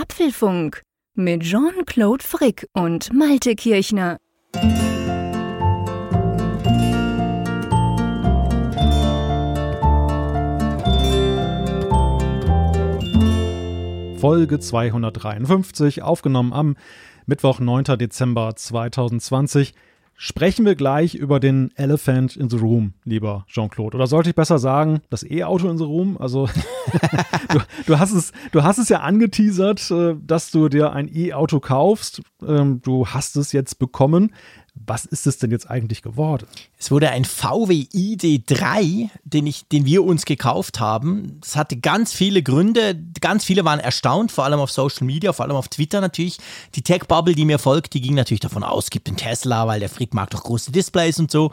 Apfelfunk mit Jean-Claude Frick und Malte Kirchner. Folge 253, aufgenommen am Mittwoch, 9. Dezember 2020 sprechen wir gleich über den Elephant in the Room, lieber Jean-Claude. Oder sollte ich besser sagen, das E-Auto in the Room? Also du, du, hast es, du hast es ja angeteasert, äh, dass du dir ein E-Auto kaufst. Ähm, du hast es jetzt bekommen. Was ist es denn jetzt eigentlich geworden? Es wurde ein VW ID3, den, ich, den wir uns gekauft haben. Das hatte ganz viele Gründe. Ganz viele waren erstaunt, vor allem auf Social Media, vor allem auf Twitter natürlich. Die Tech-Bubble, die mir folgt, die ging natürlich davon aus, es gibt einen Tesla, weil der Frick mag doch große Displays und so.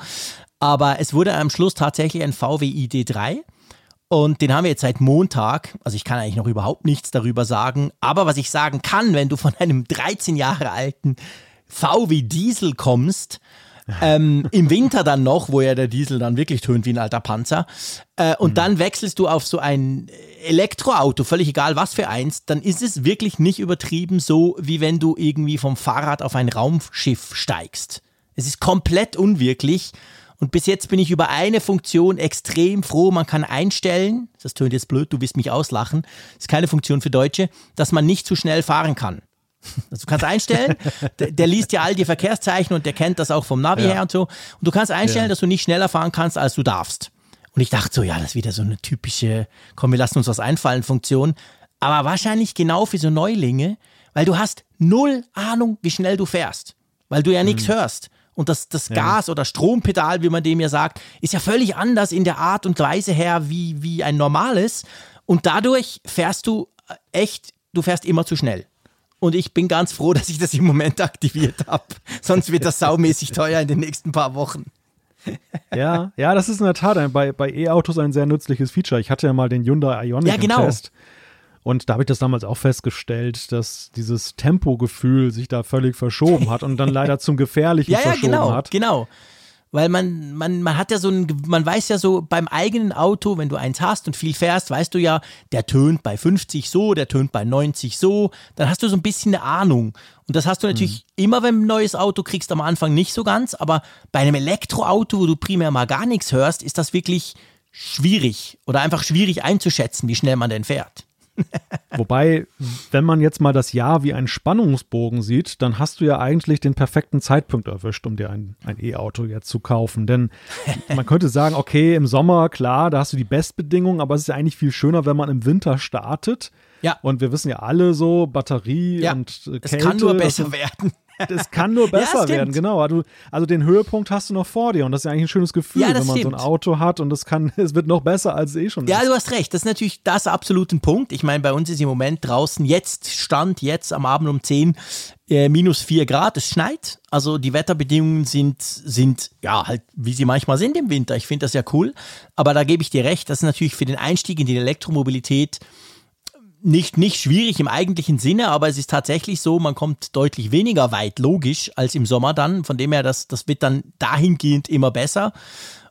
Aber es wurde am Schluss tatsächlich ein VW ID3. Und den haben wir jetzt seit Montag. Also ich kann eigentlich noch überhaupt nichts darüber sagen. Aber was ich sagen kann, wenn du von einem 13 Jahre alten VW Diesel kommst, ähm, im Winter dann noch, wo ja der Diesel dann wirklich tönt wie ein alter Panzer, äh, und mhm. dann wechselst du auf so ein Elektroauto, völlig egal was für eins, dann ist es wirklich nicht übertrieben so, wie wenn du irgendwie vom Fahrrad auf ein Raumschiff steigst. Es ist komplett unwirklich. Und bis jetzt bin ich über eine Funktion extrem froh. Man kann einstellen, das tönt jetzt blöd, du wirst mich auslachen, das ist keine Funktion für Deutsche, dass man nicht zu schnell fahren kann. Also du kannst einstellen, der, der, liest ja all die Verkehrszeichen und der kennt das auch vom Navi ja. her und so. Und du kannst einstellen, ja. dass du nicht schneller fahren kannst, als du darfst. Und ich dachte so, ja, das ist wieder so eine typische, komm, wir lassen uns was einfallen, Funktion. Aber wahrscheinlich genau für so Neulinge, weil du hast null Ahnung, wie schnell du fährst. Weil du ja nichts mhm. hörst. Und das, das Gas- oder Strompedal, wie man dem ja sagt, ist ja völlig anders in der Art und Weise her, wie, wie ein normales. Und dadurch fährst du echt, du fährst immer zu schnell. Und ich bin ganz froh, dass ich das im Moment aktiviert habe. Sonst wird das saumäßig teuer in den nächsten paar Wochen. ja, ja, das ist in der Tat bei, bei E-Autos ein sehr nützliches Feature. Ich hatte ja mal den Hyundai Ioniq ja, genau. im Test. Und da habe ich das damals auch festgestellt, dass dieses Tempogefühl sich da völlig verschoben hat und dann leider zum Gefährlichen ja, ja, verschoben genau, hat. Genau, weil man, man, man hat ja so ein, man weiß ja so beim eigenen Auto, wenn du eins hast und viel fährst, weißt du ja, der tönt bei 50 so, der tönt bei 90 so, dann hast du so ein bisschen eine Ahnung. Und das hast du natürlich mhm. immer, wenn du ein neues Auto kriegst, am Anfang nicht so ganz, aber bei einem Elektroauto, wo du primär mal gar nichts hörst, ist das wirklich schwierig oder einfach schwierig einzuschätzen, wie schnell man denn fährt. Wobei, wenn man jetzt mal das Jahr wie einen Spannungsbogen sieht, dann hast du ja eigentlich den perfekten Zeitpunkt erwischt, um dir ein, ein E-Auto jetzt zu kaufen. Denn man könnte sagen, okay, im Sommer, klar, da hast du die Bestbedingungen, aber es ist ja eigentlich viel schöner, wenn man im Winter startet. Ja. Und wir wissen ja alle so, Batterie ja, und Kälte. Es kann nur besser werden. Es kann nur besser ja, werden, genau. Also, also, den Höhepunkt hast du noch vor dir und das ist ja eigentlich ein schönes Gefühl, ja, wenn man stimmt. so ein Auto hat und es kann, es wird noch besser als es eh schon. Ja, ist. du hast recht. Das ist natürlich das absolute Punkt. Ich meine, bei uns ist im Moment draußen jetzt Stand jetzt am Abend um 10 äh, minus 4 Grad. Es schneit. Also die Wetterbedingungen sind, sind ja halt, wie sie manchmal sind im Winter. Ich finde das ja cool. Aber da gebe ich dir recht. Das ist natürlich für den Einstieg in die Elektromobilität nicht, nicht schwierig im eigentlichen Sinne, aber es ist tatsächlich so, man kommt deutlich weniger weit, logisch, als im Sommer dann. Von dem her, das, das wird dann dahingehend immer besser.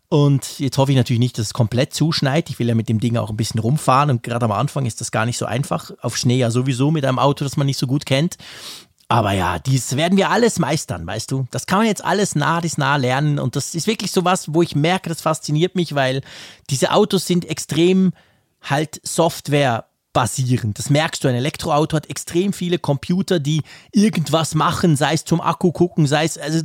Und jetzt hoffe ich natürlich nicht, dass es komplett zuschneit. Ich will ja mit dem Ding auch ein bisschen rumfahren und gerade am Anfang ist das gar nicht so einfach. Auf Schnee ja sowieso mit einem Auto, das man nicht so gut kennt. Aber ja, dies werden wir alles meistern, weißt du. Das kann man jetzt alles nah bis nah lernen und das ist wirklich so was, wo ich merke, das fasziniert mich, weil diese Autos sind extrem halt Software basierend. Das merkst du, ein Elektroauto hat extrem viele Computer, die irgendwas machen, sei es zum Akku gucken, sei es, also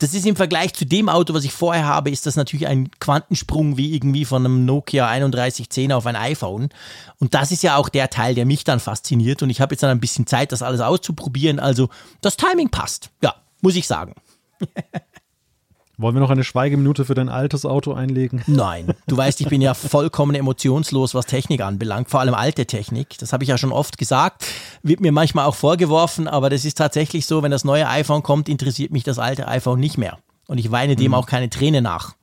das ist im Vergleich zu dem Auto, was ich vorher habe, ist das natürlich ein Quantensprung wie irgendwie von einem Nokia 3110 auf ein iPhone. Und das ist ja auch der Teil, der mich dann fasziniert. Und ich habe jetzt dann ein bisschen Zeit, das alles auszuprobieren. Also das Timing passt. Ja, muss ich sagen. Wollen wir noch eine Schweigeminute für dein altes Auto einlegen? Nein, du weißt, ich bin ja vollkommen emotionslos, was Technik anbelangt, vor allem alte Technik. Das habe ich ja schon oft gesagt, wird mir manchmal auch vorgeworfen, aber das ist tatsächlich so, wenn das neue iPhone kommt, interessiert mich das alte iPhone nicht mehr. Und ich weine dem mhm. auch keine Träne nach.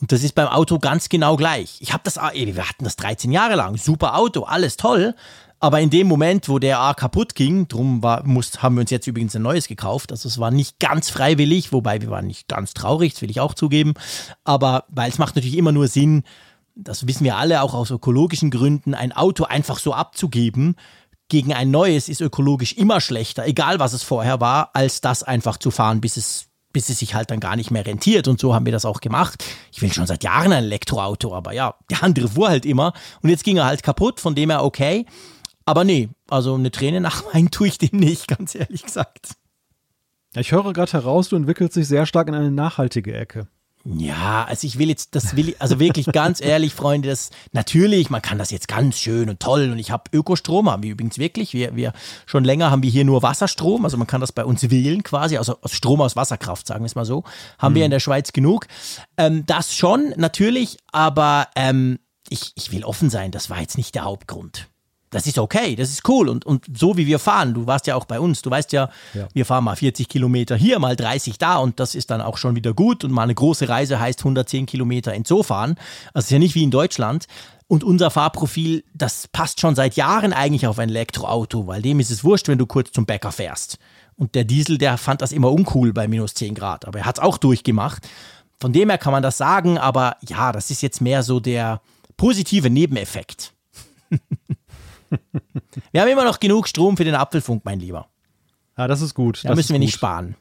Und das ist beim Auto ganz genau gleich. Ich habe das, wir hatten das 13 Jahre lang, super Auto, alles toll. Aber in dem Moment, wo der A kaputt ging, drum war, muss, haben wir uns jetzt übrigens ein neues gekauft. Also es war nicht ganz freiwillig, wobei wir waren nicht ganz traurig, das will ich auch zugeben. Aber weil es macht natürlich immer nur Sinn, das wissen wir alle auch aus ökologischen Gründen, ein Auto einfach so abzugeben, gegen ein neues ist ökologisch immer schlechter, egal was es vorher war, als das einfach zu fahren, bis es bis es sich halt dann gar nicht mehr rentiert. Und so haben wir das auch gemacht. Ich will schon seit Jahren ein Elektroauto, aber ja, der andere fuhr halt immer. Und jetzt ging er halt kaputt, von dem her okay. Aber nee, also eine Träne nachweinen tue ich dem nicht, ganz ehrlich gesagt. Ich höre gerade heraus, du entwickelst dich sehr stark in eine nachhaltige Ecke. Ja, also ich will jetzt, das will ich, also wirklich ganz ehrlich, Freunde, das natürlich, man kann das jetzt ganz schön und toll und ich habe Ökostrom, haben wir übrigens wirklich, wir, wir schon länger haben wir hier nur Wasserstrom, also man kann das bei uns wählen quasi, also Strom aus Wasserkraft, sagen wir es mal so, haben mhm. wir in der Schweiz genug. Ähm, das schon, natürlich, aber ähm, ich, ich will offen sein, das war jetzt nicht der Hauptgrund das ist okay, das ist cool. Und, und so wie wir fahren, du warst ja auch bei uns, du weißt ja, ja, wir fahren mal 40 Kilometer hier, mal 30 da und das ist dann auch schon wieder gut. Und mal eine große Reise heißt 110 Kilometer in Zoo fahren. Also ist ja nicht wie in Deutschland. Und unser Fahrprofil, das passt schon seit Jahren eigentlich auf ein Elektroauto, weil dem ist es wurscht, wenn du kurz zum Bäcker fährst. Und der Diesel, der fand das immer uncool bei minus 10 Grad, aber er hat es auch durchgemacht. Von dem her kann man das sagen, aber ja, das ist jetzt mehr so der positive Nebeneffekt. wir haben immer noch genug Strom für den Apfelfunk, mein Lieber. Ja, das ist gut. Da das müssen wir gut. nicht sparen.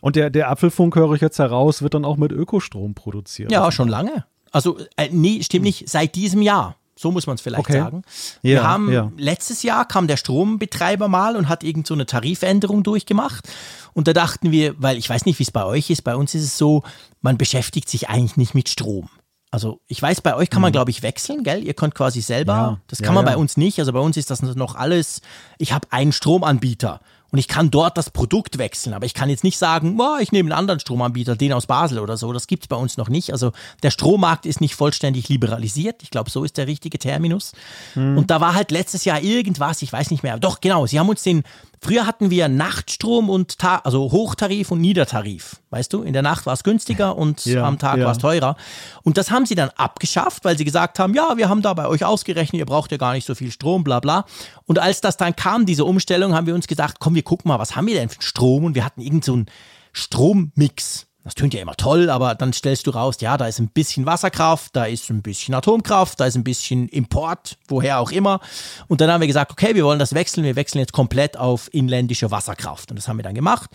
Und der, der Apfelfunk, höre ich jetzt heraus, wird dann auch mit Ökostrom produziert. Ja, schon lange. Also, äh, nee, stimmt nicht, seit diesem Jahr. So muss man es vielleicht okay. sagen. Wir ja, haben ja. letztes Jahr kam der Strombetreiber mal und hat irgend so eine Tarifänderung durchgemacht. Und da dachten wir, weil ich weiß nicht, wie es bei euch ist, bei uns ist es so, man beschäftigt sich eigentlich nicht mit Strom. Also ich weiß, bei euch kann man, mhm. glaube ich, wechseln, gell? Ihr könnt quasi selber. Ja, das kann ja, man bei uns nicht. Also bei uns ist das noch alles, ich habe einen Stromanbieter und ich kann dort das Produkt wechseln. Aber ich kann jetzt nicht sagen, oh, ich nehme einen anderen Stromanbieter, den aus Basel oder so. Das gibt es bei uns noch nicht. Also der Strommarkt ist nicht vollständig liberalisiert. Ich glaube, so ist der richtige Terminus. Mhm. Und da war halt letztes Jahr irgendwas, ich weiß nicht mehr. Doch, genau, sie haben uns den Früher hatten wir Nachtstrom und Ta also Hochtarif und Niedertarif. Weißt du, in der Nacht war es günstiger und ja, am Tag ja. war es teurer. Und das haben sie dann abgeschafft, weil sie gesagt haben, ja, wir haben da bei euch ausgerechnet, ihr braucht ja gar nicht so viel Strom, bla bla. Und als das dann kam, diese Umstellung, haben wir uns gesagt, komm, wir gucken mal, was haben wir denn für Strom? Und wir hatten irgend so einen Strommix. Das tönt ja immer toll, aber dann stellst du raus, ja, da ist ein bisschen Wasserkraft, da ist ein bisschen Atomkraft, da ist ein bisschen Import, woher auch immer. Und dann haben wir gesagt, okay, wir wollen das wechseln, wir wechseln jetzt komplett auf inländische Wasserkraft. Und das haben wir dann gemacht.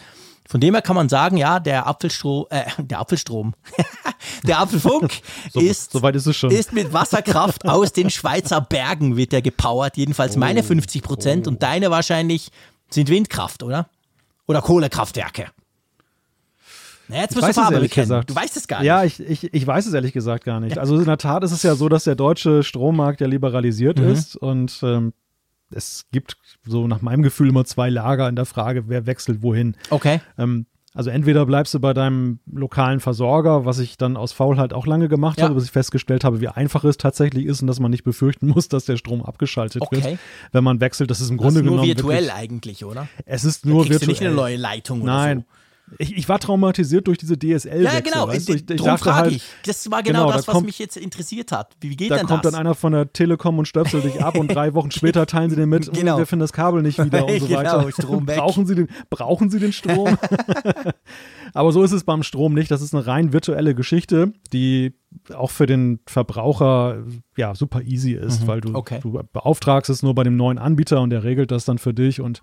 Von dem her kann man sagen, ja, der Apfelstrom, äh, der Apfelstrom, der Apfelfunk so, ist, so ist, ist, mit Wasserkraft aus den Schweizer Bergen wird der gepowert. Jedenfalls oh, meine 50 Prozent oh. und deine wahrscheinlich sind Windkraft, oder? Oder Kohlekraftwerke. Na, jetzt musst du Farbe bekennen. Gesagt. Du weißt es gar nicht. Ja, ich, ich, ich weiß es ehrlich gesagt gar nicht. Also in der Tat ist es ja so, dass der deutsche Strommarkt ja liberalisiert mhm. ist und ähm, es gibt so nach meinem Gefühl immer zwei Lager in der Frage, wer wechselt wohin. Okay. Ähm, also entweder bleibst du bei deinem lokalen Versorger, was ich dann aus Faulheit auch lange gemacht ja. habe, bis ich festgestellt habe, wie einfach es tatsächlich ist und dass man nicht befürchten muss, dass der Strom abgeschaltet okay. wird, wenn man wechselt. Das ist im Grunde das ist nur genommen virtuell wirklich, eigentlich, oder? Es ist nur da virtuell. Du nicht eine neue Leitung Nein. oder so. Ich, ich, war traumatisiert durch diese DSL. Ja, genau. Weißt du? ich, ich dachte halt, ich. Das war genau, genau das, was kommt, mich jetzt interessiert hat. Wie geht da denn kommt das? dann einer von der Telekom und stöpselt dich ab und drei Wochen später teilen sie den mit. Genau. Und wir finden das Kabel nicht wieder und so genau, weiter. Strom weg. Brauchen sie den, brauchen sie den Strom? Aber so ist es beim Strom nicht. Das ist eine rein virtuelle Geschichte, die auch für den Verbraucher ja super easy ist, mhm. weil du, okay. du beauftragst es nur bei dem neuen Anbieter und der regelt das dann für dich und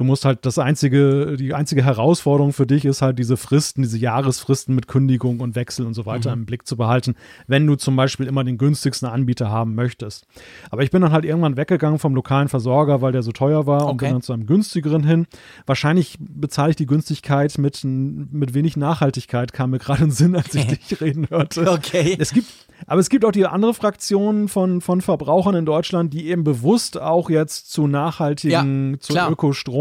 Du musst halt das einzige, die einzige Herausforderung für dich ist halt diese Fristen, diese Jahresfristen mit Kündigung und Wechsel und so weiter mhm. im Blick zu behalten, wenn du zum Beispiel immer den günstigsten Anbieter haben möchtest. Aber ich bin dann halt irgendwann weggegangen vom lokalen Versorger, weil der so teuer war okay. und bin dann zu einem günstigeren hin. Wahrscheinlich bezahle ich die Günstigkeit mit, mit wenig Nachhaltigkeit, kam mir gerade in Sinn, als ich dich reden hörte. Okay. Es gibt, aber es gibt auch die andere Fraktion von, von Verbrauchern in Deutschland, die eben bewusst auch jetzt zu nachhaltigen, ja, zu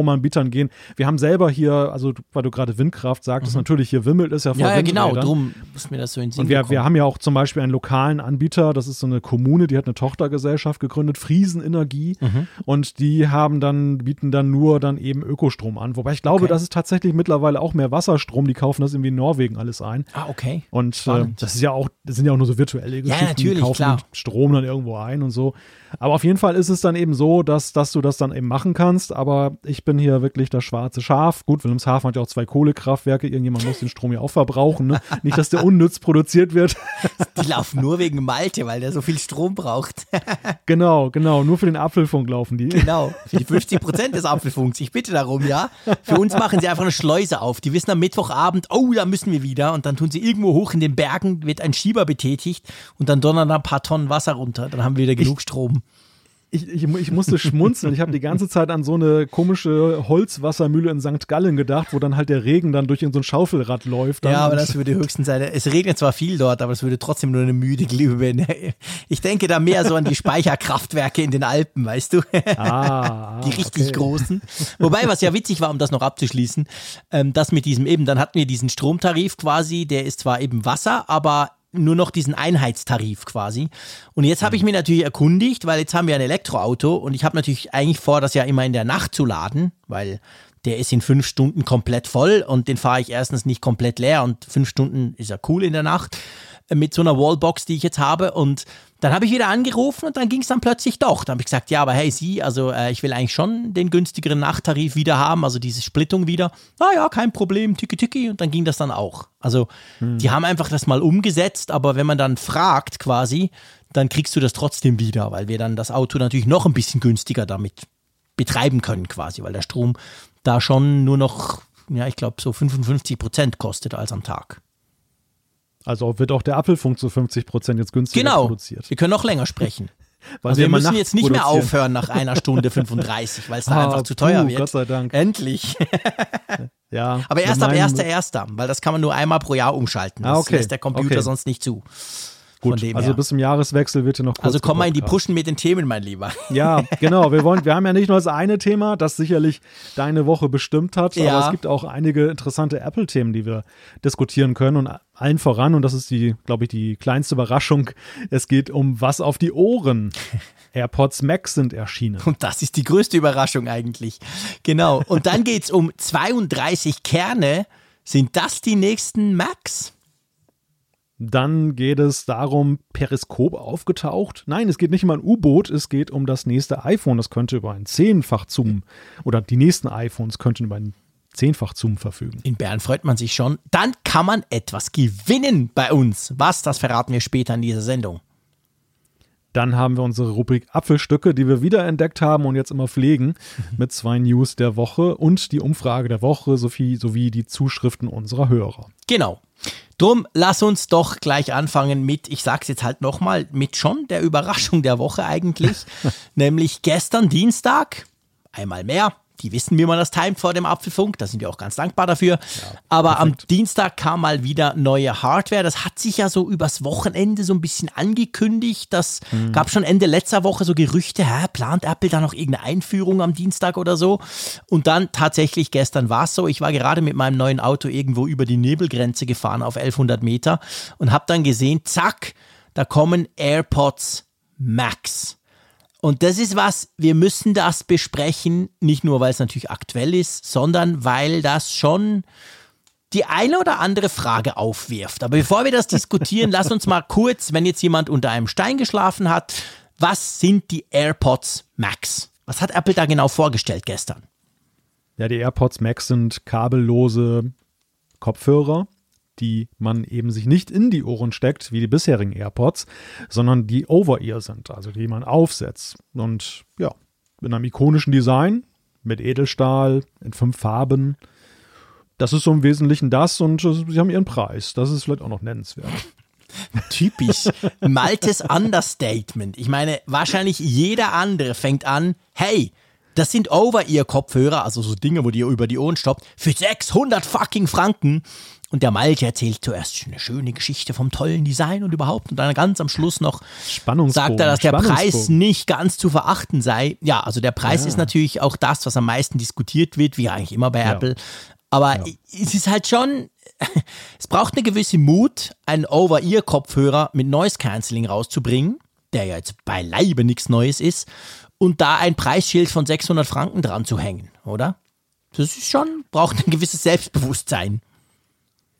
Ökostromanbietern gehen. Wir haben selber hier, also weil du gerade Windkraft sagtest, mhm. natürlich hier wimmelt es ja vor Ja, ja genau, drum ist mir das so in Sinn Und wir, wir haben ja auch zum Beispiel einen lokalen Anbieter, das ist so eine Kommune, die hat eine Tochtergesellschaft gegründet, Friesenenergie. Mhm. Und die haben dann, bieten dann nur dann eben Ökostrom an. Wobei ich glaube, okay. das ist tatsächlich mittlerweile auch mehr Wasserstrom, die kaufen das irgendwie in Norwegen alles ein. Ah, okay. Und äh, das ist ja auch, das sind ja auch nur so virtuelle Geschichten, ja, natürlich, kaufen klar. Strom dann irgendwo ein und so. Aber auf jeden Fall ist es dann eben so, dass, dass du das dann eben machen kannst. Aber ich bin hier wirklich das schwarze Schaf. Gut, Wilhelmshaven hat ja auch zwei Kohlekraftwerke. Irgendjemand muss den Strom ja auch verbrauchen. Ne? Nicht, dass der unnütz produziert wird. Die laufen nur wegen Malte, weil der so viel Strom braucht. genau, genau. Nur für den Apfelfunk laufen die. Genau, für die 50 Prozent des Apfelfunks. Ich bitte darum, ja. Für uns machen sie einfach eine Schleuse auf. Die wissen am Mittwochabend, oh, da müssen wir wieder. Und dann tun sie irgendwo hoch in den Bergen, wird ein Schieber betätigt und dann donnern da ein paar Tonnen Wasser runter. Dann haben wir wieder genug Strom. Ich, ich, ich musste schmunzeln. Ich habe die ganze Zeit an so eine komische Holzwassermühle in St. Gallen gedacht, wo dann halt der Regen dann durch so ein Schaufelrad läuft. Ja, aber das würde höchstens sein. Es regnet zwar viel dort, aber es würde trotzdem nur eine müde Glühbirne. Ich denke da mehr so an die Speicherkraftwerke in den Alpen, weißt du? Ah, die richtig okay. großen. Wobei, was ja witzig war, um das noch abzuschließen, ähm, das mit diesem eben, dann hatten wir diesen Stromtarif quasi, der ist zwar eben Wasser, aber nur noch diesen Einheitstarif quasi. Und jetzt habe ich mich natürlich erkundigt, weil jetzt haben wir ein Elektroauto und ich habe natürlich eigentlich vor, das ja immer in der Nacht zu laden, weil der ist in fünf Stunden komplett voll und den fahre ich erstens nicht komplett leer und fünf Stunden ist ja cool in der Nacht mit so einer Wallbox, die ich jetzt habe und dann habe ich wieder angerufen und dann ging es dann plötzlich doch. Dann habe ich gesagt, ja, aber hey, Sie, also äh, ich will eigentlich schon den günstigeren Nachttarif wieder haben, also diese Splittung wieder. Ah ja, kein Problem, tiki tiki. Und dann ging das dann auch. Also die haben einfach das mal umgesetzt, aber wenn man dann fragt quasi, dann kriegst du das trotzdem wieder, weil wir dann das Auto natürlich noch ein bisschen günstiger damit betreiben können quasi, weil der Strom da schon nur noch, ja, ich glaube, so 55 Prozent kostet als am Tag. Also wird auch der Apfelfunk zu 50 Prozent jetzt günstiger Genau. produziert. Wir können noch länger sprechen. Weil Also wir müssen jetzt nicht mehr aufhören nach einer Stunde 35, weil es dann Ah, einfach zu teuer puh, wird. Gott sei Dank. Endlich. Ja, Aber erst ab gemein- 1.1., weil das kann man nur einmal pro Jahr umschalten. Das Ah, okay. lässt der Computer Okay. sonst nicht zu. Gut, also her. bis zum Jahreswechsel wird hier noch kurz Also komm mal in die. Pushen mit den Themen, mein Lieber. Ja, genau. Wir, wollen, wir haben ja nicht nur das eine Thema, das sicherlich deine Woche bestimmt hat, Ja. aber es gibt auch einige interessante Apple-Themen, die wir diskutieren können. Und allen voran, und das ist die, glaube ich, die kleinste Überraschung, es geht um was auf die Ohren. AirPods Max sind erschienen. Und das ist die größte Überraschung eigentlich. Genau. Und dann geht's um 32 Kerne. Sind das die nächsten Macs? Dann geht es darum, Periskop aufgetaucht. Nein, es geht nicht um ein U-Boot, es geht um das nächste iPhone. Das könnte über einen Zehnfach-Zoom oder die nächsten iPhones könnten über einen Zehnfach-Zoom verfügen. In Bern freut man sich schon. Dann kann man etwas gewinnen bei uns. Was, das verraten wir später in dieser Sendung. Dann haben wir unsere Rubrik Apfelstücke, die wir wieder entdeckt haben und jetzt immer pflegen, mit zwei News der Woche und die Umfrage der Woche sowie, sowie die Zuschriften unserer Hörer. Genau. Drum, lass uns doch gleich anfangen mit, ich sag's jetzt halt nochmal, mit schon der Überraschung der Woche eigentlich. Nämlich gestern Dienstag, einmal mehr. Die wissen, wie man das timet vor dem Apfelfunk. Da sind wir auch ganz dankbar dafür. Aber am Dienstag kam mal wieder neue Hardware. Das hat sich ja so übers Wochenende so ein bisschen angekündigt. Das gab schon Ende letzter Woche so Gerüchte, hä, plant Apple da noch irgendeine Einführung am Dienstag oder so? Und dann tatsächlich gestern war es so. Ich war gerade mit meinem neuen Auto irgendwo über die Nebelgrenze gefahren auf 1100 Meter und habe dann gesehen, zack, da kommen AirPods Max. Und das ist was, wir müssen das besprechen, nicht nur weil es natürlich aktuell ist, sondern weil das schon die eine oder andere Frage aufwirft. Aber bevor wir das diskutieren, lass uns mal kurz, wenn jetzt jemand unter einem Stein geschlafen hat, was sind die AirPods Max? Was hat Apple da genau vorgestellt gestern? Ja, die AirPods Max sind kabellose Kopfhörer, die man eben sich nicht in die Ohren steckt, wie die bisherigen AirPods, sondern die Over-Ear sind, also die man aufsetzt. Und ja, in einem ikonischen Design, mit Edelstahl, in fünf Farben. Das ist so im Wesentlichen das und äh, sie haben ihren Preis. Das ist vielleicht auch noch nennenswert. Typisch. Maltes Understatement. Ich meine, wahrscheinlich jeder andere fängt an, hey, das sind Over-Ear-Kopfhörer, also so Dinge, wo die über die Ohren stoppt, für 600 fucking Franken. Und der Malte erzählt zuerst eine schöne Geschichte vom tollen Design und überhaupt. Und dann ganz am Schluss noch sagt er, dass der Preis nicht ganz zu verachten sei. Ja, also der Preis Ja. ist natürlich auch das, was am meisten diskutiert wird, wie eigentlich immer bei Ja. Apple. Aber es ist halt schon, es braucht eine gewisse Mut, einen Over-Ear-Kopfhörer mit Noise Cancelling rauszubringen, der ja jetzt beileibe nichts Neues ist, und da ein Preisschild von 600 Franken dran zu hängen, oder? Das ist schon, braucht ein gewisses Selbstbewusstsein.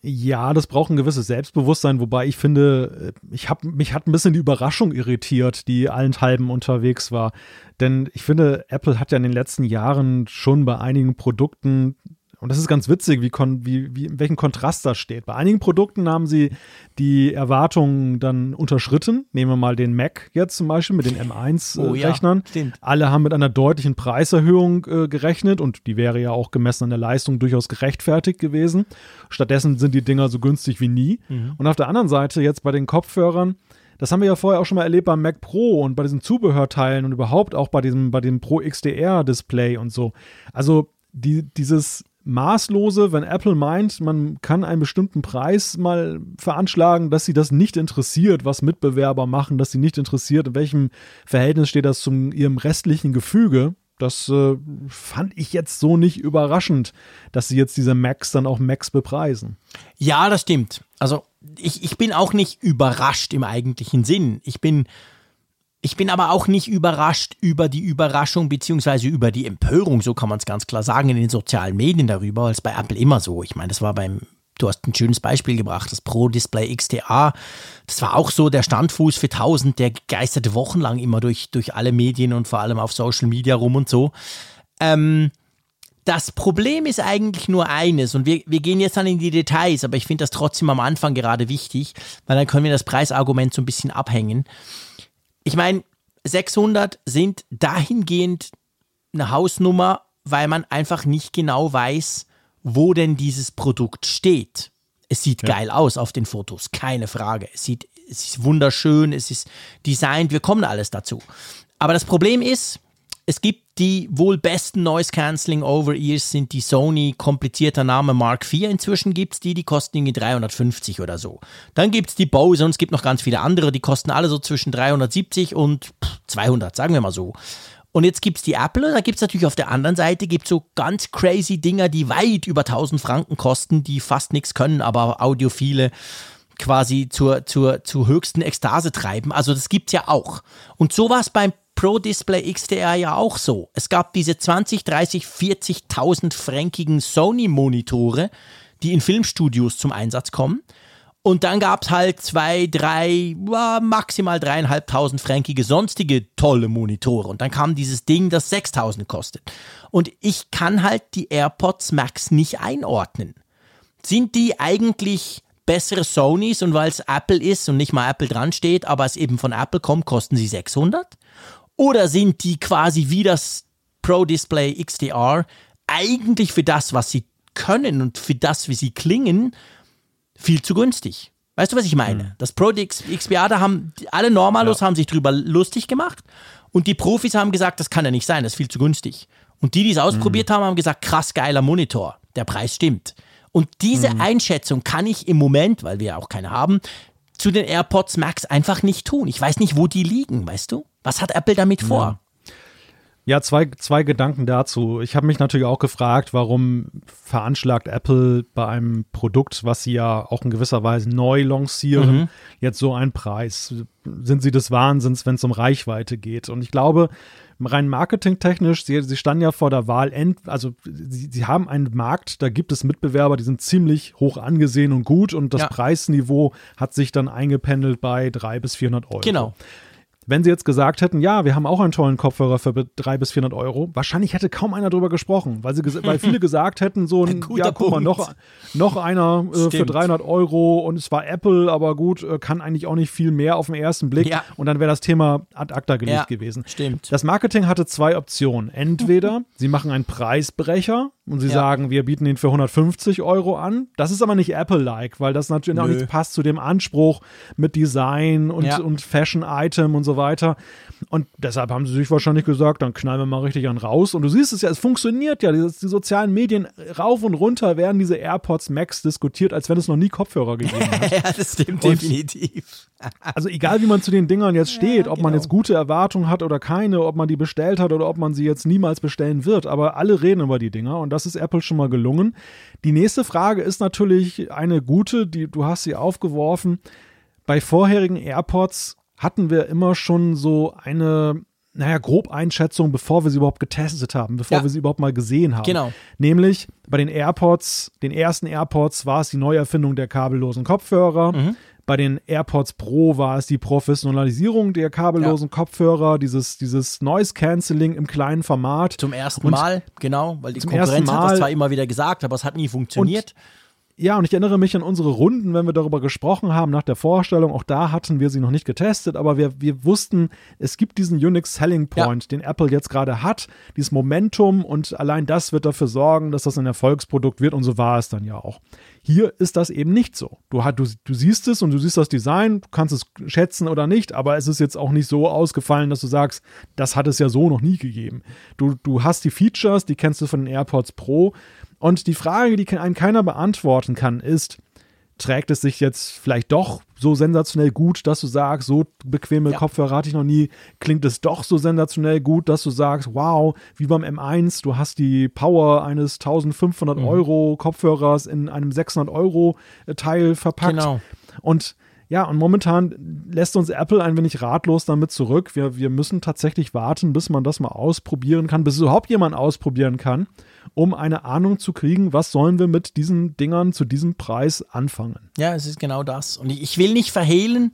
Ja, das braucht ein gewisses Selbstbewusstsein, wobei ich finde, äh, ich hab, mich hat ein bisschen die Überraschung irritiert, die allenthalben unterwegs war. Denn ich finde, Apple hat ja in den letzten Jahren schon bei einigen Produkten und das ist ganz witzig, wie, kon, wie, wie, in welchem Kontrast das steht. Bei einigen Produkten haben sie die Erwartungen dann unterschritten. Nehmen wir mal den Mac jetzt zum Beispiel mit den M1-Rechnern. Oh, ja, Alle haben mit einer deutlichen Preiserhöhung äh, gerechnet und die wäre ja auch gemessen an der Leistung durchaus gerechtfertigt gewesen. Stattdessen sind die Dinger so günstig wie nie. Mhm. Und auf der anderen Seite jetzt bei den Kopfhörern, das haben wir ja vorher auch schon mal erlebt beim Mac Pro und bei diesen Zubehörteilen und überhaupt auch bei diesem, bei dem Pro XDR Display und so. Also die, dieses Maßlose, wenn Apple meint, man kann einen bestimmten Preis mal veranschlagen, dass sie das nicht interessiert, was Mitbewerber machen, dass sie nicht interessiert, in welchem Verhältnis steht das zu ihrem restlichen Gefüge. Das äh, fand ich jetzt so nicht überraschend, dass sie jetzt diese Macs dann auch Macs bepreisen. Ja, das stimmt. Also ich, ich bin auch nicht überrascht im eigentlichen Sinn. Ich bin ich bin aber auch nicht überrascht über die Überraschung beziehungsweise über die Empörung, so kann man es ganz klar sagen, in den sozialen Medien darüber, als bei Apple immer so. Ich meine, das war beim, du hast ein schönes Beispiel gebracht, das Pro Display XDA. Das war auch so der Standfuß für 1000, der geisterte wochenlang immer durch, durch alle Medien und vor allem auf Social Media rum und so. Ähm, das Problem ist eigentlich nur eines und wir, wir gehen jetzt dann in die Details, aber ich finde das trotzdem am Anfang gerade wichtig, weil dann können wir das Preisargument so ein bisschen abhängen. Ich meine, 600 sind dahingehend eine Hausnummer, weil man einfach nicht genau weiß, wo denn dieses Produkt steht. Es sieht ja. geil aus auf den Fotos, keine Frage. Es sieht, es ist wunderschön, es ist designt, wir kommen alles dazu. Aber das Problem ist, es gibt die wohl besten Noise Cancelling Over-Ears sind die Sony komplizierter Name Mark IV. Inzwischen gibt es die, die kosten irgendwie 350 oder so. Dann gibt es die Bose und es gibt noch ganz viele andere, die kosten alle so zwischen 370 und 200, sagen wir mal so. Und jetzt gibt es die Apple da gibt es natürlich auf der anderen Seite gibt's so ganz crazy Dinger, die weit über 1000 Franken kosten, die fast nichts können, aber Audiophile quasi zur, zur, zur höchsten Ekstase treiben. Also das gibt es ja auch. Und so war es beim Pro Display XDR ja auch so. Es gab diese 20, 30, 40.000 fränkigen Sony-Monitore, die in Filmstudios zum Einsatz kommen. Und dann gab es halt zwei, drei, maximal dreieinhalbtausend fränkige sonstige tolle Monitore. Und dann kam dieses Ding, das 6000 kostet. Und ich kann halt die AirPods Max nicht einordnen. Sind die eigentlich bessere Sonys und weil es Apple ist und nicht mal Apple dran steht, aber es eben von Apple kommt, kosten sie 600? Oder sind die quasi wie das Pro Display XDR eigentlich für das, was sie können und für das, wie sie klingen, viel zu günstig? Weißt du, was ich meine? Mhm. Das Pro XDR, da haben alle Normalos ja. haben sich drüber lustig gemacht und die Profis haben gesagt, das kann ja nicht sein, das ist viel zu günstig. Und die, die es ausprobiert mhm. haben, haben gesagt, krass geiler Monitor, der Preis stimmt. Und diese mhm. Einschätzung kann ich im Moment, weil wir ja auch keine haben, zu den AirPods Max einfach nicht tun. Ich weiß nicht, wo die liegen, weißt du? Was hat Apple damit vor? Ja. Zwei, zwei Gedanken dazu. Ich habe mich natürlich auch gefragt, warum veranschlagt Apple bei einem Produkt, was sie ja auch in gewisser Weise neu lancieren, mhm. jetzt so einen Preis? Sind sie des Wahnsinns, wenn es um Reichweite geht? Und ich glaube, rein marketingtechnisch, sie, sie standen ja vor der Wahl, end, also sie, sie haben einen Markt, da gibt es Mitbewerber, die sind ziemlich hoch angesehen und gut und das ja. Preisniveau hat sich dann eingependelt bei 300 bis 400 Euro. Genau. Wenn sie jetzt gesagt hätten, ja, wir haben auch einen tollen Kopfhörer für 300 bis 400 Euro, wahrscheinlich hätte kaum einer darüber gesprochen, weil, sie, weil viele gesagt hätten, so ein, ein ja, guck mal, noch, noch einer äh, für 300 Euro und es war Apple, aber gut, äh, kann eigentlich auch nicht viel mehr auf den ersten Blick ja. und dann wäre das Thema ad acta gelegt ja, gewesen. Stimmt. Das Marketing hatte zwei Optionen. Entweder sie machen einen Preisbrecher und sie ja. sagen, wir bieten ihn für 150 Euro an. Das ist aber nicht Apple-like, weil das natürlich Nö. auch nicht passt zu dem Anspruch mit Design und, ja. und Fashion-Item und so weiter. Und deshalb haben sie sich wahrscheinlich gesagt, dann knallen wir mal richtig an raus. Und du siehst es ja, es funktioniert ja. Die, die sozialen Medien rauf und runter werden diese AirPods Max diskutiert, als wenn es noch nie Kopfhörer gegeben hat. ja, das stimmt und, definitiv. also egal, wie man zu den Dingern jetzt steht, ja, ob genau. man jetzt gute Erwartungen hat oder keine, ob man die bestellt hat oder ob man sie jetzt niemals bestellen wird. Aber alle reden über die Dinger und das ist Apple schon mal gelungen. Die nächste Frage ist natürlich eine gute, die du hast sie aufgeworfen. Bei vorherigen AirPods hatten wir immer schon so eine naja, Grobeinschätzung, bevor wir sie überhaupt getestet haben, bevor Ja. wir sie überhaupt mal gesehen haben. Genau. Nämlich bei den AirPods, den ersten AirPods war es die Neuerfindung der kabellosen Kopfhörer. Mhm. Bei den AirPods Pro war es die Professionalisierung der kabellosen Kopfhörer, dieses, dieses Noise Cancelling im kleinen Format. Zum ersten Und- Mal, genau, weil die Konkurrenz hat das zwar immer wieder gesagt, aber es hat nie funktioniert. Ja, und ich erinnere mich an unsere Runden, wenn wir darüber gesprochen haben nach der Vorstellung. Auch da hatten wir sie noch nicht getestet, aber wir, wir wussten, es gibt diesen Unique Selling Point, den Apple jetzt gerade hat, dieses Momentum und allein das wird dafür sorgen, dass das ein Erfolgsprodukt wird und so war es dann ja auch. Hier ist das eben nicht so. Du, du, du siehst es und du siehst das Design, du kannst es schätzen oder nicht, aber es ist jetzt auch nicht so ausgefallen, dass du sagst, das hat es ja so noch nie gegeben. Du, du hast die Features, die kennst du von den AirPods Pro und die Frage, die einem keiner beantworten kann, ist, trägt es sich jetzt vielleicht doch so sensationell gut, dass du sagst, so bequeme Ja. Kopfhörer hatte ich noch nie, klingt es doch so sensationell gut, dass du sagst, wow, wie beim M1, du hast die Power eines 1500 Mhm. Euro Kopfhörers in einem 600 Euro Teil verpackt. Genau. Und ja, und momentan lässt uns Apple ein wenig ratlos damit zurück. Wir, wir müssen tatsächlich warten, bis man das mal ausprobieren kann, bis überhaupt jemand ausprobieren kann, um eine Ahnung zu kriegen, was sollen wir mit diesen Dingern zu diesem Preis anfangen. Ja, es ist genau das. Und ich, will nicht verhehlen,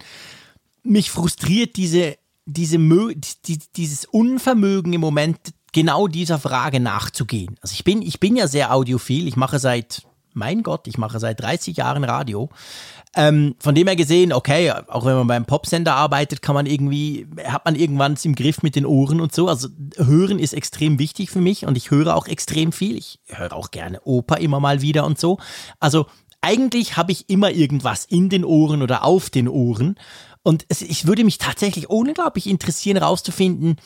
mich frustriert diese, diese die, dieses Unvermögen im Moment, genau dieser Frage nachzugehen. Also ich bin, ich bin ja sehr audiophil. Ich mache seit, mein Gott, ich mache seit 30 Jahren Radio. Ähm, von dem her gesehen, okay, auch wenn man beim Popsender arbeitet, kann man irgendwie, hat man irgendwann es im Griff mit den Ohren und so. Also hören ist extrem wichtig für mich und ich höre auch extrem viel. Ich höre auch gerne Oper immer mal wieder und so. Also eigentlich habe ich immer irgendwas in den Ohren oder auf den Ohren. Und es, ich würde mich tatsächlich unglaublich interessieren, herauszufinden,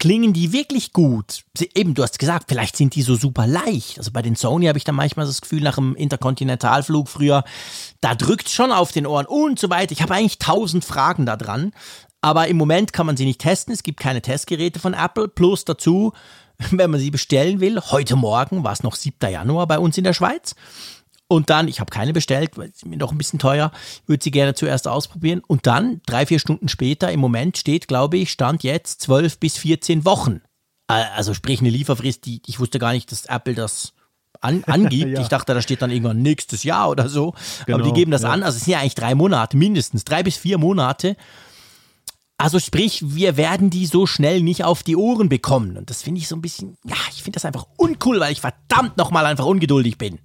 klingen die wirklich gut? Sie, eben, du hast gesagt, vielleicht sind die so super leicht. Also bei den Sony habe ich dann manchmal das Gefühl, nach dem Interkontinentalflug früher, da drückt schon auf den Ohren und so weiter. Ich habe eigentlich tausend Fragen da dran. Aber im Moment kann man sie nicht testen. Es gibt keine Testgeräte von Apple. Plus dazu, wenn man sie bestellen will, heute Morgen war es noch 7. Januar bei uns in der Schweiz. Und dann, ich habe keine bestellt, weil sie mir noch ein bisschen teuer, würde sie gerne zuerst ausprobieren. Und dann, drei, vier Stunden später, im Moment steht, glaube ich, stand jetzt 12 bis 14 Wochen. Äh, Also sprich eine Lieferfrist, die ich wusste gar nicht, dass Apple das an, angibt. Ja. Ich dachte, da steht dann irgendwann nächstes Jahr oder so. Aber die Genau, geben das ja. an. Also es sind ja eigentlich drei Monate, mindestens drei bis vier Monate. Also sprich, wir werden die so schnell nicht auf die Ohren bekommen. Und das finde ich so ein bisschen, ja, ich finde das einfach uncool, weil ich verdammt nochmal einfach ungeduldig bin.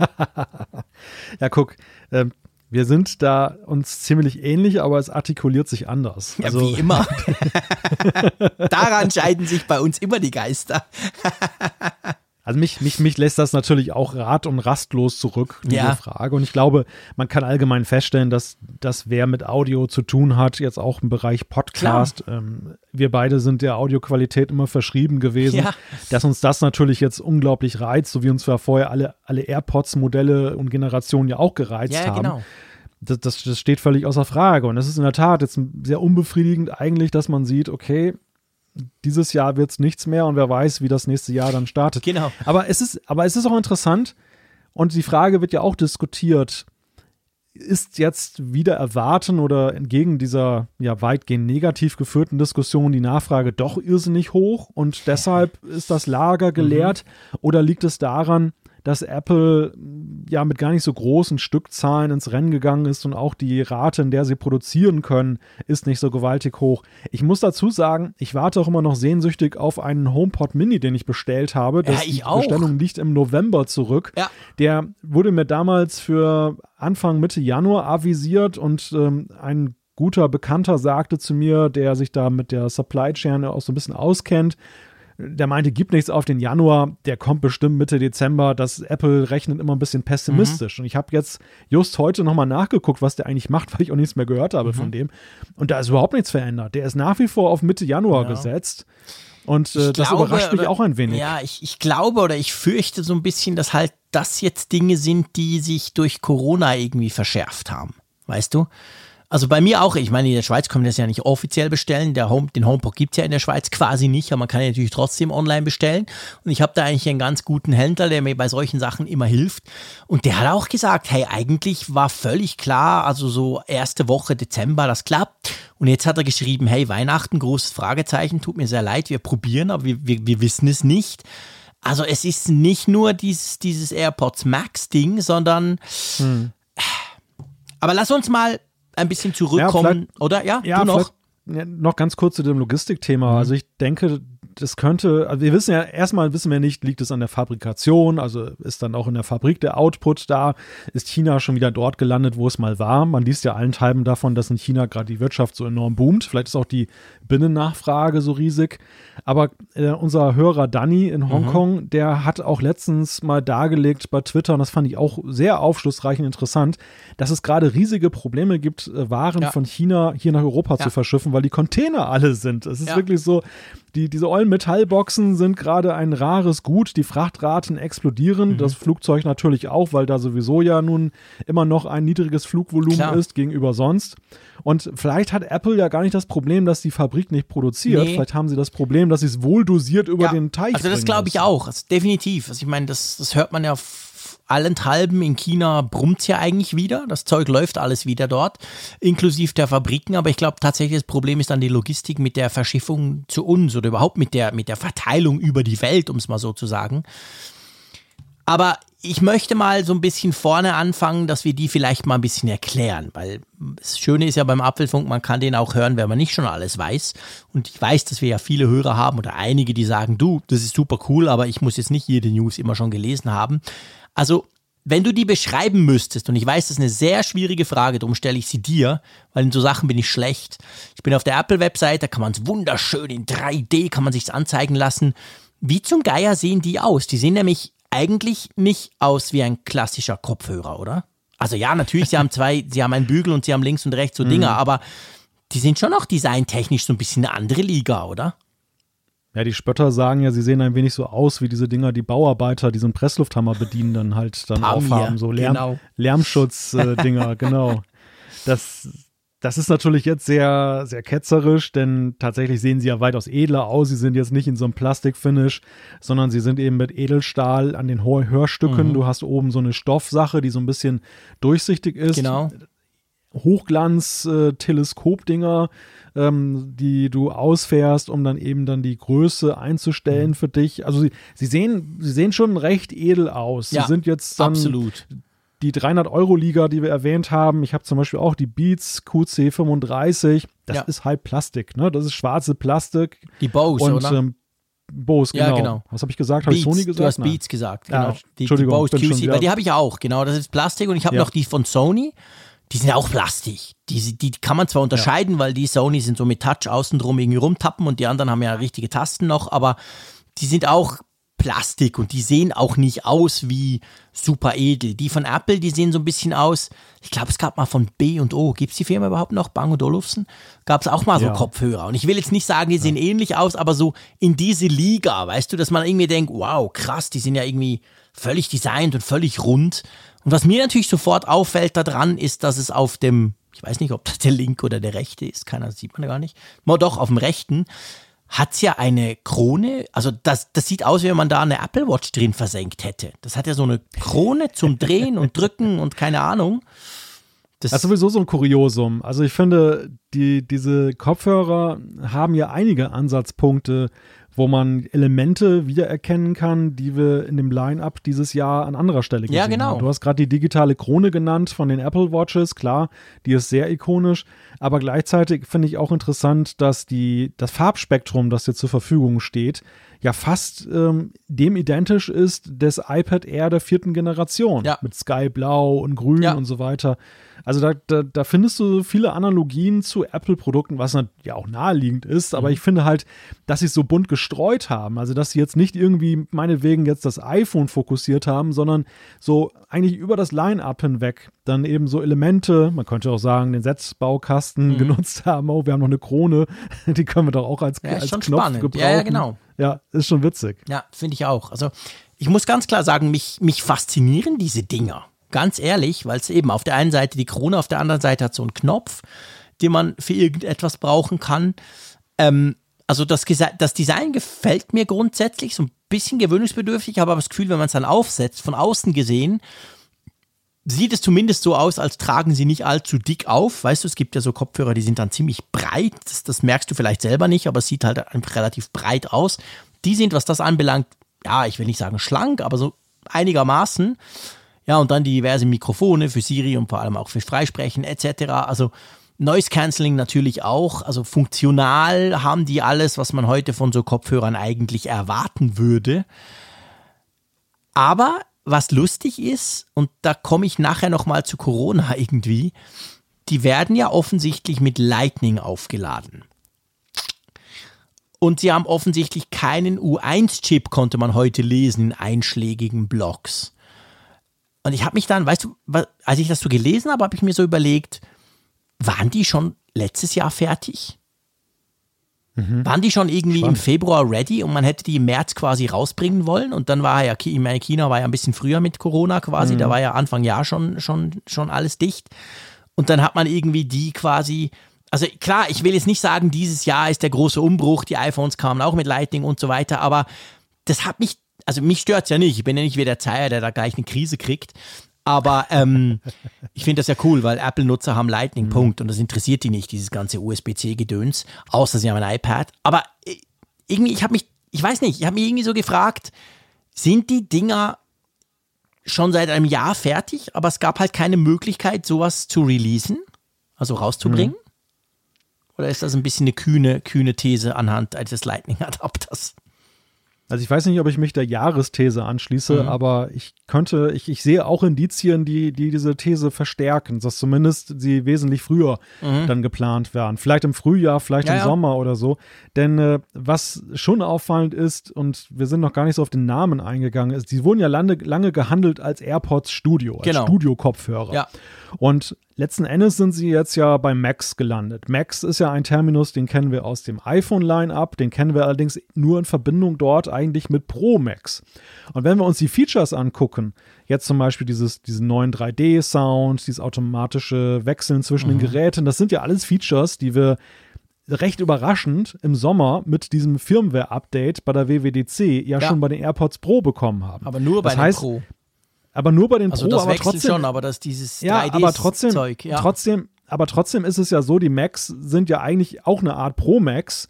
Ja, guck, ähm, wir sind da uns ziemlich ähnlich, aber es artikuliert sich anders. Ja, also, wie immer. Daran scheiden sich bei uns immer die Geister. Also mich, mich, mich lässt das natürlich auch rat- und rastlos zurück, diese Ja. Frage. Und ich glaube, man kann allgemein feststellen, dass das, wer mit Audio zu tun hat, jetzt auch im Bereich Podcast, ähm, wir beide sind der Audioqualität immer verschrieben gewesen, Ja. dass uns das natürlich jetzt unglaublich reizt, so wie uns ja vorher alle, alle AirPods-Modelle und Generationen ja auch gereizt Ja, haben. genau. Das, das, das steht völlig außer Frage. Und es ist in der Tat jetzt sehr unbefriedigend eigentlich, dass man sieht, okay, dieses Jahr wird es nichts mehr und wer weiß, wie das nächste Jahr dann startet. Genau. Aber es ist, aber es ist auch interessant und die Frage wird ja auch diskutiert. Ist jetzt wieder erwarten oder entgegen dieser ja weitgehend negativ geführten Diskussion die Nachfrage doch irrsinnig hoch und deshalb ist das Lager geleert oder liegt es daran, dass Apple mh, ja mit gar nicht so großen Stückzahlen ins Rennen gegangen ist und auch die Rate, in der sie produzieren können, ist nicht so gewaltig hoch. Ich muss dazu sagen, ich warte auch immer noch sehnsüchtig auf einen HomePod Mini, den ich bestellt habe. Das, ich die auch. Bestellung liegt im November zurück. Ja. Der wurde mir damals für Anfang Mitte Januar avisiert und ähm, ein guter Bekannter sagte zu mir, der sich da mit der Supply Chain auch so ein bisschen auskennt, der meinte, gibt nichts auf den Januar, der kommt bestimmt Mitte Dezember. Das Apple rechnet immer ein bisschen pessimistisch. Und ich habe jetzt just heute nochmal nachgeguckt, was der eigentlich macht, weil ich auch nichts mehr gehört habe von dem. Und da ist überhaupt nichts verändert. Der ist nach wie vor auf Mitte Januar Ja. gesetzt. Und äh, Ich das glaube, überrascht mich oder- auch ein wenig. Ja, ich, ich glaube oder ich fürchte so ein bisschen, dass halt das jetzt Dinge sind, die sich durch Corona irgendwie verschärft haben. Weißt du? Also bei mir auch, ich meine, in der Schweiz können wir das ja nicht offiziell bestellen. Der Home, den HomePod gibt es ja in der Schweiz quasi nicht, aber man kann ja natürlich trotzdem online bestellen. Und ich habe da eigentlich einen ganz guten Händler, der mir bei solchen Sachen immer hilft. Und der hat auch gesagt, hey, eigentlich war völlig klar, also so erste Woche Dezember, das klappt. Und jetzt hat er geschrieben, hey, Weihnachten, großes Fragezeichen, tut mir sehr leid, wir probieren, aber wir, wir, wir wissen es nicht. Also es ist nicht nur dieses, dieses AirPods Max-Ding, sondern hm. aber lass uns mal ein bisschen zurückkommen, ja, oder? Ja, ja du noch? Noch ganz kurz zu dem Logistikthema. Mhm. Also ich denke, das könnte, also wir wissen ja, erstmal wissen wir nicht, liegt es an der Fabrikation, also ist dann auch in der Fabrik der Output da, ist China schon wieder dort gelandet, wo es mal war. Man liest ja allenthalben davon, dass in China gerade die Wirtschaft so enorm boomt. Vielleicht ist auch die Binnennachfrage so riesig. Aber äh, unser Hörer Danny in mhm. Hongkong, mhm. der hat auch letztens mal dargelegt bei Twitter, und das fand ich auch sehr aufschlussreich und interessant, dass es gerade riesige Probleme gibt, äh, Waren ja. von China hier nach Europa ja. zu verschiffen, weil die Container alle sind. Es ist ja. wirklich so, die, diese ollen Metallboxen sind gerade ein rares Gut. Die Frachtraten explodieren. Mhm. Das Flugzeug natürlich auch, weil da sowieso ja nun immer noch ein niedriges Flugvolumen Klar. ist gegenüber sonst. Und vielleicht hat Apple ja gar nicht das Problem, dass die Fabrik nicht produziert. Nee. Vielleicht haben sie das Problem, dass sie es wohl dosiert über ja, den Teich Also das glaube ich auch. Also definitiv. Also ich meine, das, das hört man ja allenthalben in China brummt es ja eigentlich wieder. Das Zeug läuft alles wieder dort, inklusive der Fabriken. Aber ich glaube tatsächlich, das Problem ist dann die Logistik mit der Verschiffung zu uns oder überhaupt mit der, mit der Verteilung über die Welt, um es mal so zu sagen. Aber ich möchte mal so ein bisschen vorne anfangen, dass wir die vielleicht mal ein bisschen erklären, weil das Schöne ist ja beim Apfelfunk, man kann den auch hören, wenn man nicht schon alles weiß. Und ich weiß, dass wir ja viele Hörer haben oder einige, die sagen, du, das ist super cool, aber ich muss jetzt nicht jede News immer schon gelesen haben. Also, wenn du die beschreiben müsstest, und ich weiß, das ist eine sehr schwierige Frage, darum stelle ich sie dir, weil in so Sachen bin ich schlecht. Ich bin auf der Apple-Website, da kann man es wunderschön in 3D, kann man sich anzeigen lassen. Wie zum Geier sehen die aus? Die sehen nämlich eigentlich nicht aus wie ein klassischer Kopfhörer, oder? Also ja, natürlich, sie haben zwei, sie haben einen Bügel und sie haben links und rechts so Dinger, mhm. aber die sind schon auch designtechnisch so ein bisschen eine andere Liga, oder? Ja, die Spötter sagen ja, sie sehen ein wenig so aus wie diese Dinger, die Bauarbeiter, die so einen Presslufthammer bedienen, dann halt dann Pamir, aufhaben, so Lärm, genau. Lärmschutz-Dinger, genau. Das, das ist natürlich jetzt sehr, sehr ketzerisch, denn tatsächlich sehen sie ja weitaus edler aus. Sie sind jetzt nicht in so einem Plastikfinish, sondern sie sind eben mit Edelstahl an den Hörstücken. Mhm. Du hast oben so eine Stoffsache, die so ein bisschen durchsichtig ist. Genau. Hochglanz-Teleskop-Dinger. Äh, ähm, die du ausfährst, um dann eben dann die Größe einzustellen mhm. für dich. Also sie, sie, sehen, sie sehen schon recht edel aus. Ja, sie sind jetzt dann absolut. die 300-Euro-Liga, die wir erwähnt haben. Ich habe zum Beispiel auch die Beats QC35. Das ja. ist halt Plastik, ne? Das ist schwarze Plastik. Die Bose, und, oder? Ähm, Bose, genau. Ja, genau. Was habe ich gesagt? Habe ich Sony gesagt? Du hast Beats gesagt, genau. Ja, die, Entschuldigung, die Bose QC, weil die habe ich auch, genau. Das ist Plastik und ich habe noch die von Sony die sind ja auch Plastik. Die, die kann man zwar unterscheiden, ja. weil die Sony sind so mit Touch außen drum irgendwie rumtappen und die anderen haben ja richtige Tasten noch, aber die sind auch Plastik und die sehen auch nicht aus wie super edel. Die von Apple, die sehen so ein bisschen aus, ich glaube, es gab mal von B und O, gibt es die Firma überhaupt noch, Bang und Olufsen? Gab es auch mal so ja. Kopfhörer. Und ich will jetzt nicht sagen, die sehen ja. ähnlich aus, aber so in diese Liga, weißt du, dass man irgendwie denkt, wow, krass, die sind ja irgendwie völlig designt und völlig rund. Und was mir natürlich sofort auffällt daran, ist, dass es auf dem, ich weiß nicht, ob das der linke oder der rechte ist, keiner sieht man gar nicht. Mal doch, auf dem rechten hat es ja eine Krone, also das, das sieht aus, wie wenn man da eine Apple Watch drin versenkt hätte. Das hat ja so eine Krone zum Drehen und Drücken und keine Ahnung. Das, das ist sowieso so ein Kuriosum. Also ich finde, die, diese Kopfhörer haben ja einige Ansatzpunkte, wo man Elemente wiedererkennen kann, die wir in dem Line-Up dieses Jahr an anderer Stelle gesehen haben. Ja, genau. Haben. Du hast gerade die digitale Krone genannt von den Apple Watches, klar, die ist sehr ikonisch, aber gleichzeitig finde ich auch interessant, dass die, das Farbspektrum, das dir zur Verfügung steht, ja fast ähm, dem identisch ist des iPad Air der vierten Generation. Ja. Mit Sky Blau und Grün ja. und so weiter. Also da, da, da, findest du viele Analogien zu Apple-Produkten, was ja auch naheliegend ist, aber mhm. ich finde halt, dass sie es so bunt gestreut haben. Also dass sie jetzt nicht irgendwie meinetwegen jetzt das iPhone fokussiert haben, sondern so eigentlich über das Line-Up hinweg dann eben so Elemente, man könnte auch sagen, den Setzbaukasten mhm. genutzt haben. Oh, wir haben noch eine Krone, die können wir doch auch als, ja, als Knopf spannend. gebrauchen. Ja, ja, genau. Ja, ist schon witzig. Ja, finde ich auch. Also ich muss ganz klar sagen, mich, mich faszinieren diese Dinger. Ganz ehrlich, weil es eben auf der einen Seite die Krone, auf der anderen Seite hat so einen Knopf, den man für irgendetwas brauchen kann. Ähm, also das, das Design gefällt mir grundsätzlich, so ein bisschen gewöhnungsbedürftig, aber das Gefühl, wenn man es dann aufsetzt, von außen gesehen, sieht es zumindest so aus, als tragen sie nicht allzu dick auf. Weißt du, es gibt ja so Kopfhörer, die sind dann ziemlich breit. Das, das merkst du vielleicht selber nicht, aber es sieht halt einfach relativ breit aus. Die sind, was das anbelangt, ja, ich will nicht sagen schlank, aber so einigermaßen. Ja, und dann die diverse Mikrofone für Siri und vor allem auch für Freisprechen etc. Also Noise Cancelling natürlich auch. Also funktional haben die alles, was man heute von so Kopfhörern eigentlich erwarten würde. Aber was lustig ist, und da komme ich nachher nochmal zu Corona irgendwie, die werden ja offensichtlich mit Lightning aufgeladen. Und sie haben offensichtlich keinen U1-Chip, konnte man heute lesen in einschlägigen Blogs. Und ich habe mich dann, weißt du, als ich das so gelesen habe, habe ich mir so überlegt, waren die schon letztes Jahr fertig? Mhm. Waren die schon irgendwie Spannend. im Februar ready und man hätte die im März quasi rausbringen wollen? Und dann war ja, ich meine, China war ja ein bisschen früher mit Corona quasi, mhm. da war ja Anfang Jahr schon, schon, schon alles dicht. Und dann hat man irgendwie die quasi also klar, ich will jetzt nicht sagen, dieses Jahr ist der große Umbruch, die iPhones kamen auch mit Lightning und so weiter, aber das hat mich, also mich stört es ja nicht. Ich bin ja nicht wie der Zeier, der da gleich eine Krise kriegt. Aber ähm, ich finde das ja cool, weil Apple-Nutzer haben Lightning, mhm. Punkt. Und das interessiert die nicht, dieses ganze USB-C-Gedöns, außer sie haben ein iPad. Aber äh, irgendwie, ich habe mich, ich weiß nicht, ich habe mich irgendwie so gefragt, sind die Dinger schon seit einem Jahr fertig, aber es gab halt keine Möglichkeit, sowas zu releasen, also rauszubringen? Mhm. Oder ist das ein bisschen eine kühne, kühne These anhand eines Lightning-Adapters? Also ich weiß nicht, ob ich mich der Jahresthese anschließe, mhm. aber ich könnte, ich, ich sehe auch Indizien, die, die diese These verstärken, dass zumindest sie wesentlich früher mhm. dann geplant werden. Vielleicht im Frühjahr, vielleicht ja, im ja. Sommer oder so. Denn äh, was schon auffallend ist, und wir sind noch gar nicht so auf den Namen eingegangen, ist, die wurden ja lange, lange gehandelt als AirPods Studio, als genau. Studio-Kopfhörer. Ja. Und letzten Endes sind sie jetzt ja bei Max gelandet. Max ist ja ein Terminus, den kennen wir aus dem iPhone-Line-Up, den kennen wir allerdings nur in Verbindung dort eigentlich mit Pro Max. Und wenn wir uns die Features angucken, jetzt zum Beispiel dieses, diesen neuen 3D-Sound, dieses automatische Wechseln zwischen mhm. den Geräten, das sind ja alles Features, die wir recht überraschend im Sommer mit diesem Firmware-Update bei der WWDC ja, ja, schon bei den AirPods Pro bekommen haben. Aber nur bei das heißt, Pro. Aber nur bei den also Pro, das aber trotzdem schon, aber das dieses ja, 3D aber trotzdem, Zeug, ja. trotzdem, aber trotzdem ist es ja so, die Macs sind ja eigentlich auch eine Art Pro Max.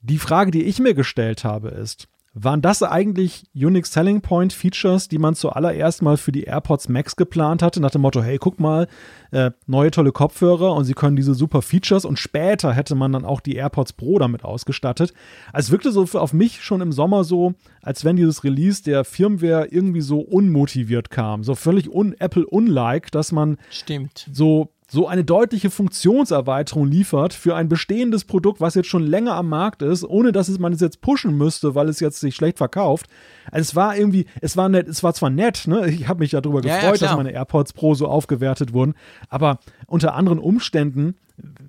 Die Frage, die ich mir gestellt habe, ist, waren das eigentlich Unique Selling Point Features, die man zuallererst mal für die AirPods Max geplant hatte, nach dem Motto, hey, guck mal, äh, neue tolle Kopfhörer und sie können diese super Features und später hätte man dann auch die AirPods Pro damit ausgestattet. Also es wirkte so auf mich schon im Sommer so, als wenn dieses Release der Firmware irgendwie so unmotiviert kam, so völlig un Apple-unlike, dass man Stimmt. so so eine deutliche Funktionserweiterung liefert für ein bestehendes Produkt, was jetzt schon länger am Markt ist, ohne dass es man es jetzt pushen müsste, weil es jetzt sich schlecht verkauft. Also es war irgendwie, es war nett, es war zwar nett, ne? Ich habe mich ja darüber ja, gefreut, ja, dass meine AirPods Pro so aufgewertet wurden, aber unter anderen Umständen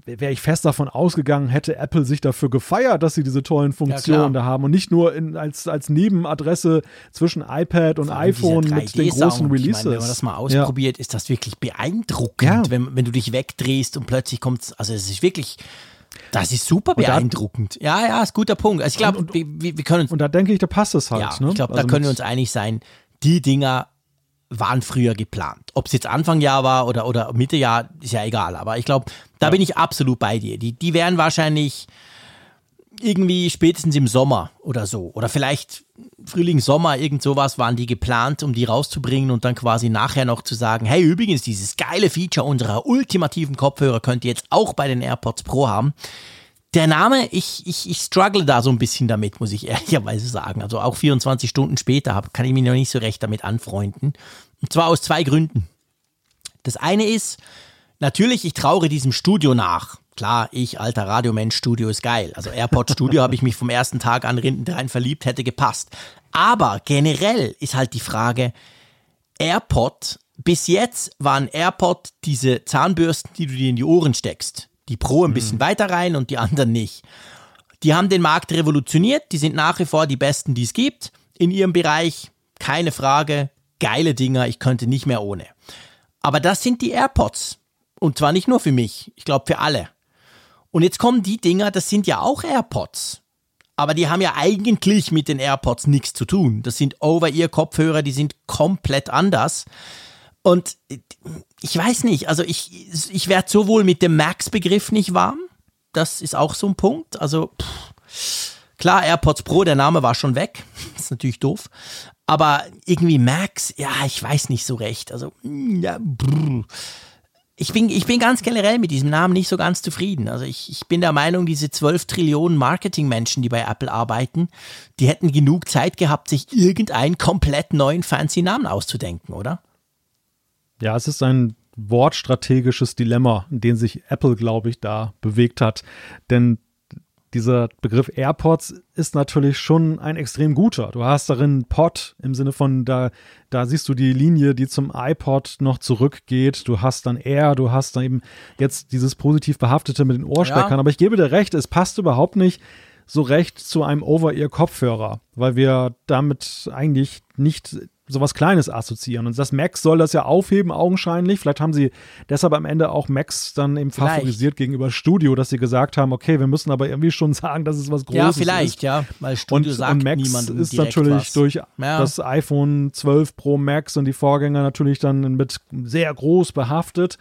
wäre ich fest davon ausgegangen, hätte Apple sich dafür gefeiert, dass sie diese tollen Funktionen ja, da haben und nicht nur in, als, als Nebenadresse zwischen iPad und iPhone mit den großen Releases. Meine, wenn man das mal ausprobiert, ja. ist das wirklich beeindruckend, ja. wenn, wenn du dich wegdrehst und plötzlich kommt also es ist wirklich das ist super beeindruckend. Da, ja, ja, ist ein guter Punkt. Also ich glaube, wir, wir, können uns. Und da denke ich, da passt es halt. Ja, ne? Ich glaube, also da können wir uns einig sein. Die Dinger waren früher geplant. Ob es jetzt Anfang Jahr war oder, oder Mitte Jahr, ist ja egal. Aber ich glaube, da ja. bin ich absolut bei dir. Die, die wären wahrscheinlich irgendwie spätestens im Sommer oder so. Oder vielleicht Frühling, Sommer, irgend sowas waren die geplant, um die rauszubringen und dann quasi nachher noch zu sagen, hey, übrigens, dieses geile Feature unserer ultimativen Kopfhörer könnt ihr jetzt auch bei den AirPods Pro haben. Der Name, ich, ich, ich struggle da so ein bisschen damit, muss ich ehrlicherweise sagen. Also auch 24 Stunden später hab, kann ich mich noch nicht so recht damit anfreunden. Und zwar aus zwei Gründen. Das eine ist, natürlich, ich traure diesem Studio nach. Klar, ich, alter Radiomensch, Studio ist geil. Also AirPod Studio habe ich mich vom ersten Tag an rein verliebt, hätte gepasst. Aber generell ist halt die Frage, AirPod, bis jetzt waren AirPod diese Zahnbürsten, die du dir in die Ohren steckst die Pro ein bisschen mhm. weiter rein und die anderen nicht. Die haben den Markt revolutioniert, die sind nach wie vor die besten, die es gibt. In ihrem Bereich, keine Frage, geile Dinger, ich könnte nicht mehr ohne. Aber das sind die AirPods. Und zwar nicht nur für mich, ich glaube für alle. Und jetzt kommen die Dinger, das sind ja auch AirPods. Aber die haben ja eigentlich mit den AirPods nichts zu tun. Das sind Over-Ear-Kopfhörer, die sind komplett anders. Und ich weiß nicht, also ich, ich werde sowohl mit dem Max-Begriff nicht warm. Das ist auch so ein Punkt. Also, pff, klar, AirPods Pro, der Name war schon weg. Das ist natürlich doof. Aber irgendwie Max, ja, ich weiß nicht so recht. Also, hm, ja, brr. Ich bin, ich bin ganz generell mit diesem Namen nicht so ganz zufrieden. Also ich, ich bin der Meinung, diese 12 Trillionen Marketingmenschen, die bei Apple arbeiten, die hätten genug Zeit gehabt, sich irgendeinen komplett neuen fancy Namen auszudenken, oder? Ja, es ist ein wortstrategisches Dilemma, in dem sich Apple, glaube ich, da bewegt hat. Denn dieser Begriff AirPods ist natürlich schon ein extrem guter. Du hast darin Pod im Sinne von, da, da siehst du die Linie, die zum iPod noch zurückgeht. Du hast dann Air, du hast dann eben jetzt dieses positiv behaftete mit den Ohrspeckern. Ja. Aber ich gebe dir recht, es passt überhaupt nicht so recht zu einem Over-Ear-Kopfhörer, weil wir damit eigentlich nicht sowas Kleines assoziieren. Und das Max soll das ja aufheben, augenscheinlich. Vielleicht haben sie deshalb am Ende auch Max dann eben vielleicht. favorisiert gegenüber Studio, dass sie gesagt haben, okay, wir müssen aber irgendwie schon sagen, dass es was Großes ist. Ja, vielleicht, ist. ja, weil Studio und, sagt und Max niemandem ist natürlich was. durch ja. das iPhone 12 Pro Max und die Vorgänger natürlich dann mit sehr groß behaftet.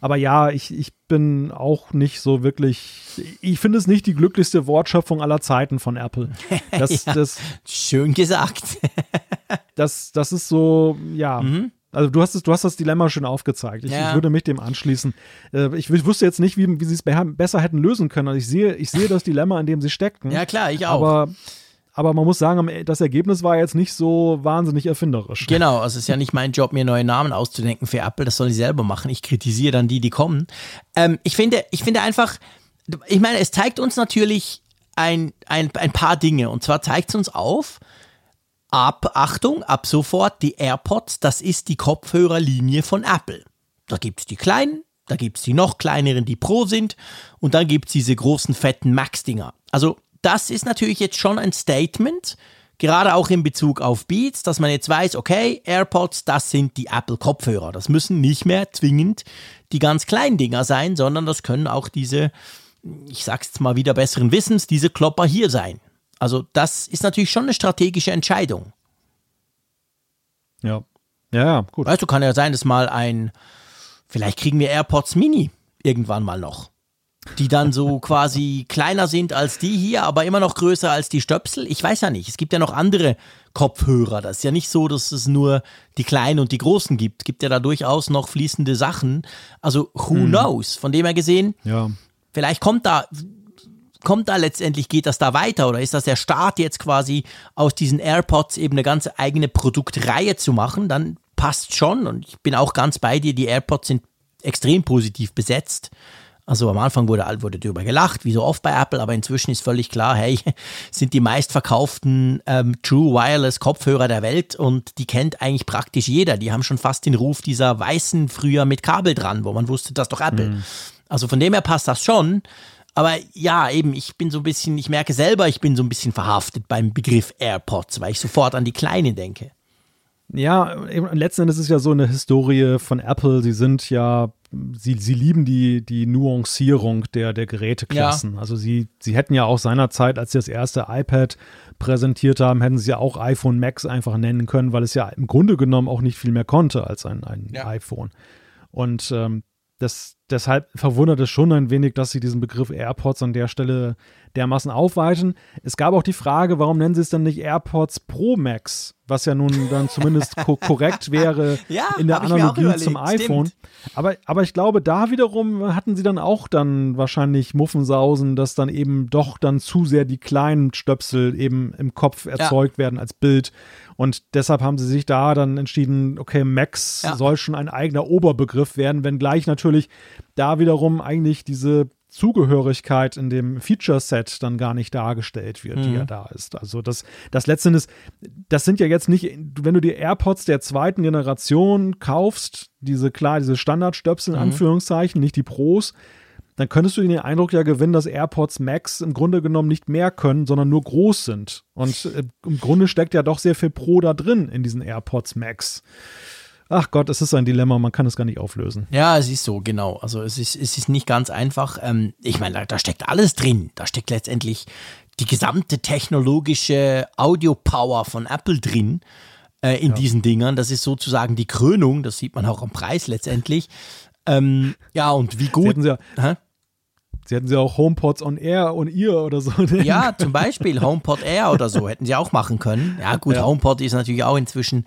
Aber ja, ich, ich bin auch nicht so wirklich. Ich finde es nicht die glücklichste Wortschöpfung aller Zeiten von Apple. Das, ja, das, schön gesagt. das, das ist so, ja. Mhm. Also du hast, es, du hast das Dilemma schon aufgezeigt. Ich, ja. ich würde mich dem anschließen. Äh, ich, ich, wusste jetzt nicht, wie, wie sie es besser hätten lösen können. Also ich sehe, ich sehe das Dilemma, in dem sie steckten. Ja klar, ich auch. Aber aber man muss sagen, das Ergebnis war jetzt nicht so wahnsinnig erfinderisch. Genau, also es ist ja nicht mein Job, mir neue Namen auszudenken für Apple, das soll ich selber machen. Ich kritisiere dann die, die kommen. Ähm, ich, finde, ich finde einfach, ich meine, es zeigt uns natürlich ein, ein, ein paar Dinge. Und zwar zeigt es uns auf, ab, Achtung, ab sofort die AirPods, das ist die Kopfhörerlinie von Apple. Da gibt es die kleinen, da gibt es die noch kleineren, die Pro sind, und dann gibt es diese großen, fetten Max-Dinger. Also das ist natürlich jetzt schon ein Statement, gerade auch in Bezug auf Beats, dass man jetzt weiß, okay, AirPods, das sind die Apple-Kopfhörer. Das müssen nicht mehr zwingend die ganz kleinen Dinger sein, sondern das können auch diese, ich sag's jetzt mal wieder besseren Wissens, diese Klopper hier sein. Also das ist natürlich schon eine strategische Entscheidung. Ja. Ja, ja, gut. Weißt du, kann ja sein, dass mal ein, vielleicht kriegen wir AirPods Mini irgendwann mal noch die dann so quasi kleiner sind als die hier, aber immer noch größer als die Stöpsel. Ich weiß ja nicht. Es gibt ja noch andere Kopfhörer. Das ist ja nicht so, dass es nur die kleinen und die großen gibt. Es gibt ja da durchaus noch fließende Sachen. Also who hm. knows? Von dem her gesehen, ja. vielleicht kommt da kommt da letztendlich, geht das da weiter oder ist das der Start jetzt quasi aus diesen AirPods eben eine ganze eigene Produktreihe zu machen? Dann passt schon und ich bin auch ganz bei dir, die AirPods sind extrem positiv besetzt. Also am Anfang wurde, wurde darüber gelacht, wie so oft bei Apple, aber inzwischen ist völlig klar, hey, sind die meistverkauften ähm, True Wireless Kopfhörer der Welt und die kennt eigentlich praktisch jeder. Die haben schon fast den Ruf dieser weißen früher mit Kabel dran, wo man wusste, das ist doch Apple. Mhm. Also von dem her passt das schon. Aber ja, eben, ich bin so ein bisschen, ich merke selber, ich bin so ein bisschen verhaftet beim Begriff AirPods, weil ich sofort an die Kleinen denke. Ja, letzten Endes ist es ja so eine Historie von Apple. Sie sind ja sie, sie lieben die, die Nuancierung der, der Geräteklassen. Ja. Also sie, sie hätten ja auch seinerzeit, als sie das erste iPad präsentiert haben, hätten sie ja auch iPhone Max einfach nennen können, weil es ja im Grunde genommen auch nicht viel mehr konnte als ein, ein ja. iPhone. Und ähm, das, deshalb verwundert es schon ein wenig, dass sie diesen Begriff AirPods an der Stelle dermaßen aufweichen. Es gab auch die Frage, warum nennen sie es denn nicht AirPods Pro Max, was ja nun dann zumindest ko korrekt wäre ja, in der Analogie zum iPhone. Aber, aber ich glaube, da wiederum hatten sie dann auch dann wahrscheinlich Muffensausen, dass dann eben doch dann zu sehr die kleinen Stöpsel eben im Kopf erzeugt ja. werden als Bild. Und deshalb haben sie sich da dann entschieden, okay, Max ja. soll schon ein eigener Oberbegriff werden, wenngleich natürlich da wiederum eigentlich diese Zugehörigkeit in dem Feature-Set dann gar nicht dargestellt wird, mhm. die ja da ist. Also das, das letztendlich, das sind ja jetzt nicht, wenn du die AirPods der zweiten Generation kaufst, diese klar, diese Standardstöpsel in mhm. Anführungszeichen, nicht die Pros, dann könntest du den Eindruck ja gewinnen, dass AirPods Max im Grunde genommen nicht mehr können, sondern nur groß sind. Und äh, im Grunde steckt ja doch sehr viel Pro da drin in diesen AirPods Max ach Gott, es ist ein Dilemma, man kann es gar nicht auflösen. Ja, es ist so, genau. Also es ist, es ist nicht ganz einfach. Ähm, ich meine, da, da steckt alles drin. Da steckt letztendlich die gesamte technologische Audio-Power von Apple drin. äh, in ja. diesen Dingern. Das ist sozusagen die Krönung, das sieht man auch am Preis letztendlich. Ähm, ja, und wie gut. Sie ja, Sie hätten sie auch HomePods on Air on Ear oder so. Ja, zum Beispiel HomePod Air oder so hätten sie auch machen können. Ja, gut, ja. HomePod ist natürlich auch inzwischen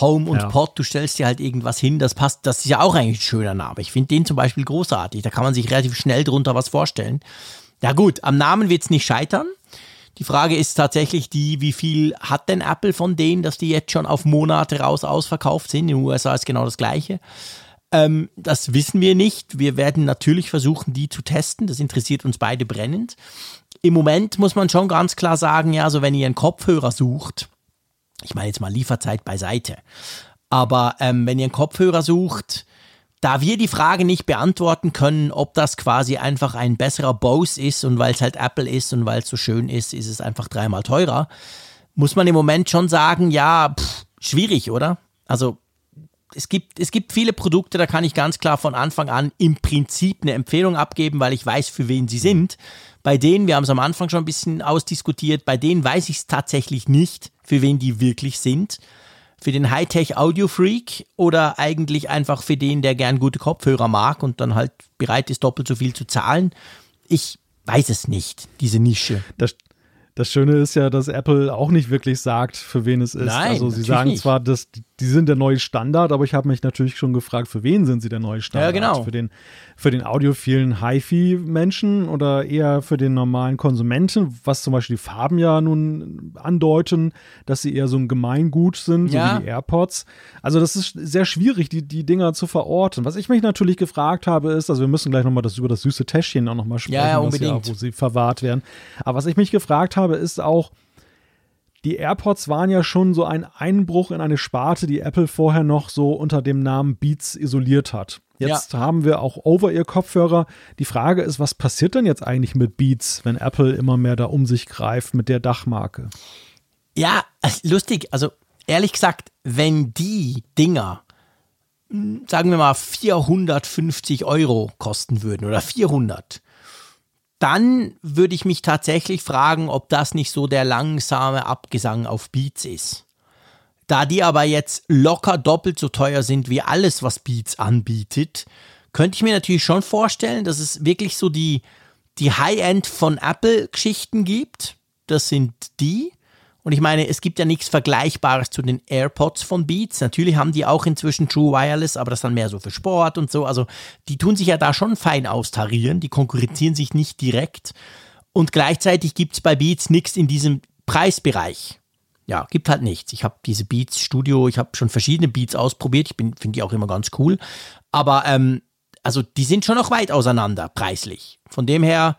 Home und ja. Pod. Du stellst dir halt irgendwas hin, das passt. Das ist ja auch eigentlich ein schöner Name. Ich finde den zum Beispiel großartig. Da kann man sich relativ schnell drunter was vorstellen. Ja, gut, am Namen wird es nicht scheitern. Die Frage ist tatsächlich die, wie viel hat denn Apple von denen, dass die jetzt schon auf Monate raus ausverkauft sind? In den USA ist genau das Gleiche. Ähm, das wissen wir nicht. Wir werden natürlich versuchen, die zu testen. Das interessiert uns beide brennend. Im Moment muss man schon ganz klar sagen, ja, also wenn ihr einen Kopfhörer sucht, ich meine jetzt mal Lieferzeit beiseite, aber ähm, wenn ihr einen Kopfhörer sucht, da wir die Frage nicht beantworten können, ob das quasi einfach ein besserer Bose ist und weil es halt Apple ist und weil es so schön ist, ist es einfach dreimal teurer, muss man im Moment schon sagen, ja, pff, schwierig, oder? Also es gibt, es gibt viele Produkte, da kann ich ganz klar von Anfang an im Prinzip eine Empfehlung abgeben, weil ich weiß, für wen sie sind. Bei denen, wir haben es am Anfang schon ein bisschen ausdiskutiert, bei denen weiß ich es tatsächlich nicht, für wen die wirklich sind. Für den Hightech-Audio-Freak oder eigentlich einfach für den, der gern gute Kopfhörer mag und dann halt bereit ist, doppelt so viel zu zahlen. Ich weiß es nicht, diese Nische. Das, das Schöne ist ja, dass Apple auch nicht wirklich sagt, für wen es ist. Nein, also sie sagen nicht. zwar, dass die sind der neue Standard, aber ich habe mich natürlich schon gefragt, für wen sind sie der neue Standard? Ja, genau. Für den, für den audiophilen HiFi-Menschen oder eher für den normalen Konsumenten, was zum Beispiel die Farben ja nun andeuten, dass sie eher so ein Gemeingut sind, ja. so wie die AirPods. Also das ist sehr schwierig, die, die Dinger zu verorten. Was ich mich natürlich gefragt habe, ist, also wir müssen gleich nochmal das über das süße Täschchen auch nochmal sprechen, ja, ja, unbedingt. Ja, wo sie verwahrt werden. Aber was ich mich gefragt habe, ist auch, die AirPods waren ja schon so ein Einbruch in eine Sparte, die Apple vorher noch so unter dem Namen Beats isoliert hat. Jetzt ja. haben wir auch Over-Ear-Kopfhörer. Die Frage ist, was passiert denn jetzt eigentlich mit Beats, wenn Apple immer mehr da um sich greift mit der Dachmarke? Ja, lustig. Also ehrlich gesagt, wenn die Dinger, hm, sagen wir mal, 450 Euro kosten würden oder 400, dann würde ich mich tatsächlich fragen, ob das nicht so der langsame Abgesang auf Beats ist. Da die aber jetzt locker doppelt so teuer sind wie alles, was Beats anbietet, könnte ich mir natürlich schon vorstellen, dass es wirklich so die, die High-End von Apple-Geschichten gibt. Das sind die. Und ich meine, es gibt ja nichts Vergleichbares zu den AirPods von Beats. Natürlich haben die auch inzwischen True Wireless, aber das dann mehr so für Sport und so. Also die tun sich ja da schon fein austarieren. Die konkurrenzieren sich nicht direkt. Und gleichzeitig gibt es bei Beats nichts in diesem Preisbereich. Ja, gibt halt nichts. Ich habe diese Beats Studio, ich habe schon verschiedene Beats ausprobiert. Ich finde die auch immer ganz cool. Aber ähm, also die sind schon noch weit auseinander preislich. Von dem her,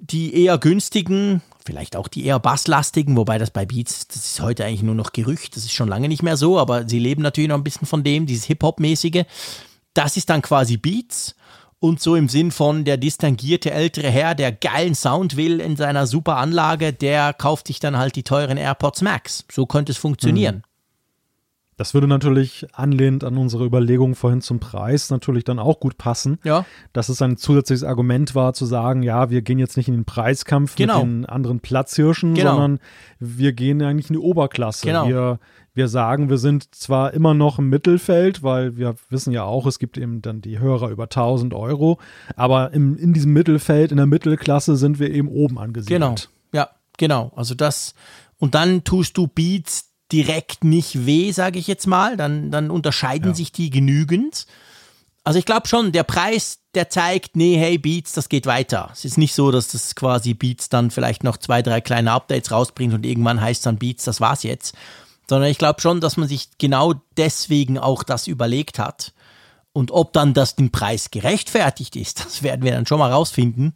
die eher günstigen vielleicht auch die eher basslastigen, wobei das bei Beats, das ist heute eigentlich nur noch Gerücht, das ist schon lange nicht mehr so, aber sie leben natürlich noch ein bisschen von dem, dieses Hip-Hop-mäßige. Das ist dann quasi Beats und so im Sinn von der distangierte ältere Herr, der geilen Sound will in seiner super Anlage, der kauft sich dann halt die teuren AirPods Max. So könnte es funktionieren. Mhm. Das würde natürlich anlehnend an unsere Überlegung vorhin zum Preis natürlich dann auch gut passen. Ja. Dass es ein zusätzliches Argument war, zu sagen, ja, wir gehen jetzt nicht in den Preiskampf genau. mit den anderen Platzhirschen, genau. sondern wir gehen eigentlich in die Oberklasse. Genau. Wir, wir sagen, wir sind zwar immer noch im Mittelfeld, weil wir wissen ja auch, es gibt eben dann die Hörer über 1000 Euro, aber im, in diesem Mittelfeld, in der Mittelklasse sind wir eben oben angesiedelt. Genau, ja, genau. Also das, und dann tust du Beats direkt nicht weh, sage ich jetzt mal. Dann, dann unterscheiden ja. sich die genügend. Also ich glaube schon, der Preis, der zeigt, nee, hey, Beats, das geht weiter. Es ist nicht so, dass das quasi Beats dann vielleicht noch zwei, drei kleine Updates rausbringt und irgendwann heißt dann Beats, das war's jetzt. Sondern ich glaube schon, dass man sich genau deswegen auch das überlegt hat. Und ob dann das den Preis gerechtfertigt ist, das werden wir dann schon mal rausfinden.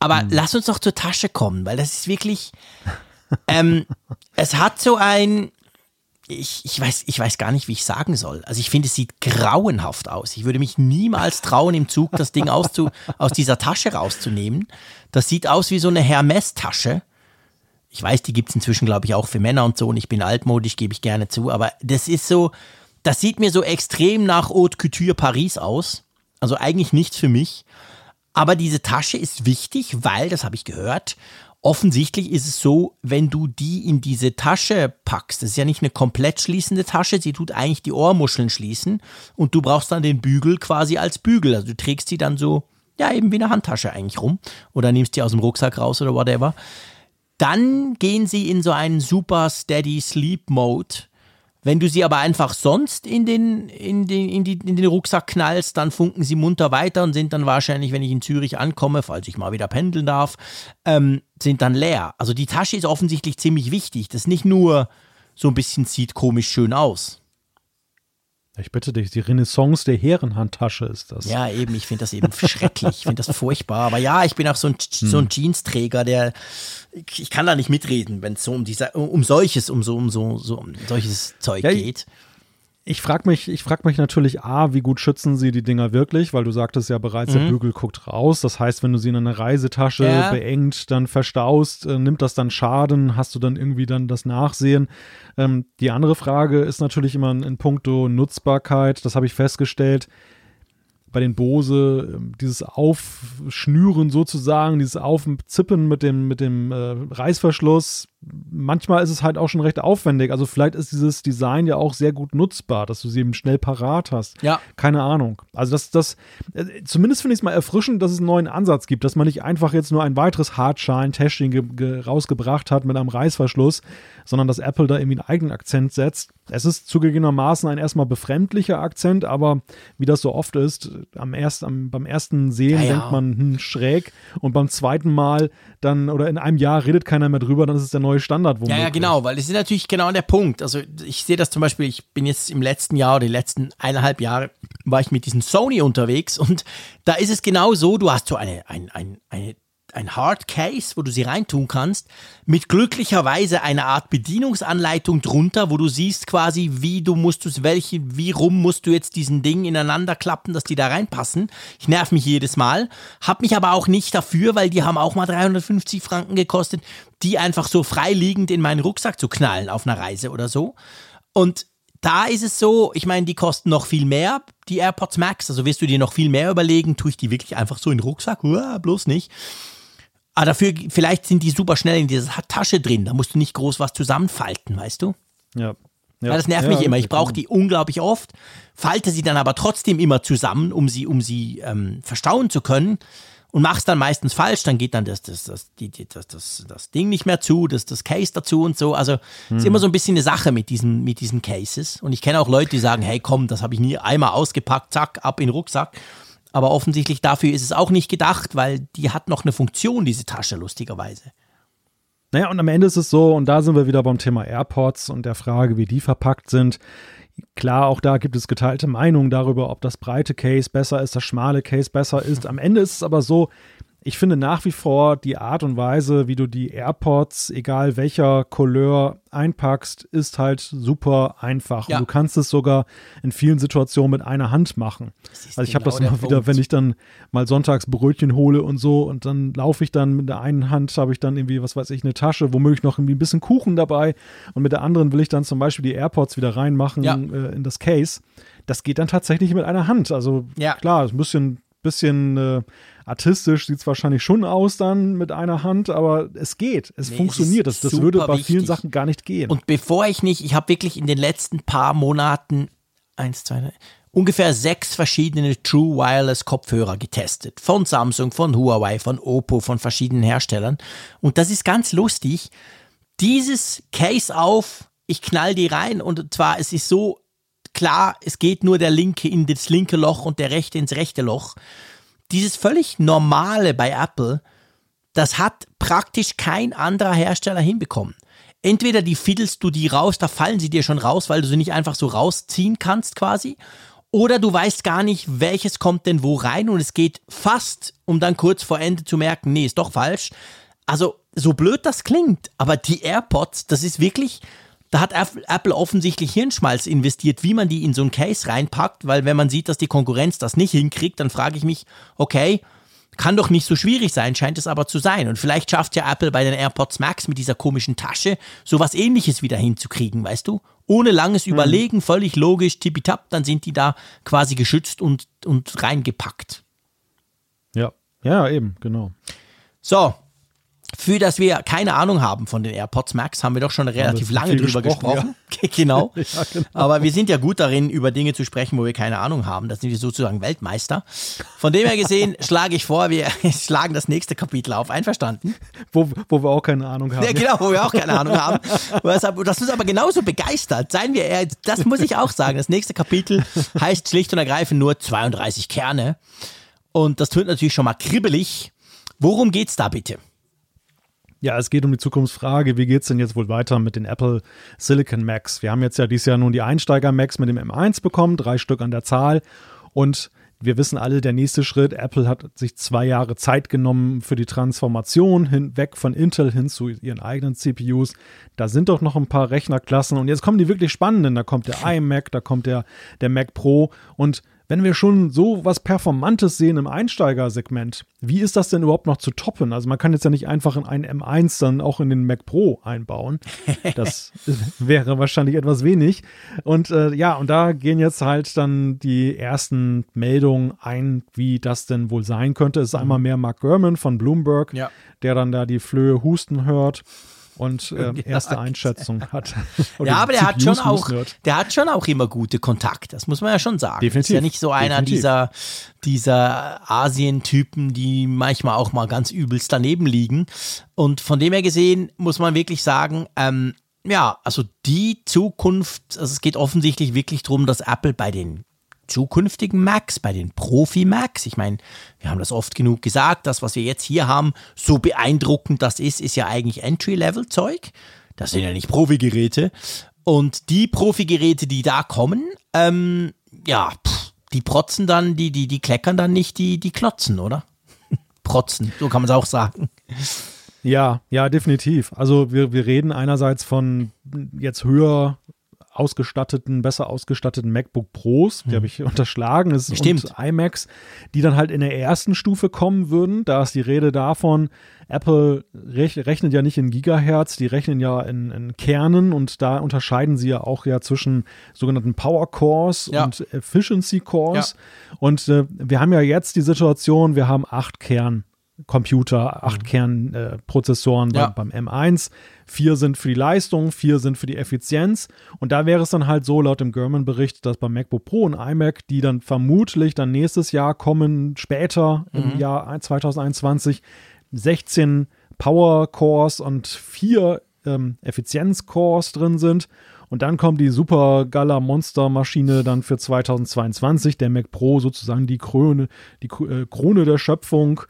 Aber mhm. lass uns doch zur Tasche kommen, weil das ist wirklich, ähm, es hat so ein, ich, ich, weiß, ich weiß gar nicht, wie ich sagen soll. Also ich finde, es sieht grauenhaft aus. Ich würde mich niemals trauen, im Zug das Ding auszu, aus dieser Tasche rauszunehmen. Das sieht aus wie so eine Hermes-Tasche. Ich weiß, die gibt es inzwischen, glaube ich, auch für Männer und so. Und ich bin altmodisch, gebe ich gerne zu. Aber das ist so, das sieht mir so extrem nach Haute Couture Paris aus. Also eigentlich nichts für mich. Aber diese Tasche ist wichtig, weil, das habe ich gehört, offensichtlich ist es so, wenn du die in diese Tasche packst, das ist ja nicht eine komplett schließende Tasche, sie tut eigentlich die Ohrmuscheln schließen und du brauchst dann den Bügel quasi als Bügel. Also du trägst sie dann so, ja, eben wie eine Handtasche eigentlich rum oder nimmst die aus dem Rucksack raus oder whatever. Dann gehen sie in so einen super steady sleep Mode wenn du sie aber einfach sonst in den, in, den, in, die, in den Rucksack knallst, dann funken sie munter weiter und sind dann wahrscheinlich, wenn ich in Zürich ankomme, falls ich mal wieder pendeln darf, ähm, sind dann leer. Also die Tasche ist offensichtlich ziemlich wichtig. Das nicht nur so ein bisschen sieht komisch schön aus. Ich bitte dich, die Renaissance der Herrenhandtasche ist das. Ja, eben, ich finde das eben schrecklich, ich finde das furchtbar. Aber ja, ich bin auch so ein, so ein hm. Jeansträger, der, ich kann da nicht mitreden, wenn es so um dieser, um solches, um so, um so, so um solches Zeug ja, geht ich frage mich, ich frag mich natürlich, A, wie gut schützen sie die Dinger wirklich, weil du sagtest ja bereits, mhm. der Bügel guckt raus. Das heißt, wenn du sie in eine Reisetasche ja. beengt, dann verstaust, äh, nimmt das dann Schaden, hast du dann irgendwie dann das Nachsehen. Ähm, die andere Frage ist natürlich immer in, in puncto Nutzbarkeit, das habe ich festgestellt bei den Bose ähm, dieses Aufschnüren sozusagen, dieses Aufzippen mit dem, mit dem äh, Reißverschluss, manchmal ist es halt auch schon recht aufwendig. Also vielleicht ist dieses Design ja auch sehr gut nutzbar, dass du sie eben schnell parat hast. Ja. Keine Ahnung. Also das, das, äh, zumindest finde ich es mal erfrischend, dass es einen neuen Ansatz gibt, dass man nicht einfach jetzt nur ein weiteres Hardshine-Testing rausgebracht hat mit einem Reißverschluss, sondern dass Apple da irgendwie einen eigenen Akzent setzt. Es ist zugegebenermaßen ein erstmal befremdlicher Akzent, aber wie das so oft ist, am erst, am, beim ersten Sehen ja, ja. denkt man hm, schräg und beim zweiten Mal dann oder in einem Jahr redet keiner mehr drüber, dann ist es der neue Standard. Womöglich. Ja, ja, genau, weil das ist natürlich genau der Punkt. Also ich sehe das zum Beispiel, ich bin jetzt im letzten Jahr oder die letzten eineinhalb Jahre war ich mit diesem Sony unterwegs und da ist es genau so, du hast so eine, ein, ein, eine ein Hard Case, wo du sie reintun kannst, mit glücklicherweise einer Art Bedienungsanleitung drunter, wo du siehst quasi, wie du musst du welche, wie rum musst du jetzt diesen Ding ineinander klappen, dass die da reinpassen. Ich nerv mich jedes Mal, hab mich aber auch nicht dafür, weil die haben auch mal 350 Franken gekostet, die einfach so freiliegend in meinen Rucksack zu knallen auf einer Reise oder so. Und da ist es so, ich meine, die kosten noch viel mehr, die AirPods Max, also wirst du dir noch viel mehr überlegen, tue ich die wirklich einfach so in den Rucksack? Uah, bloß nicht. Aber dafür, vielleicht sind die super schnell in dieser Tasche drin. Da musst du nicht groß was zusammenfalten, weißt du? Ja. Ja, Weil das nervt ja, mich immer. Ich brauche die unglaublich oft, falte sie dann aber trotzdem immer zusammen, um sie, um sie ähm, verstauen zu können und mach's dann meistens falsch. Dann geht dann das, das, das, die, das, das, das Ding nicht mehr zu, das, das Case dazu und so. Also hm. ist immer so ein bisschen eine Sache mit diesen, mit diesen Cases. Und ich kenne auch Leute, die sagen, hey komm, das habe ich nie einmal ausgepackt, zack, ab in den Rucksack. Aber offensichtlich dafür ist es auch nicht gedacht, weil die hat noch eine Funktion, diese Tasche, lustigerweise. Naja, und am Ende ist es so, und da sind wir wieder beim Thema AirPods und der Frage, wie die verpackt sind. Klar, auch da gibt es geteilte Meinungen darüber, ob das breite Case besser ist, das schmale Case besser ist. Am Ende ist es aber so, ich finde nach wie vor die Art und Weise, wie du die AirPods, egal welcher Couleur, einpackst, ist halt super einfach. Ja. Und du kannst es sogar in vielen Situationen mit einer Hand machen. Also ich habe genau das immer wieder, wenn ich dann mal sonntags Brötchen hole und so und dann laufe ich dann mit der einen Hand, habe ich dann irgendwie, was weiß ich, eine Tasche, womöglich noch irgendwie ein bisschen Kuchen dabei und mit der anderen will ich dann zum Beispiel die AirPods wieder reinmachen ja. äh, in das Case. Das geht dann tatsächlich mit einer Hand. Also ja. klar, ein bisschen, bisschen äh, Artistisch sieht es wahrscheinlich schon aus dann mit einer Hand, aber es geht, es nee, funktioniert. Es das, das würde bei vielen Sachen gar nicht gehen. Und bevor ich nicht, ich habe wirklich in den letzten paar Monaten eins, zwei, drei, ungefähr sechs verschiedene True Wireless Kopfhörer getestet. Von Samsung, von Huawei, von Oppo, von verschiedenen Herstellern. Und das ist ganz lustig. Dieses Case auf, ich knall die rein und zwar, es ist so klar, es geht nur der linke in das linke Loch und der rechte ins rechte Loch dieses völlig normale bei Apple, das hat praktisch kein anderer Hersteller hinbekommen. Entweder die fiddelst du die raus, da fallen sie dir schon raus, weil du sie nicht einfach so rausziehen kannst quasi. Oder du weißt gar nicht, welches kommt denn wo rein und es geht fast, um dann kurz vor Ende zu merken, nee, ist doch falsch. Also, so blöd das klingt, aber die AirPods, das ist wirklich, da hat Apple offensichtlich Hirnschmalz investiert, wie man die in so ein Case reinpackt, weil wenn man sieht, dass die Konkurrenz das nicht hinkriegt, dann frage ich mich, okay, kann doch nicht so schwierig sein, scheint es aber zu sein. Und vielleicht schafft ja Apple bei den AirPods Max mit dieser komischen Tasche sowas ähnliches wieder hinzukriegen, weißt du? Ohne langes mhm. Überlegen, völlig logisch, tippitapp, dann sind die da quasi geschützt und, und reingepackt. Ja, ja, eben, genau. So, für das wir keine Ahnung haben von den AirPods Max, haben wir doch schon relativ lange drüber gesprochen. gesprochen. genau. ja, genau. Aber wir sind ja gut darin, über Dinge zu sprechen, wo wir keine Ahnung haben. Das sind wir sozusagen Weltmeister. Von dem her gesehen schlage ich vor, wir schlagen das nächste Kapitel auf. Einverstanden? Wo, wo wir auch keine Ahnung haben. Ja, genau, wo wir auch keine Ahnung haben. Das uns aber genauso begeistert. Seien wir eher, das muss ich auch sagen. Das nächste Kapitel heißt schlicht und ergreifend nur 32 Kerne. Und das tut natürlich schon mal kribbelig. Worum geht's da bitte? Ja, es geht um die Zukunftsfrage, wie geht es denn jetzt wohl weiter mit den Apple Silicon Macs? Wir haben jetzt ja dieses Jahr nun die Einsteiger-Macs mit dem M1 bekommen, drei Stück an der Zahl. Und wir wissen alle, der nächste Schritt, Apple hat sich zwei Jahre Zeit genommen für die Transformation hinweg von Intel hin zu ihren eigenen CPUs. Da sind doch noch ein paar Rechnerklassen und jetzt kommen die wirklich spannenden. Da kommt der iMac, da kommt der, der Mac Pro und wenn wir schon so was Performantes sehen im Einsteigersegment, wie ist das denn überhaupt noch zu toppen? Also man kann jetzt ja nicht einfach in einen M1 dann auch in den Mac Pro einbauen. Das wäre wahrscheinlich etwas wenig. Und äh, ja, und da gehen jetzt halt dann die ersten Meldungen ein, wie das denn wohl sein könnte. Es ist einmal mhm. mehr Mark Gurman von Bloomberg, ja. der dann da die Flöhe husten hört und äh, erste Einschätzung hat. ja, aber der hat schon auch, der hat schon auch immer gute Kontakte. Das muss man ja schon sagen. Definitiv. Ist ja nicht so einer Definitiv. dieser, dieser Asien-Typen, die manchmal auch mal ganz übelst daneben liegen. Und von dem her gesehen muss man wirklich sagen, ähm, ja, also die Zukunft, also es geht offensichtlich wirklich darum, dass Apple bei den zukünftigen Macs, bei den Profi-Macs. Ich meine, wir haben das oft genug gesagt, das, was wir jetzt hier haben, so beeindruckend das ist, ist ja eigentlich Entry-Level-Zeug. Das sind ja nicht Profi-Geräte. Und die Profi-Geräte, die da kommen, ähm, ja, pff, die protzen dann, die, die, die kleckern dann nicht, die, die klotzen, oder? Protzen, so kann man es auch sagen. Ja, ja, definitiv. Also wir, wir reden einerseits von jetzt höher ausgestatteten, besser ausgestatteten MacBook Pros, die hm. habe ich unterschlagen, ist Stimmt. und iMacs, die dann halt in der ersten Stufe kommen würden. Da ist die Rede davon, Apple rech rechnet ja nicht in Gigahertz, die rechnen ja in, in, Kernen und da unterscheiden sie ja auch ja zwischen sogenannten Power Cores ja. und Efficiency Cores. Ja. Und äh, wir haben ja jetzt die Situation, wir haben acht Kern. Computer, acht mhm. Kernprozessoren äh, ja. beim, beim, M1. Vier sind für die Leistung, vier sind für die Effizienz. Und da wäre es dann halt so, laut dem German-Bericht, dass beim MacBook Pro und iMac, die dann vermutlich dann nächstes Jahr kommen, später mhm. im Jahr 2021, 16 Power Cores und vier ähm, Effizienz-Cores drin sind. Und dann kommt die super Gala Monster Maschine dann für 2022, der Mac Pro sozusagen die Krone, die äh, Krone der Schöpfung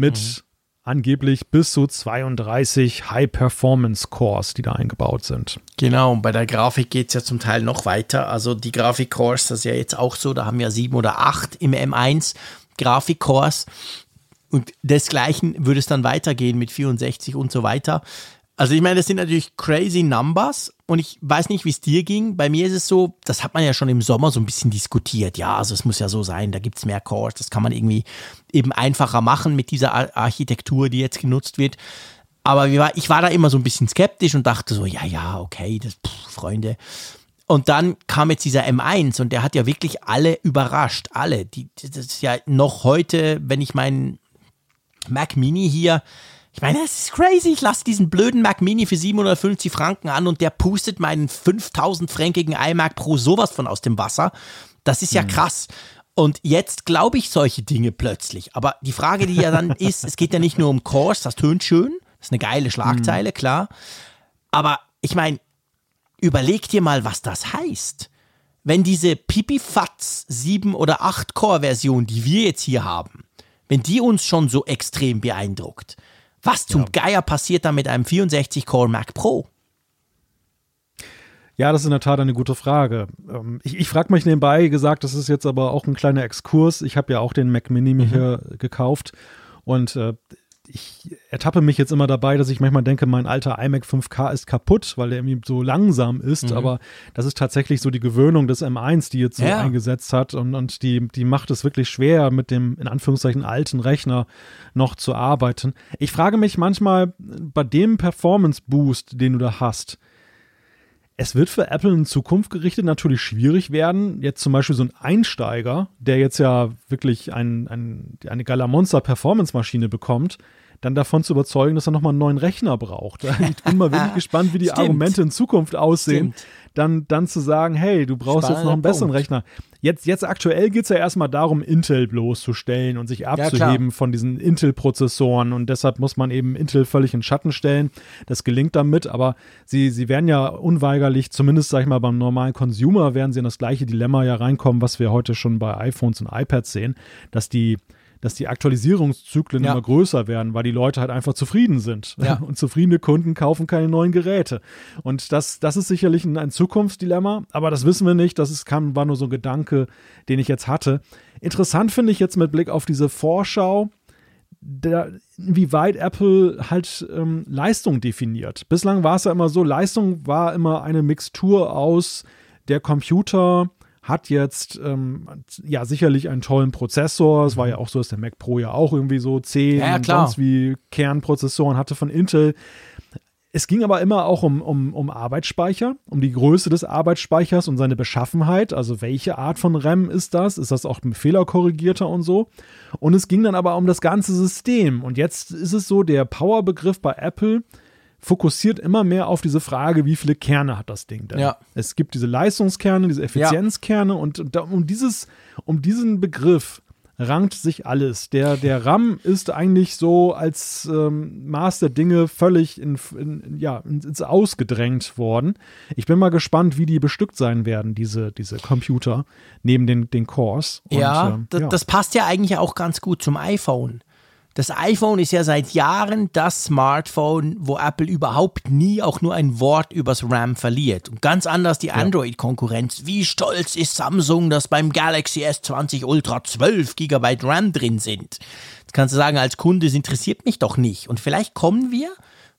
mit mhm. angeblich bis zu 32 High-Performance-Cores, die da eingebaut sind. Genau, und bei der Grafik geht es ja zum Teil noch weiter. Also die Grafik-Cores, das ist ja jetzt auch so, da haben wir sieben oder acht im M1 Grafik-Cores. Und desgleichen würde es dann weitergehen mit 64 und so weiter. Also ich meine, das sind natürlich crazy Numbers und ich weiß nicht, wie es dir ging. Bei mir ist es so, das hat man ja schon im Sommer so ein bisschen diskutiert. Ja, also es muss ja so sein, da gibt es mehr Cores, das kann man irgendwie eben einfacher machen mit dieser Architektur, die jetzt genutzt wird. Aber ich war da immer so ein bisschen skeptisch und dachte so, ja, ja, okay, das, pff, Freunde. Und dann kam jetzt dieser M1 und der hat ja wirklich alle überrascht. Alle. Die, das ist ja noch heute, wenn ich meinen Mac Mini hier ich meine, es ist crazy. Ich lasse diesen blöden Mac Mini für 750 Franken an und der pustet meinen 5000 fränkigen iMac Pro sowas von aus dem Wasser. Das ist ja hm. krass. Und jetzt glaube ich solche Dinge plötzlich. Aber die Frage, die ja dann ist, es geht ja nicht nur um Kurs, das tönt schön, das ist eine geile Schlagzeile, hm. klar. Aber ich meine, überleg dir mal, was das heißt. Wenn diese Pipifatz 7 oder 8 Core Version, die wir jetzt hier haben, wenn die uns schon so extrem beeindruckt, was zum ja. Geier passiert da mit einem 64-Core Mac Pro? Ja, das ist in der Tat eine gute Frage. Ähm, ich, ich frage mich nebenbei gesagt, das ist jetzt aber auch ein kleiner Exkurs. Ich habe ja auch den Mac Mini mir mhm. hier gekauft und äh, ich ertappe mich jetzt immer dabei, dass ich manchmal denke, mein alter iMac 5K ist kaputt, weil der irgendwie so langsam ist. Mhm. Aber das ist tatsächlich so die Gewöhnung des M1, die jetzt so ja. eingesetzt hat. Und, und die, die macht es wirklich schwer, mit dem in Anführungszeichen alten Rechner noch zu arbeiten. Ich frage mich manchmal bei dem Performance Boost, den du da hast, es wird für Apple in Zukunft gerichtet natürlich schwierig werden. Jetzt zum Beispiel so ein Einsteiger, der jetzt ja wirklich ein, ein, eine Galamonster Performance Maschine bekommt, dann davon zu überzeugen, dass er nochmal einen neuen Rechner braucht. Ich bin mal wirklich gespannt, wie die Stimmt. Argumente in Zukunft aussehen. Stimmt. Dann, dann zu sagen, hey, du brauchst jetzt noch einen Spannender besseren Punkt. Rechner. Jetzt, jetzt aktuell geht es ja erstmal darum, Intel bloßzustellen und sich abzuheben von diesen Intel-Prozessoren. Und deshalb muss man eben Intel völlig in Schatten stellen. Das gelingt damit, aber sie, sie werden ja unweigerlich, zumindest sag ich mal beim normalen Consumer, werden sie in das gleiche Dilemma ja reinkommen, was wir heute schon bei iPhones und iPads sehen, dass die dass die Aktualisierungszyklen Ja. immer größer werden, weil die Leute halt einfach zufrieden sind. Ja. Und zufriedene Kunden kaufen keine neuen Geräte. Und das, das ist sicherlich ein, ein Zukunftsdilemma, aber das wissen wir nicht. Das ist, kam, war nur so ein Gedanke, den ich jetzt hatte. Interessant finde ich jetzt mit Blick auf diese Vorschau, der, inwieweit Apple halt ähm, Leistung definiert. Bislang war es ja immer so, Leistung war immer eine Mixtur aus der Computer hat jetzt ähm, ja sicherlich einen tollen Prozessor. Es war ja auch so, dass der Mac Pro ja auch irgendwie so 10 Ja, und sonst wie Kernprozessoren hatte von Intel. Es ging aber immer auch um, um, um Arbeitsspeicher, um die Größe des Arbeitsspeichers und seine Beschaffenheit. Also welche Art von RAM ist das? Ist das auch ein fehlerkorrigierter und so? Und es ging dann aber um das ganze System. Und jetzt ist es so, der Power-Begriff bei Apple fokussiert immer mehr auf diese Frage, wie viele Kerne hat das Ding denn? Ja. Es gibt diese Leistungskerne, diese Effizienzkerne und da, um dieses, um diesen Begriff rankt sich alles. Der, der RAM ist eigentlich so als ähm, Maß der Dinge völlig in, in, ja, ins, Ausgedrängt worden. Ich bin mal gespannt, wie die bestückt sein werden, diese, diese Computer, neben den, den Cores. Und, ja, ähm, das, das passt ja eigentlich auch ganz gut zum iPhone. Das iPhone ist ja seit Jahren das Smartphone, wo Apple überhaupt nie auch nur ein Wort übers RAM verliert. Und ganz anders die Android-Konkurrenz. Wie stolz ist Samsung, dass beim Galaxy S20 Ultra 12 GB RAM drin sind? Jetzt kannst du sagen, als Kunde, es interessiert mich doch nicht. Und vielleicht kommen wir,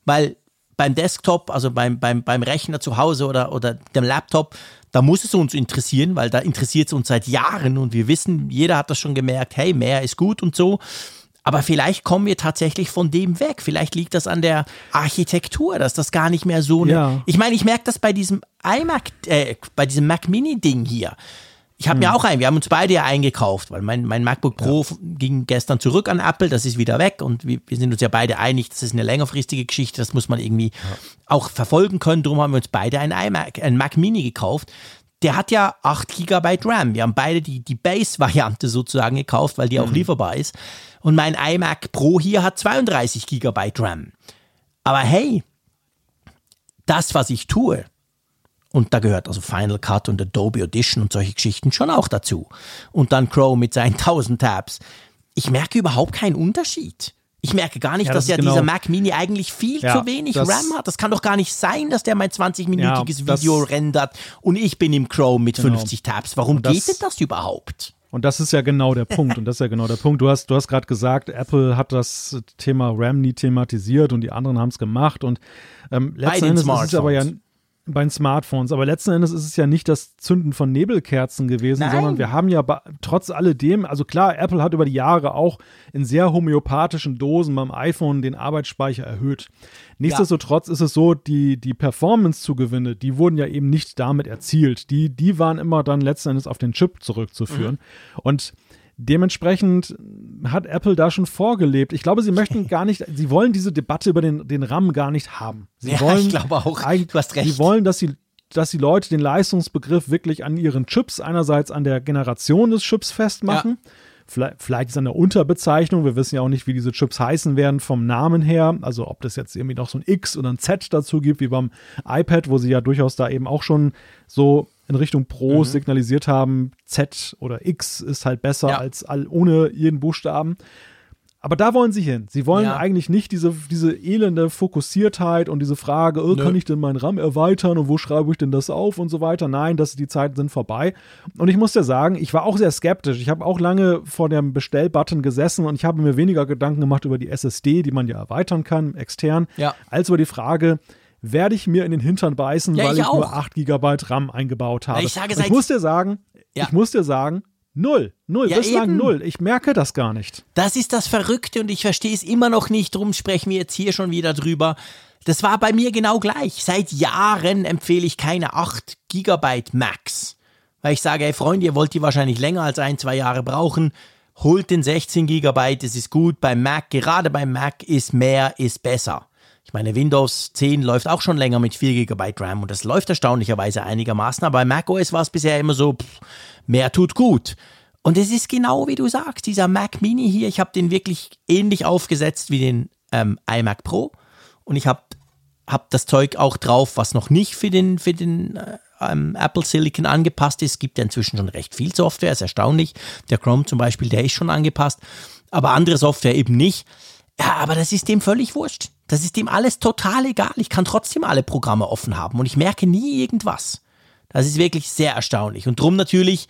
weil beim Desktop, also beim, beim, beim Rechner zu Hause oder, oder dem Laptop, da muss es uns interessieren, weil da interessiert es uns seit Jahren und wir wissen, jeder hat das schon gemerkt, hey, mehr ist gut und so. Aber vielleicht kommen wir tatsächlich von dem weg. Vielleicht liegt das an der Architektur, dass das gar nicht mehr so. Ja. Ich meine, ich merke das bei diesem iMac, äh, bei diesem Mac Mini-Ding hier. Ich habe mir auch einen, wir haben uns beide ja eingekauft, weil mein, mein MacBook Pro ging gestern zurück an Apple, das ist wieder weg und wir, wir sind uns ja beide einig, das ist eine längerfristige Geschichte, das muss man irgendwie auch verfolgen können. Darum haben wir uns beide einen iMac, einen Mac Mini gekauft. Der hat ja 8 GB RAM. Wir haben beide die, die Base-Variante sozusagen gekauft, weil die auch lieferbar ist. Und mein iMac Pro hier hat 32 GB RAM. Aber hey, das, was ich tue, und da gehört also Final Cut und Adobe Audition und solche Geschichten schon auch dazu. Und dann Chrome mit seinen 1000 Tabs. Ich merke überhaupt keinen Unterschied. Ich merke gar nicht, Ja, dass das ja genau- dieser Mac Mini eigentlich viel Ja, zu wenig RAM hat. Das kann doch gar nicht sein, dass der mein 20-minütiges Ja, Video rendert und ich bin im Chrome mit Genau. 50 Tabs. Warum das- geht denn das überhaupt? Und das ist ja genau der Punkt. Und das ist ja genau der Punkt. Du hast, du hast gerade gesagt, Apple hat das Thema RAM nie thematisiert und die anderen haben es gemacht. Und ähm, letzten Endes ist es aber ja. Bei den Smartphones. Aber letzten Endes ist es ja nicht das Zünden von Nebelkerzen gewesen, Nein. sondern wir haben ja trotz alledem, also klar, Apple hat über die Jahre auch in sehr homöopathischen Dosen beim iPhone den Arbeitsspeicher erhöht. Nichtsdestotrotz ist es so, die, die Performance-Zugewinne, die wurden ja eben nicht damit erzielt. Die, die waren immer dann letzten Endes auf den Chip zurückzuführen. Und Dementsprechend hat Apple da schon vorgelebt. Ich glaube, sie möchten gar nicht, sie wollen diese Debatte über den, den RAM gar nicht haben. Sie Ja, wollen ich glaube auch. eigentlich- Du hast recht. Sie wollen, dass sie dass die Leute den Leistungsbegriff wirklich an ihren Chips, einerseits an der Generation des Chips festmachen. Vielleicht, vielleicht ist es an der Unterbezeichnung. Wir wissen ja auch nicht, wie diese Chips heißen werden vom Namen her. Also ob das jetzt irgendwie noch so ein X oder ein Z dazu gibt, wie beim iPad, wo sie ja durchaus da eben auch schon so in Richtung Pros Mhm. signalisiert haben, Z oder X ist halt besser Ja. als all, ohne jeden Buchstaben. Aber da wollen sie hin. Sie wollen Ja. eigentlich nicht diese, diese elende Fokussiertheit und diese Frage, oh, kann ich denn meinen RAM erweitern und wo schreibe ich denn das auf und so weiter. Nein, das, die Zeiten sind vorbei. Und ich muss dir sagen, ich war auch sehr skeptisch. Ich habe auch lange vor dem Bestellbutton gesessen und ich habe mir weniger Gedanken gemacht über die SSD, die man ja erweitern kann, extern, Ja. als über die Frage, werde ich mir in den Hintern beißen, Ja, weil ich ich, nur auch. 8 GB RAM eingebaut habe. ich sage ich muss dir sagen, Ja. ich muss dir sagen, null, null, Ja, bislang eben. null. Ich merke das gar nicht. Das ist das Verrückte und ich verstehe es immer noch nicht, drum sprechen wir jetzt hier schon wieder drüber. Das war bei mir genau gleich. Seit Jahren empfehle ich keine 8 GB Max. Weil ich sage, hey Freunde, ihr wollt die wahrscheinlich länger als ein, zwei Jahre brauchen. holt den 16 GB, es ist gut. Beim Mac, gerade beim Mac ist mehr, ist besser. Ich meine, Windows 10 läuft auch schon länger mit 4 GB RAM und das läuft erstaunlicherweise einigermaßen, aber bei macOS war es bisher immer so, pff, mehr tut gut. Und es ist genau wie du sagst, dieser Mac Mini hier, ich habe den wirklich ähnlich aufgesetzt wie den ähm, iMac Pro und ich habe hab das Zeug auch drauf, was noch nicht für den, für den äh, ähm, Apple Silicon angepasst ist. Es gibt ja inzwischen schon recht viel Software, ist erstaunlich. Der Chrome zum Beispiel, der ist schon angepasst, aber andere Software eben nicht. Ja, aber das ist dem völlig wurscht. Das ist dem alles total egal. Ich kann trotzdem alle Programme offen haben und ich merke nie irgendwas. Das ist wirklich sehr erstaunlich. Und drum natürlich,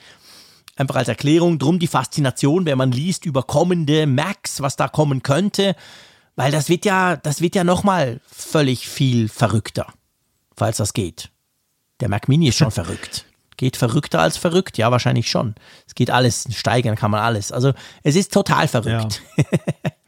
einfach als Erklärung, drum die Faszination, wenn man liest über kommende Macs, was da kommen könnte, weil das wird ja, das wird ja nochmal völlig viel verrückter, falls das geht. Der Mac Mini ist schon verrückt. Geht verrückter als verrückt? Ja, wahrscheinlich schon. Es geht alles, steigern kann man alles. Also es ist total verrückt. Ja.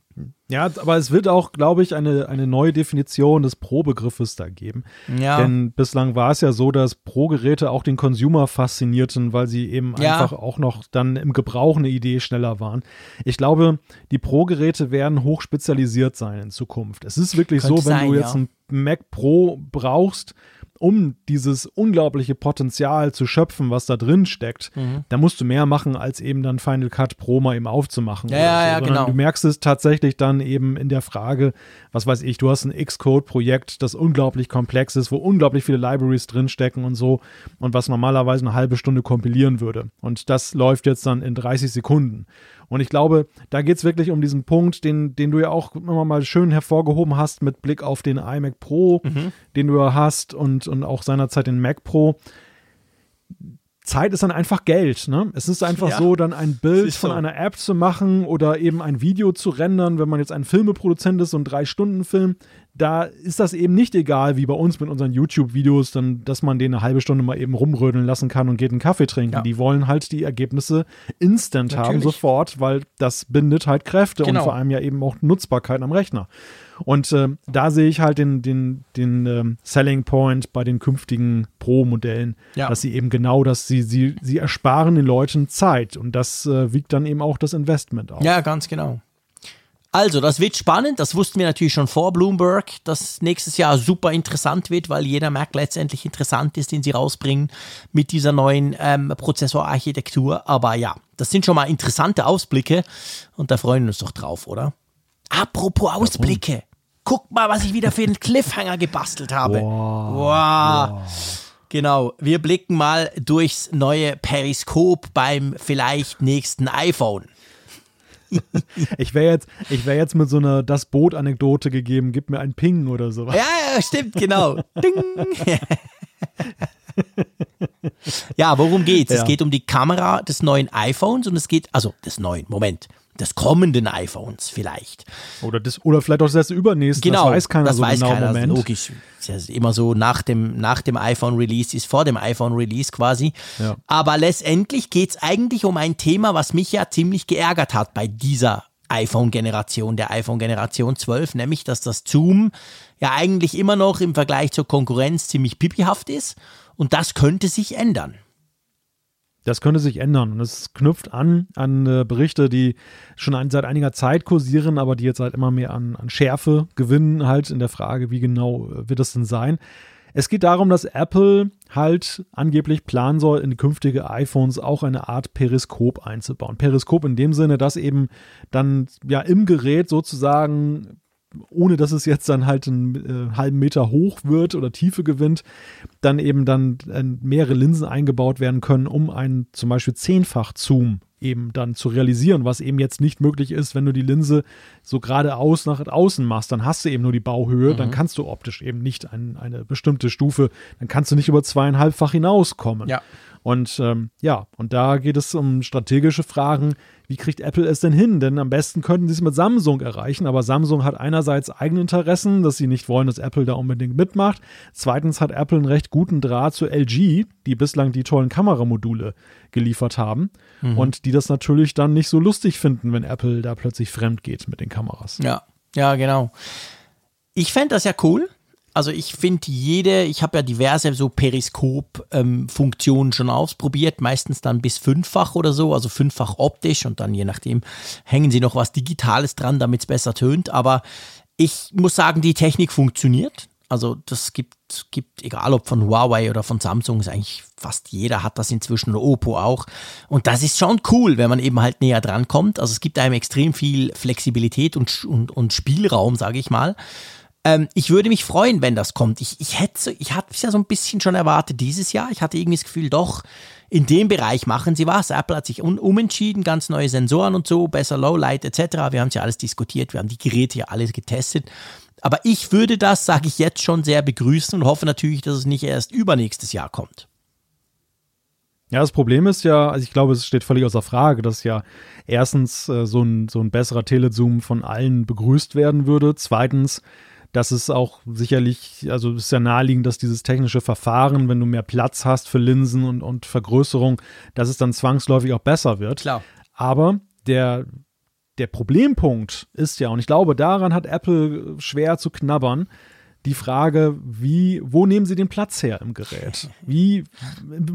Ja, aber es wird auch, glaube ich, eine, eine neue Definition des Pro-Begriffes da geben. Ja. Denn bislang war es ja so, dass Pro-Geräte auch den Consumer faszinierten, weil sie eben ja. einfach auch noch dann im Gebrauch eine Idee schneller waren. Ich glaube, die Pro-Geräte werden hochspezialisiert sein in Zukunft. Es ist wirklich Könnte so, wenn sein, du jetzt ja. ein Mac Pro brauchst, um dieses unglaubliche Potenzial zu schöpfen, was da drin steckt, mhm. da musst du mehr machen, als eben dann Final Cut Pro mal eben aufzumachen. Ja, ja, ja, genau. Du merkst es tatsächlich dann eben in der Frage, was weiß ich, du hast ein Xcode-Projekt, das unglaublich komplex ist, wo unglaublich viele Libraries drinstecken und so und was normalerweise eine halbe Stunde kompilieren würde. Und das läuft jetzt dann in 30 Sekunden. Und ich glaube, da geht es wirklich um diesen Punkt, den, den du ja auch immer mal schön hervorgehoben hast mit Blick auf den iMac Pro, mhm. den du ja hast und, und auch seinerzeit den Mac Pro. Zeit ist dann einfach Geld. Ne? Es ist einfach ja, so, dann ein Bild von so. einer App zu machen oder eben ein Video zu rendern, wenn man jetzt ein Filmeproduzent ist, so ein Drei-Stunden-Film, da ist das eben nicht egal, wie bei uns mit unseren YouTube-Videos, dann, dass man den eine halbe Stunde mal eben rumrödeln lassen kann und geht einen Kaffee trinken. Ja. Die wollen halt die Ergebnisse instant Natürlich. haben, sofort, weil das bindet halt Kräfte genau. und vor allem ja eben auch Nutzbarkeit am Rechner. Und äh, da sehe ich halt den, den, den ähm, Selling Point bei den künftigen Pro-Modellen, ja. dass sie eben genau das, sie, sie, sie ersparen den Leuten Zeit und das äh, wiegt dann eben auch das Investment auf. Ja, ganz genau. Also, das wird spannend. Das wussten wir natürlich schon vor Bloomberg, dass nächstes Jahr super interessant wird, weil jeder Mac letztendlich interessant ist, den sie rausbringen mit dieser neuen ähm, Prozessorarchitektur. Aber ja, das sind schon mal interessante Ausblicke und da freuen wir uns doch drauf, oder? Apropos Ausblicke. Guck mal, was ich wieder für einen Cliffhanger gebastelt habe. Wow. wow. wow. Genau, wir blicken mal durchs neue Periskop beim vielleicht nächsten iPhone. ich wäre jetzt, wär jetzt mit so einer Das Boot-Anekdote gegeben, gib mir ein Ping oder so. Ja, ja, stimmt, genau. Ding. ja, worum geht's? Ja. Es geht um die Kamera des neuen iPhones und es geht, also des neuen, Moment, des kommenden iPhones vielleicht. Oder, das, oder vielleicht auch das übernächste. Genau, das weiß keiner das so weiß genau keiner, Moment. Logisch. Das ist immer so nach dem, nach dem iPhone-Release ist vor dem iPhone-Release quasi. Ja. Aber letztendlich geht es eigentlich um ein Thema, was mich ja ziemlich geärgert hat bei dieser iPhone-Generation, der iPhone-Generation 12, nämlich dass das Zoom ja eigentlich immer noch im Vergleich zur Konkurrenz ziemlich pipihaft ist. Und das könnte sich ändern. Das könnte sich ändern und es knüpft an an äh, Berichte, die schon ein, seit einiger Zeit kursieren, aber die jetzt halt immer mehr an, an Schärfe gewinnen, halt in der Frage, wie genau äh, wird es denn sein. Es geht darum, dass Apple halt angeblich planen soll, in künftige iPhones auch eine Art Periskop einzubauen. Periskop in dem Sinne, dass eben dann ja im Gerät sozusagen ohne dass es jetzt dann halt einen äh, halben Meter hoch wird oder Tiefe gewinnt, dann eben dann äh, mehrere Linsen eingebaut werden können, um einen zum Beispiel Zehnfach-Zoom eben dann zu realisieren, was eben jetzt nicht möglich ist, wenn du die Linse so geradeaus nach außen machst, dann hast du eben nur die Bauhöhe, mhm. dann kannst du optisch eben nicht ein, eine bestimmte Stufe, dann kannst du nicht über zweieinhalbfach hinauskommen. Ja. Und ähm, ja, und da geht es um strategische Fragen. Wie kriegt Apple es denn hin? Denn am besten könnten sie es mit Samsung erreichen, aber Samsung hat einerseits eigene Interessen, dass sie nicht wollen, dass Apple da unbedingt mitmacht. Zweitens hat Apple einen recht guten Draht zu LG, die bislang die tollen Kameramodule geliefert haben mhm. und die das natürlich dann nicht so lustig finden, wenn Apple da plötzlich fremd geht mit den Kameras. Ja, ja, genau. Ich fände das ja cool, Also ich finde jede, ich habe ja diverse so Periskop-Funktionen ähm, schon ausprobiert, meistens dann bis fünffach oder so, also fünffach optisch und dann je nachdem hängen sie noch was Digitales dran, damit es besser tönt. Aber ich muss sagen, die Technik funktioniert. Also das gibt, gibt, egal ob von Huawei oder von Samsung, ist eigentlich fast jeder hat das inzwischen Oppo auch. Und das ist schon cool, wenn man eben halt näher dran kommt. Also es gibt einem extrem viel Flexibilität und, und, und Spielraum, sage ich mal. Ähm, ich würde mich freuen, wenn das kommt. Ich, ich hätte, ich hatte es ja so ein bisschen schon erwartet dieses Jahr. Ich hatte irgendwie das Gefühl, doch, in dem Bereich machen sie was. Apple hat sich un umentschieden, ganz neue Sensoren und so, besser Lowlight etc. Wir haben es ja alles diskutiert, wir haben die Geräte ja alles getestet. Aber ich würde das, sage ich jetzt schon, sehr begrüßen und hoffe natürlich, dass es nicht erst übernächstes Jahr kommt. Ja, das Problem ist ja, also ich glaube, es steht völlig außer Frage, dass ja erstens äh, so, ein, so ein besserer Telezoom von allen begrüßt werden würde. Zweitens, dass es auch sicherlich, also es ist ja naheliegend, dass dieses technische Verfahren, wenn du mehr Platz hast für Linsen und, und Vergrößerung, dass es dann zwangsläufig auch besser wird. Klar. Aber der, der Problempunkt ist ja, und ich glaube, daran hat Apple schwer zu knabbern, die Frage, wie, wo nehmen sie den Platz her im Gerät? Wie,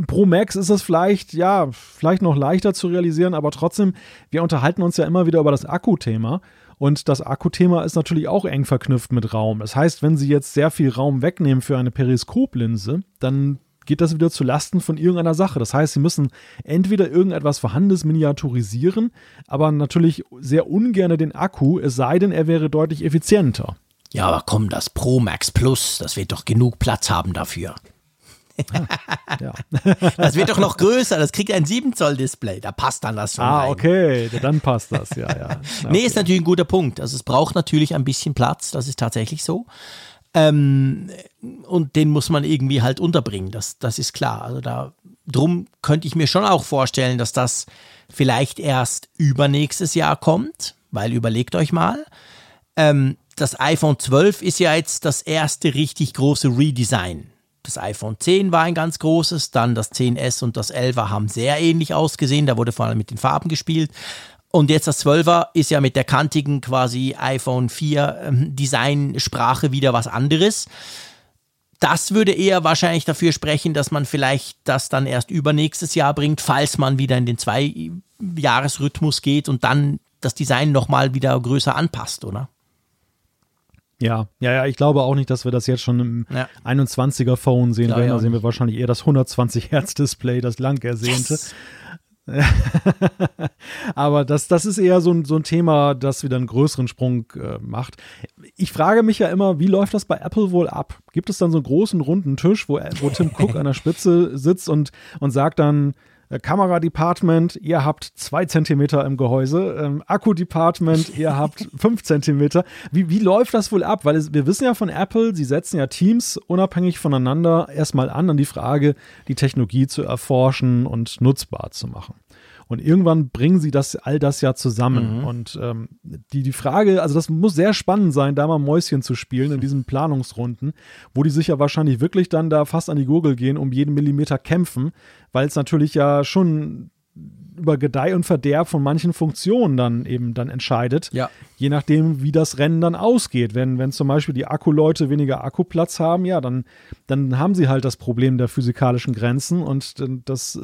Pro Max ist es vielleicht, ja, vielleicht noch leichter zu realisieren, aber trotzdem, wir unterhalten uns ja immer wieder über das Akkuthema. Und das Akkuthema ist natürlich auch eng verknüpft mit Raum. Das heißt, wenn Sie jetzt sehr viel Raum wegnehmen für eine Periskoplinse, dann geht das wieder zu Lasten von irgendeiner Sache. Das heißt, Sie müssen entweder irgendetwas Vorhandenes miniaturisieren, aber natürlich sehr ungern den Akku, es sei denn, er wäre deutlich effizienter. Ja, aber komm, das Pro Max Plus, das wird doch genug Platz haben dafür. Ja. Das wird doch noch größer, das kriegt ein 7 Zoll Display, da passt dann das schon. Ah, rein. okay, dann passt das, ja, ja. Okay. Nee, ist natürlich ein guter Punkt. Also es braucht natürlich ein bisschen Platz, das ist tatsächlich so. Ähm, und den muss man irgendwie halt unterbringen, das, das ist klar. Also da drum könnte ich mir schon auch vorstellen, dass das vielleicht erst übernächstes Jahr kommt, weil überlegt euch mal, ähm, das iPhone 12 ist ja jetzt das erste richtig große Redesign das iPhone 10 war ein ganz großes, dann das 10S und das 11er haben sehr ähnlich ausgesehen, da wurde vor allem mit den Farben gespielt. Und jetzt das 12er ist ja mit der kantigen quasi iPhone 4 ähm, Designsprache wieder was anderes. Das würde eher wahrscheinlich dafür sprechen, dass man vielleicht das dann erst übernächstes Jahr bringt, falls man wieder in den Zwei-Jahres-Rhythmus geht und dann das Design nochmal wieder größer anpasst, oder? Ja, ja, ja, ich glaube auch nicht, dass wir das jetzt schon im ja. 21er Phone sehen werden. Da sehen wir wahrscheinlich eher das 120 Hertz Display, das lang ersehnte. Yes. Aber das, das ist eher so ein, so ein Thema, das wieder einen größeren Sprung äh, macht. Ich frage mich ja immer, wie läuft das bei Apple wohl ab? Gibt es dann so einen großen runden Tisch, wo, wo Tim Cook an der Spitze sitzt und, und sagt dann, Kamera-Department, ihr habt zwei Zentimeter im Gehäuse. Ähm, Akku-Department, ihr habt fünf Zentimeter. Wie, wie läuft das wohl ab? Weil es, wir wissen ja von Apple, sie setzen ja Teams unabhängig voneinander erstmal an, an die Frage, die Technologie zu erforschen und nutzbar zu machen. Und irgendwann bringen sie das, all das ja zusammen. Mhm. Und ähm, die, die Frage, also das muss sehr spannend sein, da mal Mäuschen zu spielen in diesen Planungsrunden, wo die sich ja wahrscheinlich wirklich dann da fast an die Gurgel gehen, um jeden Millimeter kämpfen, weil es natürlich ja schon über Gedeih und Verderb von manchen Funktionen dann eben dann entscheidet. Ja. Je nachdem, wie das Rennen dann ausgeht. Wenn, wenn zum Beispiel die Akkuleute weniger Akkuplatz haben, ja, dann, dann haben sie halt das Problem der physikalischen Grenzen und das äh,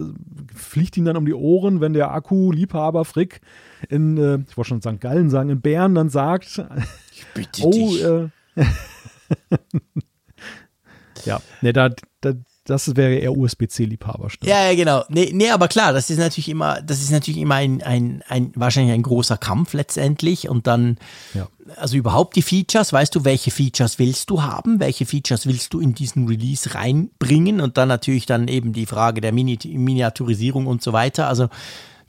fliegt ihnen dann um die Ohren, wenn der Akku-Liebhaber Frick in, äh, ich wollte schon St. Gallen sagen, in Bern dann sagt, ich bitte oh, dich. Äh, ja, ne, da, da das wäre eher USB-C-Liebhaber. Ja, ja, genau. Nee, nee, aber klar, das ist natürlich immer, das ist natürlich immer ein, ein, ein wahrscheinlich ein großer Kampf letztendlich. Und dann, ja. also überhaupt die Features, weißt du, welche Features willst du haben? Welche Features willst du in diesen Release reinbringen? Und dann natürlich dann eben die Frage der Mini Miniaturisierung und so weiter. Also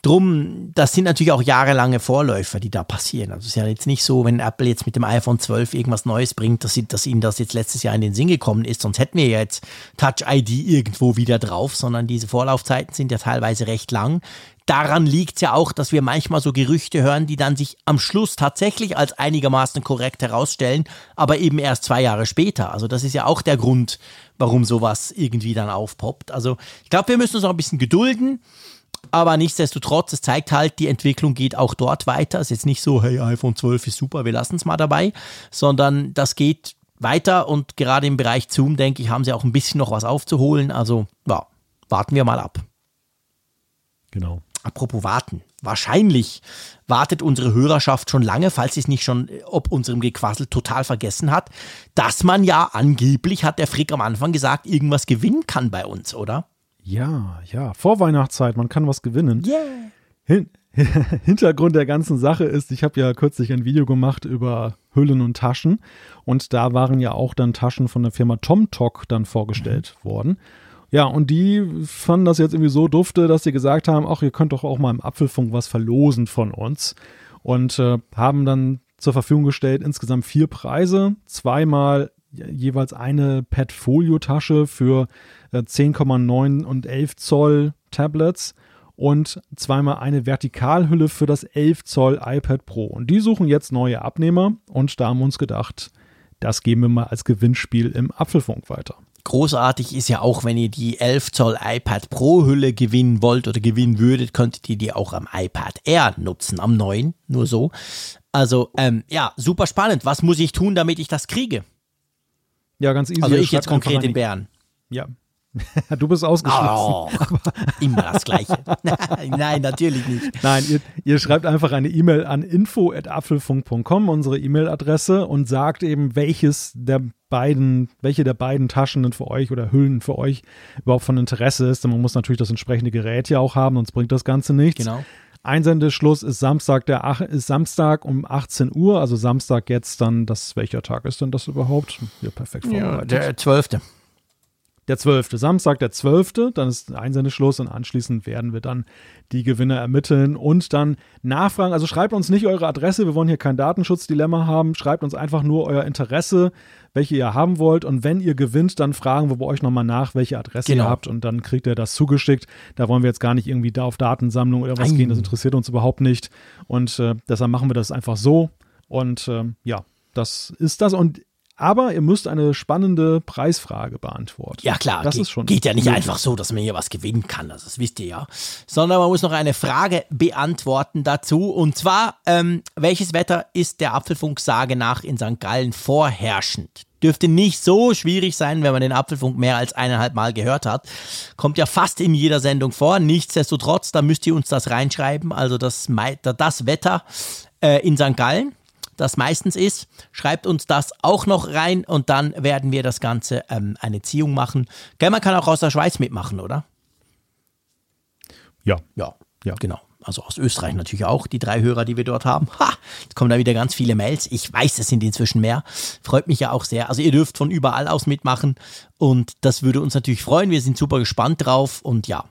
Drum, das sind natürlich auch jahrelange Vorläufer, die da passieren. Also es ist ja jetzt nicht so, wenn Apple jetzt mit dem iPhone 12 irgendwas Neues bringt, dass, sie, dass ihnen das jetzt letztes Jahr in den Sinn gekommen ist, sonst hätten wir ja jetzt Touch ID irgendwo wieder drauf, sondern diese Vorlaufzeiten sind ja teilweise recht lang. Daran liegt es ja auch, dass wir manchmal so Gerüchte hören, die dann sich am Schluss tatsächlich als einigermaßen korrekt herausstellen, aber eben erst zwei Jahre später. Also das ist ja auch der Grund, warum sowas irgendwie dann aufpoppt. Also ich glaube, wir müssen uns noch ein bisschen gedulden. Aber nichtsdestotrotz, es zeigt halt, die Entwicklung geht auch dort weiter. Es ist jetzt nicht so, hey, iPhone 12 ist super, wir lassen es mal dabei, sondern das geht weiter und gerade im Bereich Zoom, denke ich, haben sie auch ein bisschen noch was aufzuholen. Also, ja, warten wir mal ab. Genau. Apropos warten. Wahrscheinlich wartet unsere Hörerschaft schon lange, falls sie es nicht schon ob unserem Gequassel total vergessen hat, dass man ja angeblich, hat der Frick am Anfang gesagt, irgendwas gewinnen kann bei uns, oder? Ja, ja. Vorweihnachtszeit, man kann was gewinnen. Yeah. Hin Hintergrund der ganzen Sache ist, ich habe ja kürzlich ein Video gemacht über Hüllen und Taschen und da waren ja auch dann Taschen von der Firma TomTok dann vorgestellt mhm. worden. Ja, und die fanden das jetzt irgendwie so dufte, dass sie gesagt haben, ach, ihr könnt doch auch mal im Apfelfunk was verlosen von uns. Und äh, haben dann zur Verfügung gestellt insgesamt vier Preise. Zweimal jeweils eine Petfolio-Tasche für äh, 10,9 und 11 Zoll Tablets und zweimal eine Vertikalhülle für das 11 Zoll iPad Pro. Und die suchen jetzt neue Abnehmer und da haben wir uns gedacht, das geben wir mal als Gewinnspiel im Apfelfunk weiter. Großartig ist ja auch, wenn ihr die 11 Zoll iPad Pro Hülle gewinnen wollt oder gewinnen würdet, könntet ihr die auch am iPad Air nutzen, am neuen, nur so. Also ähm, ja, super spannend. Was muss ich tun, damit ich das kriege? Ja, ganz easy. Also ich jetzt konkret in Bern. Ja, du bist ausgeschlossen. Oh, immer das Gleiche. Nein, natürlich nicht. Nein, ihr, ihr schreibt einfach eine E-Mail an info.apfelfunk.com, unsere E-Mail-Adresse, und sagt eben, welches der beiden, welche der beiden Taschen denn für euch oder Hüllen für euch überhaupt von Interesse ist. Denn man muss natürlich das entsprechende Gerät ja auch haben, sonst bringt das Ganze nichts. Genau. Einsendeschluss ist Samstag, der ist Samstag um 18 Uhr, also Samstag jetzt dann, das, welcher Tag ist denn das überhaupt? Ja, perfekt vorbereitet. Ja, der 12 der 12. Samstag, der 12. Dann ist Einsendeschluss und anschließend werden wir dann die Gewinner ermitteln und dann nachfragen. Also schreibt uns nicht eure Adresse, wir wollen hier kein Datenschutzdilemma haben. Schreibt uns einfach nur euer Interesse, welche ihr haben wollt. Und wenn ihr gewinnt, dann fragen wir bei euch nochmal nach, welche Adresse genau. ihr habt und dann kriegt ihr das zugeschickt. Da wollen wir jetzt gar nicht irgendwie da auf Datensammlung oder was Nein. gehen, das interessiert uns überhaupt nicht. Und äh, deshalb machen wir das einfach so. Und äh, ja, das ist das. Und aber ihr müsst eine spannende Preisfrage beantworten. Ja, klar. Das geht, ist schon. Geht ja nicht einfach so, dass man hier was gewinnen kann. Also, das wisst ihr ja. Sondern man muss noch eine Frage beantworten dazu. Und zwar, ähm, welches Wetter ist der Apfelfunk-Sage nach in St. Gallen vorherrschend? Dürfte nicht so schwierig sein, wenn man den Apfelfunk mehr als eineinhalb Mal gehört hat. Kommt ja fast in jeder Sendung vor. Nichtsdestotrotz, da müsst ihr uns das reinschreiben. Also das, das Wetter äh, in St. Gallen das meistens ist. Schreibt uns das auch noch rein und dann werden wir das Ganze ähm, eine Ziehung machen. Gell, man kann auch aus der Schweiz mitmachen, oder? Ja. Ja, ja. genau. Also aus Österreich natürlich auch, die drei Hörer, die wir dort haben. Ha, jetzt kommen da wieder ganz viele Mails. Ich weiß, es sind inzwischen mehr. Freut mich ja auch sehr. Also ihr dürft von überall aus mitmachen und das würde uns natürlich freuen. Wir sind super gespannt drauf und ja,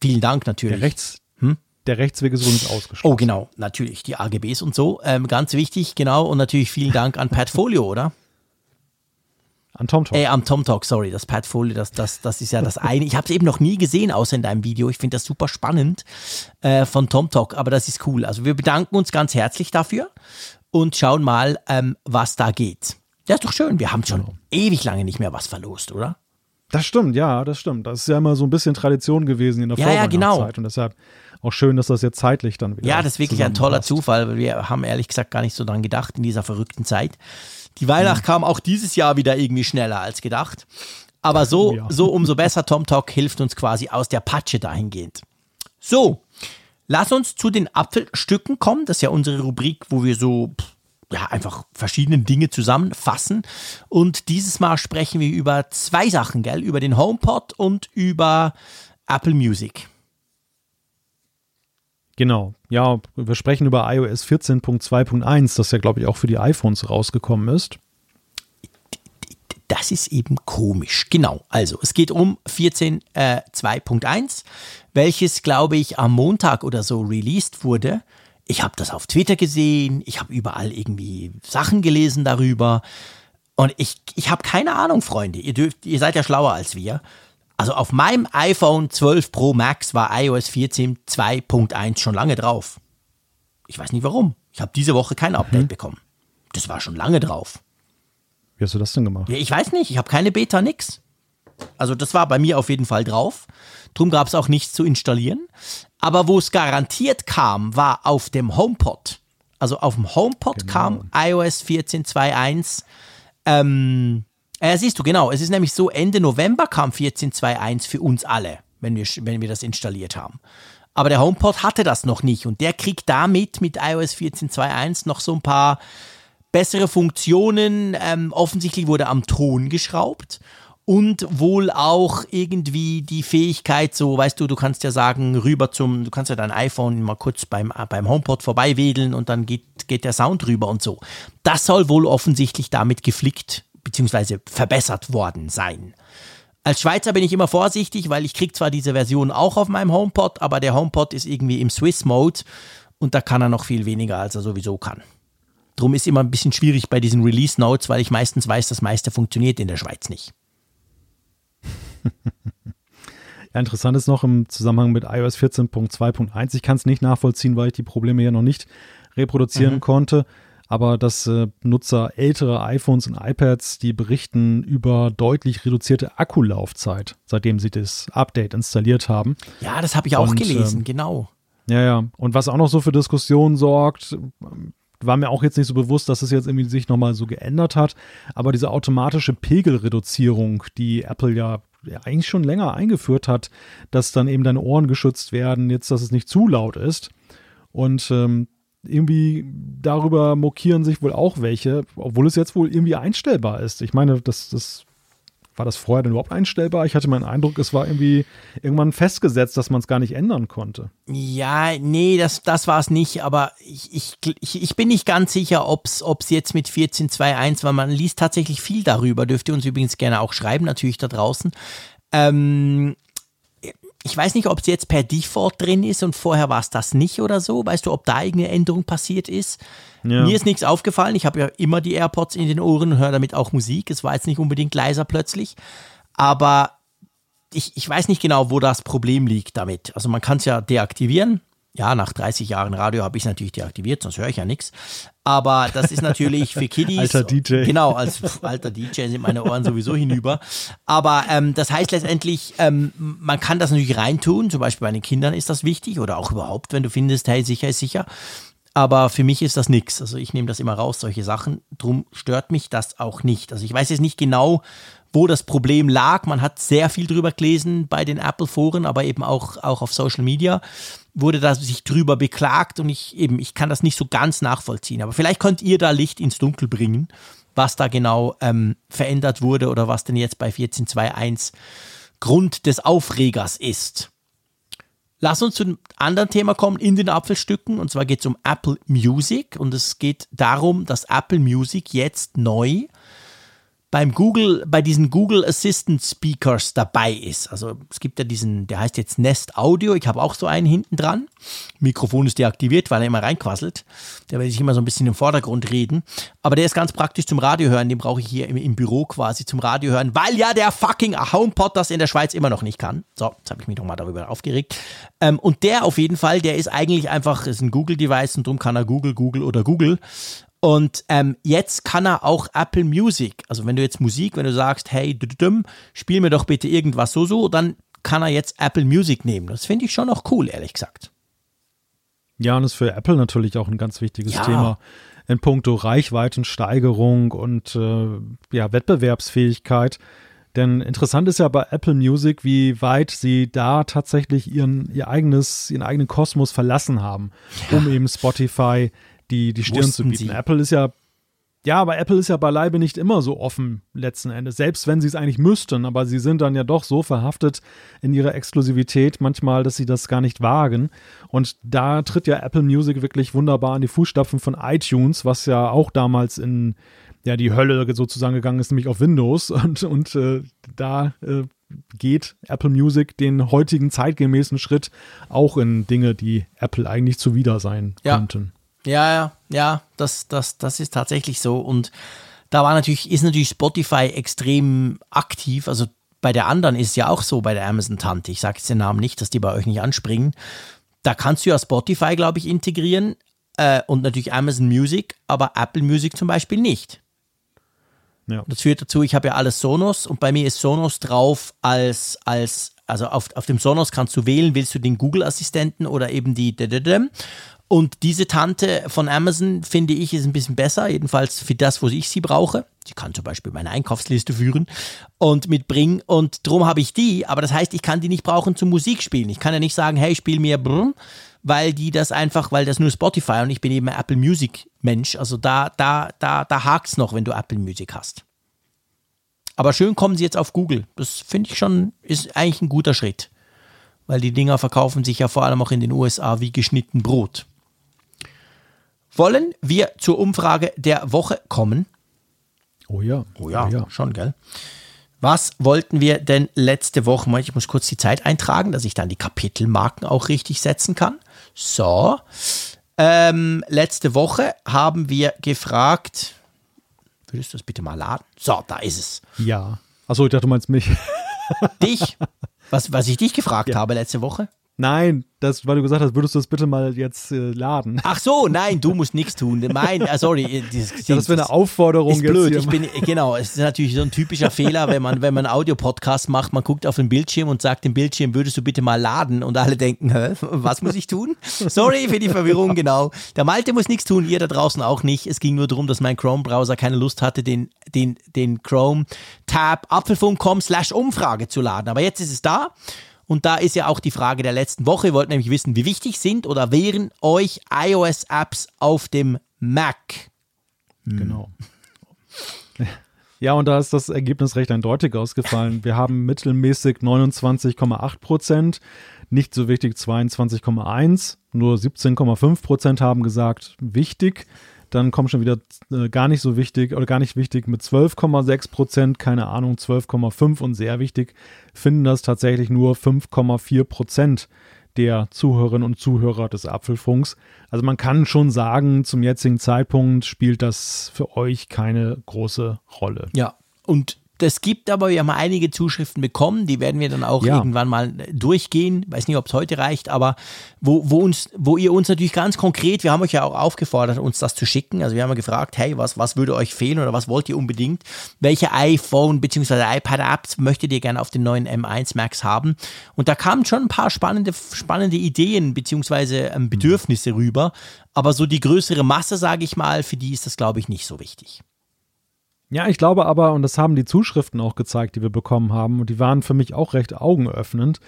vielen Dank natürlich. Der Rechts, der Rechtsweg ist übrigens ausgeschlossen. Oh, genau, natürlich, die AGBs und so. Ähm, ganz wichtig, genau. Und natürlich vielen Dank an Padfolio, oder? An TomTalk. Äh, am TomTalk, sorry, das Padfolio, das, das, das ist ja das eine. Ich habe es eben noch nie gesehen, außer in deinem Video. Ich finde das super spannend äh, von TomTalk, aber das ist cool. Also wir bedanken uns ganz herzlich dafür und schauen mal, ähm, was da geht. Ja, ist doch schön. Wir haben schon genau. ewig lange nicht mehr was verlost, oder? Das stimmt, ja, das stimmt. Das ist ja immer so ein bisschen Tradition gewesen in der ja, Vorweihnachtszeit. Ja, genau. Und deshalb auch schön, dass das jetzt zeitlich dann wieder. Ja, das ist wirklich ein toller Zufall, weil wir haben ehrlich gesagt gar nicht so dran gedacht in dieser verrückten Zeit. Die Weihnacht mhm. kam auch dieses Jahr wieder irgendwie schneller als gedacht. Aber so, ja. so umso besser. Tom Talk hilft uns quasi aus der Patsche dahingehend. So, lass uns zu den Apfelstücken kommen. Das ist ja unsere Rubrik, wo wir so ja, einfach verschiedene Dinge zusammenfassen. Und dieses Mal sprechen wir über zwei Sachen, gell? Über den HomePod und über Apple Music. Genau. Ja, wir sprechen über iOS 14.2.1, das ja, glaube ich, auch für die iPhones rausgekommen ist. Das ist eben komisch. Genau. Also, es geht um 14.2.1, äh, welches, glaube ich, am Montag oder so released wurde. Ich habe das auf Twitter gesehen, ich habe überall irgendwie Sachen gelesen darüber. Und ich, ich habe keine Ahnung, Freunde. Ihr, dürft, ihr seid ja schlauer als wir. Also auf meinem iPhone 12 Pro Max war iOS 14 2.1 schon lange drauf. Ich weiß nicht warum. Ich habe diese Woche kein Update mhm. bekommen. Das war schon lange drauf. Wie hast du das denn gemacht? Ja, ich weiß nicht. Ich habe keine Beta, nix. Also das war bei mir auf jeden Fall drauf. Drum gab es auch nichts zu installieren. Aber wo es garantiert kam, war auf dem HomePod. Also auf dem HomePod genau. kam iOS 14.2.1 Ähm, äh, siehst du, genau. Es ist nämlich so, Ende November kam 14.2.1 für uns alle, wenn wir, wenn wir das installiert haben. Aber der HomePod hatte das noch nicht und der kriegt damit mit iOS 14.2.1 noch so ein paar bessere Funktionen. Ähm, offensichtlich wurde am Ton geschraubt und wohl auch irgendwie die Fähigkeit, so weißt du, du kannst ja sagen, rüber zum, du kannst ja dein iPhone mal kurz beim, beim HomePod vorbeiwedeln und dann geht, geht der Sound rüber und so. Das soll wohl offensichtlich damit geflickt bzw. verbessert worden sein. Als Schweizer bin ich immer vorsichtig, weil ich kriege zwar diese Version auch auf meinem HomePod, aber der HomePod ist irgendwie im Swiss-Mode und da kann er noch viel weniger, als er sowieso kann. Drum ist immer ein bisschen schwierig bei diesen Release Notes, weil ich meistens weiß, das meiste funktioniert in der Schweiz nicht. Ja, interessant ist noch im Zusammenhang mit iOS 14.2.1. Ich kann es nicht nachvollziehen, weil ich die Probleme ja noch nicht reproduzieren mhm. konnte. Aber dass äh, Nutzer ältere iPhones und iPads, die berichten über deutlich reduzierte Akkulaufzeit, seitdem sie das Update installiert haben. Ja, das habe ich auch und, gelesen, ähm, genau. Ja, ja. Und was auch noch so für Diskussionen sorgt, war mir auch jetzt nicht so bewusst, dass es jetzt irgendwie sich nochmal so geändert hat. Aber diese automatische Pegelreduzierung, die Apple ja eigentlich schon länger eingeführt hat, dass dann eben deine Ohren geschützt werden, jetzt, dass es nicht zu laut ist. Und ähm, irgendwie darüber mokieren sich wohl auch welche, obwohl es jetzt wohl irgendwie einstellbar ist. Ich meine, das, das war das vorher denn überhaupt einstellbar? Ich hatte meinen Eindruck, es war irgendwie irgendwann festgesetzt, dass man es gar nicht ändern konnte. Ja, nee, das, das war es nicht, aber ich, ich, ich bin nicht ganz sicher, ob es jetzt mit 14.2.1, weil man liest tatsächlich viel darüber, dürft ihr uns übrigens gerne auch schreiben, natürlich da draußen. Ähm, ich weiß nicht, ob es jetzt per Default drin ist und vorher war es das nicht oder so. Weißt du, ob da irgendeine Änderung passiert ist? Ja. Mir ist nichts aufgefallen. Ich habe ja immer die AirPods in den Ohren und höre damit auch Musik. Es war jetzt nicht unbedingt leiser plötzlich. Aber ich, ich weiß nicht genau, wo das Problem liegt damit. Also man kann es ja deaktivieren. Ja, nach 30 Jahren Radio habe ich es natürlich deaktiviert, sonst höre ich ja nichts. Aber das ist natürlich für Kiddies. alter DJ. Genau, als pf, alter DJ sind meine Ohren sowieso hinüber. Aber ähm, das heißt letztendlich, ähm, man kann das natürlich reintun. Zum Beispiel bei den Kindern ist das wichtig oder auch überhaupt, wenn du findest, hey, sicher ist sicher. Aber für mich ist das nichts. Also ich nehme das immer raus, solche Sachen. Drum stört mich das auch nicht. Also ich weiß jetzt nicht genau, wo das Problem lag. Man hat sehr viel drüber gelesen bei den Apple-Foren, aber eben auch, auch auf Social Media wurde da sich drüber beklagt und ich eben, ich kann das nicht so ganz nachvollziehen. Aber vielleicht könnt ihr da Licht ins Dunkel bringen, was da genau ähm, verändert wurde oder was denn jetzt bei 14.2.1 Grund des Aufregers ist. Lass uns zu einem anderen Thema kommen in den Apfelstücken. Und zwar geht es um Apple Music. Und es geht darum, dass Apple Music jetzt neu beim Google, bei diesen Google Assistant Speakers dabei ist. Also es gibt ja diesen, der heißt jetzt Nest Audio. Ich habe auch so einen hinten dran. Mikrofon ist deaktiviert, weil er immer reinquasselt. Der will sich immer so ein bisschen im Vordergrund reden. Aber der ist ganz praktisch zum Radio hören. Den brauche ich hier im, im, Büro quasi zum Radio hören, weil ja der fucking HomePod das in der Schweiz immer noch nicht kann. So, jetzt habe ich mich nochmal darüber aufgeregt. Ähm, und der auf jeden Fall, der ist eigentlich einfach, ist ein Google-Device und darum kann er Google, Google oder Google. Und ähm, jetzt kann er auch Apple Music, also wenn du jetzt Musik, wenn du sagst, hey, spiel mir doch bitte irgendwas so so, dann kann er jetzt Apple Music nehmen. Das finde ich schon auch cool, ehrlich gesagt. Ja, und ist für Apple natürlich auch ein ganz wichtiges ja. Thema in puncto Reichweitensteigerung und äh, ja, Wettbewerbsfähigkeit. Denn interessant ist ja bei Apple Music, wie weit sie da tatsächlich ihren, ihr eigenes, ihren eigenen Kosmos verlassen haben, um eben Spotify die, die Stirn zu bieten. Sie. Apple ist ja, ja, aber Apple ist ja beileibe nicht immer so offen letzten Endes, selbst wenn sie es eigentlich müssten, aber sie sind dann ja doch so verhaftet in ihrer Exklusivität manchmal, dass sie das gar nicht wagen. Und da tritt ja Apple Music wirklich wunderbar in die Fußstapfen von iTunes, was ja auch damals in ja, die Hölle sozusagen gegangen ist, nämlich auf Windows. Und, und äh, da äh, geht Apple Music den heutigen zeitgemäßen Schritt auch in Dinge, die Apple eigentlich zuwider sein ja. könnten. Ja, ja, ja, das, das, das ist tatsächlich so. Und da war natürlich, ist natürlich Spotify extrem aktiv. Also bei der anderen ist es ja auch so, bei der Amazon-Tante. Ich sage jetzt den Namen nicht, dass die bei euch nicht anspringen. Da kannst du ja Spotify, glaube ich, integrieren äh, und natürlich Amazon Music, aber Apple Music zum Beispiel nicht. Ja. Das führt dazu, ich habe ja alles Sonos und bei mir ist Sonos drauf als, als also auf, auf dem Sonos kannst du wählen, willst du den Google-Assistenten oder eben die und diese Tante von Amazon finde ich ist ein bisschen besser, jedenfalls für das, wo ich sie brauche. Sie kann zum Beispiel meine Einkaufsliste führen und mitbringen und drum habe ich die, aber das heißt, ich kann die nicht brauchen zum Musikspielen. Ich kann ja nicht sagen, hey, spiel mir Brrr, weil die das einfach, weil das nur Spotify und ich bin eben Apple Music Mensch. Also da, da, da, da hakt's noch, wenn du Apple Music hast. Aber schön kommen sie jetzt auf Google. Das finde ich schon, ist eigentlich ein guter Schritt. Weil die Dinger verkaufen sich ja vor allem auch in den USA wie geschnitten Brot. Wollen wir zur Umfrage der Woche kommen? Oh ja. Oh ja, oh ja. schon, gell? Was wollten wir denn letzte Woche? Ich muss kurz die Zeit eintragen, dass ich dann die Kapitelmarken auch richtig setzen kann. So. Ähm, letzte Woche haben wir gefragt. Würdest du das bitte mal laden? So, da ist es. Ja. Achso, ich dachte, du meinst mich. Dich? Was, was ich dich gefragt ja. habe letzte Woche? Nein, das, weil du gesagt hast, würdest du das bitte mal jetzt äh, laden? Ach so, nein, du musst nichts tun. Mein, äh, sorry, äh, das, ja, das wäre eine Aufforderung. Ist blöd. Ich bin, genau, es ist natürlich so ein typischer Fehler, wenn man, wenn man Audiopodcast macht, man guckt auf den Bildschirm und sagt dem Bildschirm, würdest du bitte mal laden? Und alle denken, hä, was muss ich tun? Sorry für die Verwirrung, genau. Der Malte muss nichts tun, ihr da draußen auch nicht. Es ging nur darum, dass mein Chrome-Browser keine Lust hatte, den, den, den Chrome-Tab apfelfunk.com slash Umfrage zu laden. Aber jetzt ist es da. Und da ist ja auch die Frage der letzten Woche. Ihr wollt nämlich wissen, wie wichtig sind oder wären euch iOS-Apps auf dem Mac? Hm. Genau. Ja, und da ist das Ergebnis recht eindeutig ausgefallen. Wir haben mittelmäßig 29,8 Prozent, nicht so wichtig 22,1, nur 17,5 Prozent haben gesagt, wichtig. Dann kommt schon wieder äh, gar nicht so wichtig oder gar nicht wichtig mit 12,6 Prozent, keine Ahnung, 12,5 und sehr wichtig finden das tatsächlich nur 5,4 Prozent der Zuhörerinnen und Zuhörer des Apfelfunks. Also man kann schon sagen, zum jetzigen Zeitpunkt spielt das für euch keine große Rolle. Ja, und das gibt aber, wir haben einige Zuschriften bekommen, die werden wir dann auch ja. irgendwann mal durchgehen. Weiß nicht, ob es heute reicht, aber wo, wo, uns, wo ihr uns natürlich ganz konkret, wir haben euch ja auch aufgefordert, uns das zu schicken. Also wir haben ja gefragt, hey, was, was würde euch fehlen oder was wollt ihr unbedingt? Welche iPhone bzw. iPad-Apps möchtet ihr gerne auf den neuen M1 Max haben? Und da kamen schon ein paar spannende, spannende Ideen bzw. Ähm, Bedürfnisse rüber. Aber so die größere Masse, sage ich mal, für die ist das, glaube ich, nicht so wichtig. Ja, ich glaube aber, und das haben die Zuschriften auch gezeigt, die wir bekommen haben, und die waren für mich auch recht augenöffnend,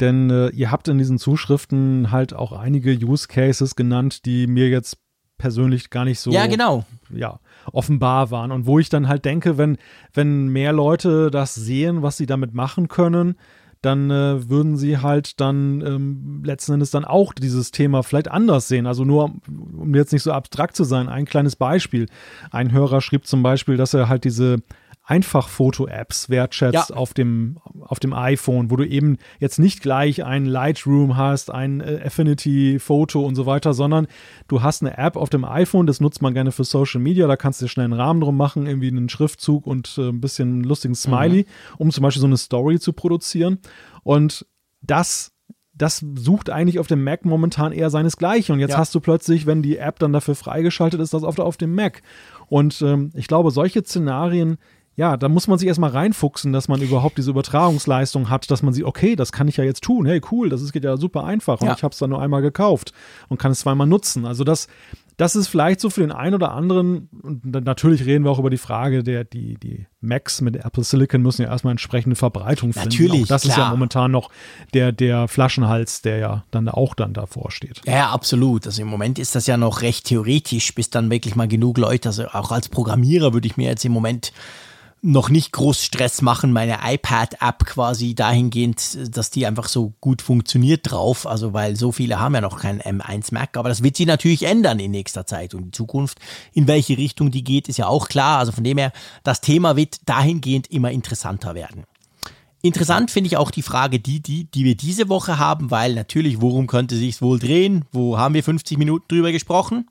denn äh, ihr habt in diesen Zuschriften halt auch einige Use Cases genannt, die mir jetzt persönlich gar nicht so ja, genau. ja, offenbar waren. Und wo ich dann halt denke, wenn, wenn mehr Leute das sehen, was sie damit machen können, dann äh, würden sie halt dann ähm, letzten Endes dann auch dieses Thema vielleicht anders sehen. Also nur, um jetzt nicht so abstrakt zu sein, ein kleines Beispiel. Ein Hörer schrieb zum Beispiel, dass er halt diese einfach Foto-Apps wertschätzt ja. auf, dem, auf dem iPhone, wo du eben jetzt nicht gleich ein Lightroom hast, ein äh, Affinity-Foto und so weiter, sondern du hast eine App auf dem iPhone, das nutzt man gerne für Social Media, da kannst du dir schnell einen Rahmen drum machen, irgendwie einen Schriftzug und äh, ein bisschen lustigen Smiley, mhm. um zum Beispiel so eine Story zu produzieren. Und das das sucht eigentlich auf dem Mac momentan eher seinesgleichen. Und jetzt ja. hast du plötzlich, wenn die App dann dafür freigeschaltet ist, das auf, auf dem Mac. Und ähm, ich glaube, solche Szenarien ja, da muss man sich erstmal reinfuchsen, dass man überhaupt diese Übertragungsleistung hat, dass man sieht, okay, das kann ich ja jetzt tun. Hey, cool, das geht ja super einfach und ja. ich habe es dann nur einmal gekauft und kann es zweimal nutzen. Also das, das ist vielleicht so für den einen oder anderen, und natürlich reden wir auch über die Frage, der, die, die Macs mit Apple Silicon müssen ja erstmal entsprechende Verbreitung finden. Natürlich. Auch das klar. ist ja momentan noch der, der Flaschenhals, der ja dann auch dann davor steht. Ja, ja, absolut. Also im Moment ist das ja noch recht theoretisch, bis dann wirklich mal genug Leute, also auch als Programmierer würde ich mir jetzt im Moment noch nicht groß Stress machen, meine iPad-App quasi dahingehend, dass die einfach so gut funktioniert drauf. Also, weil so viele haben ja noch keinen M1 Mac, aber das wird sich natürlich ändern in nächster Zeit. Und die Zukunft, in welche Richtung die geht, ist ja auch klar. Also von dem her, das Thema wird dahingehend immer interessanter werden. Interessant finde ich auch die Frage, die, die, die wir diese Woche haben, weil natürlich, worum könnte sich wohl drehen? Wo haben wir 50 Minuten drüber gesprochen?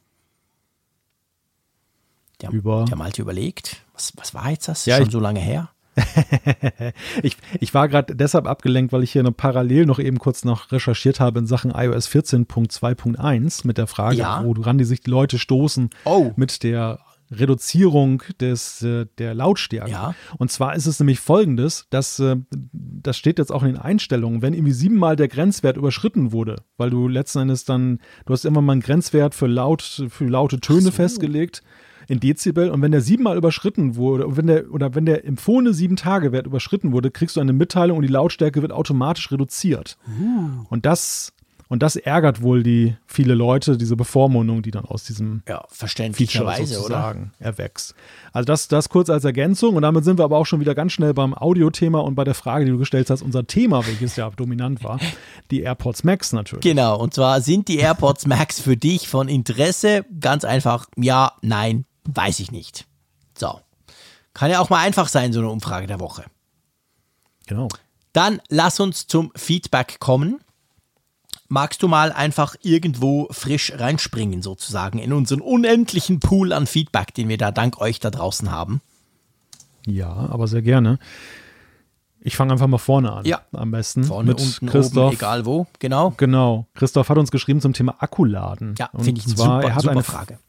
Der, über. der Malte überlegt. Was, was war jetzt das? Ja, Schon so lange her? ich, ich war gerade deshalb abgelenkt, weil ich hier parallel noch eben kurz noch recherchiert habe in Sachen iOS 14.2.1 mit der Frage, ja. woran die sich die Leute stoßen oh. mit der Reduzierung des, äh, der Lautstärke. Ja. Und zwar ist es nämlich folgendes, dass äh, das steht jetzt auch in den Einstellungen, wenn irgendwie siebenmal der Grenzwert überschritten wurde, weil du letzten Endes dann, du hast immer mal einen Grenzwert für laut, für laute Töne so. festgelegt in Dezibel und wenn der siebenmal überschritten wurde und wenn der oder wenn der empfohlene sieben Tage Wert überschritten wurde, kriegst du eine Mitteilung und die Lautstärke wird automatisch reduziert. Uh. Und das und das ärgert wohl die viele Leute, diese Bevormundung, die dann aus diesem Ja, verständlicherweise, oder? sozusagen erwächst. Also das, das kurz als Ergänzung und damit sind wir aber auch schon wieder ganz schnell beim Audiothema und bei der Frage, die du gestellt hast, unser Thema, welches ja dominant war, die AirPods Max natürlich. Genau, und zwar sind die AirPods Max für dich von Interesse? Ganz einfach, ja, nein, weiß ich nicht. So. Kann ja auch mal einfach sein, so eine Umfrage der Woche. Genau. Dann lass uns zum Feedback kommen. Magst du mal einfach irgendwo frisch reinspringen, sozusagen, in unseren unendlichen Pool an Feedback, den wir da dank euch da draußen haben? Ja, aber sehr gerne. Ich fange einfach mal vorne an. Ja. Am besten. Vorne, mit unten, Christoph. oben, egal wo. Genau. Genau. Christoph hat uns geschrieben zum Thema Akkuladen. Ja, finde ich eine super, er hat super eine Frage.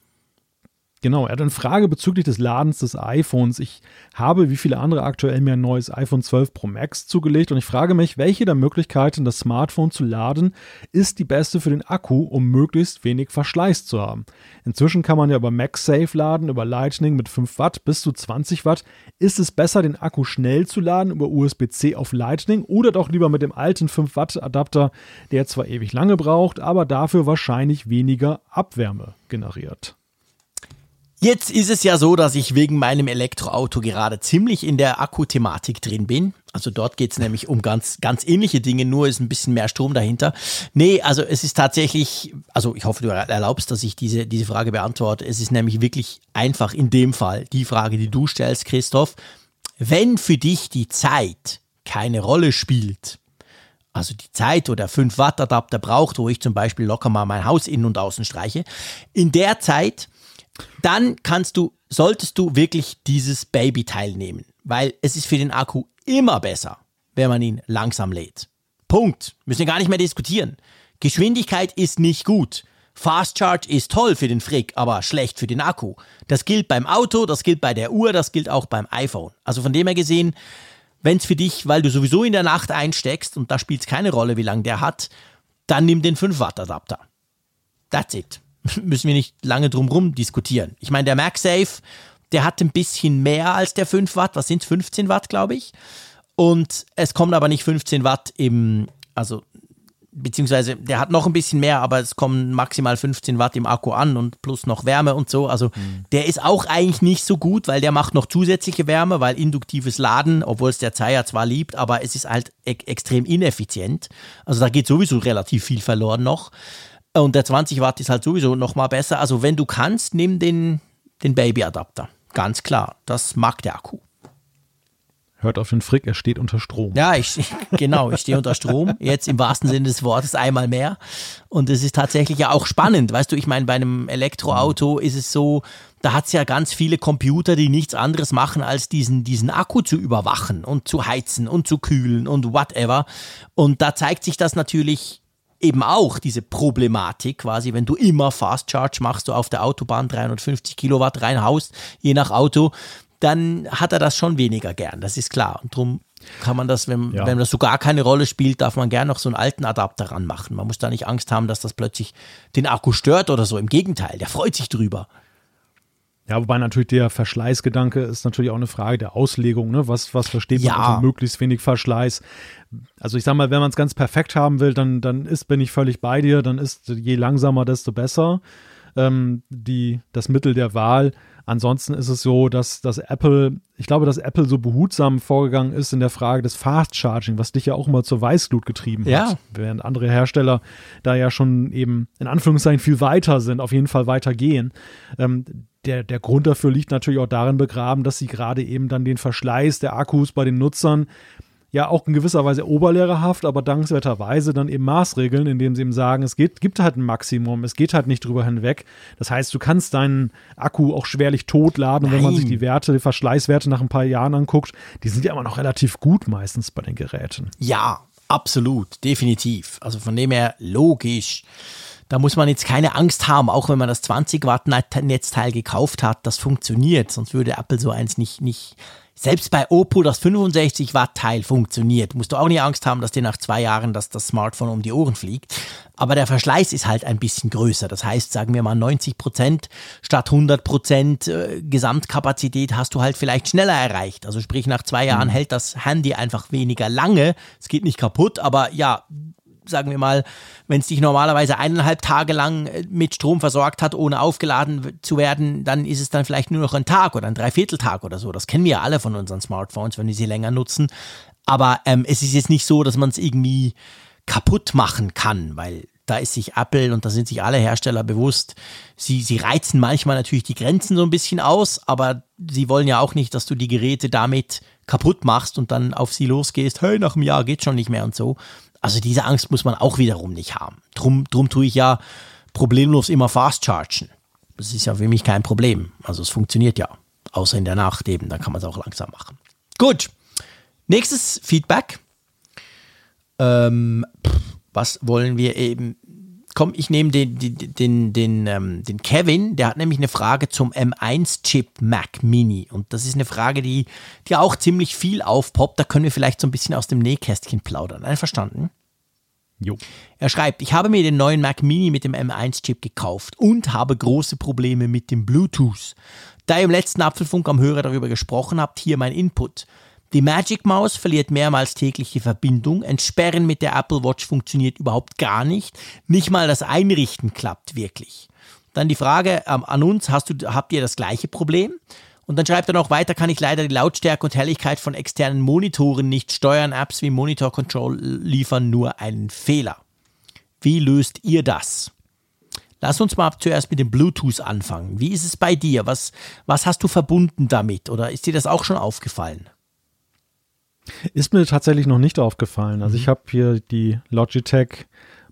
Genau, er hat eine Frage bezüglich des Ladens des iPhones. Ich habe, wie viele andere aktuell, mir ein neues iPhone 12 Pro Max zugelegt und ich frage mich, welche der Möglichkeiten, das Smartphone zu laden, ist die beste für den Akku, um möglichst wenig Verschleiß zu haben. Inzwischen kann man ja über MagSafe laden, über Lightning mit 5 Watt bis zu 20 Watt. Ist es besser, den Akku schnell zu laden über USB-C auf Lightning oder doch lieber mit dem alten 5 Watt Adapter, der zwar ewig lange braucht, aber dafür wahrscheinlich weniger Abwärme generiert? Jetzt ist es ja so, dass ich wegen meinem Elektroauto gerade ziemlich in der Akkuthematik drin bin. Also dort geht es nämlich um ganz, ganz ähnliche Dinge, nur ist ein bisschen mehr Strom dahinter. Nee, also es ist tatsächlich, also ich hoffe, du erlaubst, dass ich diese, diese Frage beantworte. Es ist nämlich wirklich einfach in dem Fall die Frage, die du stellst, Christoph. Wenn für dich die Zeit keine Rolle spielt, also die Zeit, wo der 5 Watt Adapter braucht, wo ich zum Beispiel locker mal mein Haus innen und außen streiche, in der Zeit dann kannst du, solltest du wirklich dieses Baby-Teil nehmen, weil es ist für den Akku immer besser, wenn man ihn langsam lädt. Punkt. Müssen wir gar nicht mehr diskutieren. Geschwindigkeit ist nicht gut. Fast Charge ist toll für den Frick, aber schlecht für den Akku. Das gilt beim Auto, das gilt bei der Uhr, das gilt auch beim iPhone. Also von dem her gesehen, wenn es für dich, weil du sowieso in der Nacht einsteckst und da spielt es keine Rolle, wie lange der hat, dann nimm den 5 Watt Adapter. That's it müssen wir nicht lange drum rum diskutieren. Ich meine, der MagSafe, der hat ein bisschen mehr als der 5 Watt. Was sind 15 Watt, glaube ich? Und es kommen aber nicht 15 Watt im, also, beziehungsweise der hat noch ein bisschen mehr, aber es kommen maximal 15 Watt im Akku an und plus noch Wärme und so. Also mhm. der ist auch eigentlich nicht so gut, weil der macht noch zusätzliche Wärme, weil induktives Laden, obwohl es der Zeier zwar liebt, aber es ist halt e extrem ineffizient. Also da geht sowieso relativ viel verloren noch. Und der 20 Watt ist halt sowieso noch mal besser. Also wenn du kannst, nimm den, den Baby-Adapter. Ganz klar, das mag der Akku. Hört auf den Frick, er steht unter Strom. Ja, ich, genau, ich stehe unter Strom. Jetzt im wahrsten Sinne des Wortes einmal mehr. Und es ist tatsächlich ja auch spannend. Weißt du, ich meine, bei einem Elektroauto ist es so, da hat es ja ganz viele Computer, die nichts anderes machen, als diesen, diesen Akku zu überwachen und zu heizen und zu kühlen und whatever. Und da zeigt sich das natürlich eben auch diese Problematik quasi, wenn du immer Fast Charge machst, du auf der Autobahn 350 Kilowatt reinhaust, je nach Auto, dann hat er das schon weniger gern, das ist klar. Und darum kann man das, wenn, ja. wenn das so gar keine Rolle spielt, darf man gern noch so einen alten Adapter ranmachen. Man muss da nicht Angst haben, dass das plötzlich den Akku stört oder so. Im Gegenteil, der freut sich drüber. Ja, wobei natürlich der Verschleißgedanke ist natürlich auch eine Frage der Auslegung. Ne? Was, was versteht man Ja. unter möglichst wenig Verschleiß? Also ich sag mal, wenn man es ganz perfekt haben will, dann, dann ist, bin ich völlig bei dir, dann ist je langsamer, desto besser ähm, die, das Mittel der Wahl. Ansonsten ist es so, dass, dass Apple, ich glaube, dass Apple so behutsam vorgegangen ist in der Frage des Fast Charging, was dich ja auch immer zur Weißglut getrieben Ja. hat. Während andere Hersteller da ja schon eben in Anführungszeichen viel weiter sind, auf jeden Fall weiter gehen. Ähm, der, der Grund dafür liegt natürlich auch darin begraben, dass sie gerade eben dann den Verschleiß der Akkus bei den Nutzern ja auch in gewisser Weise oberlehrerhaft, aber dankenswerterweise dann eben Maßregeln, indem sie eben sagen, es geht, gibt halt ein Maximum, es geht halt nicht drüber hinweg. Das heißt, du kannst deinen Akku auch schwerlich totladen. Und wenn man Nein. sich die Werte, die Verschleißwerte nach ein paar Jahren anguckt, die sind ja immer noch relativ gut meistens bei den Geräten. Ja, absolut, definitiv. Also von dem her logisch. Da muss man jetzt keine Angst haben, auch wenn man das 20 Watt Netzteil gekauft hat, das funktioniert, sonst würde Apple so eins nicht, nicht selbst bei Oppo das 65 Watt Teil funktioniert. Musst du auch nicht Angst haben, dass dir nach zwei Jahren das, das Smartphone um die Ohren fliegt. Aber der Verschleiß ist halt ein bisschen größer. Das heißt, sagen wir mal 90 Prozent statt 100 Prozent äh, Gesamtkapazität hast du halt vielleicht schneller erreicht. Also sprich, nach zwei Jahren mhm. hält das Handy einfach weniger lange. Es geht nicht kaputt, aber ja, sagen wir mal, wenn es dich normalerweise eineinhalb Tage lang äh, mit Strom versorgt hat, ohne aufgeladen zu werden, dann ist es dann vielleicht nur noch ein Tag oder ein Dreivierteltag oder so. Das kennen wir ja alle von unseren Smartphones, wenn wir sie länger nutzen. Aber ähm, es ist jetzt nicht so, dass man es irgendwie kaputt machen kann, weil da ist sich Apple und da sind sich alle Hersteller bewusst, sie, sie reizen manchmal natürlich die Grenzen so ein bisschen aus, aber sie wollen ja auch nicht, dass du die Geräte damit kaputt machst und dann auf sie losgehst, hey, nach einem Jahr geht schon nicht mehr und so. Also diese Angst muss man auch wiederum nicht haben. Drum, drum tue ich ja problemlos immer fast chargen. Das ist ja für mich kein Problem. Also es funktioniert ja. Außer in der Nacht eben, dann kann man es auch langsam machen. Gut. Nächstes Feedback. Ähm, was wollen wir eben komm, ich nehme den, den, den, den, ähm, den Kevin, der hat nämlich eine Frage zum M1-Chip Mac Mini. Und das ist eine Frage, die, die auch ziemlich viel aufpoppt. Da können wir vielleicht so ein bisschen aus dem Nähkästchen plaudern. Einverstanden? Jo. Er schreibt, ich habe mir den neuen Mac Mini mit dem M1-Chip gekauft und habe große Probleme mit dem Bluetooth. Da ihr im letzten Apfelfunk am Hörer darüber gesprochen habt, hier mein Input. Die Magic Maus verliert mehrmals täglich die Verbindung. Entsperren mit der Apple Watch funktioniert überhaupt gar nicht. Nicht mal das Einrichten klappt wirklich. Dann die Frage ähm, an uns, hast du, habt ihr das gleiche Problem? Und dann schreibt er noch weiter, kann ich leider die Lautstärke und Helligkeit von externen Monitoren nicht steuern. Apps wie Monitor Control liefern nur einen Fehler. Wie löst ihr das? Lass uns mal zuerst mit dem Bluetooth anfangen. Wie ist es bei dir? Was, was hast du verbunden damit? Oder ist dir das auch schon aufgefallen? Ist mir tatsächlich noch nicht aufgefallen. Also mhm. ich habe hier die Logitech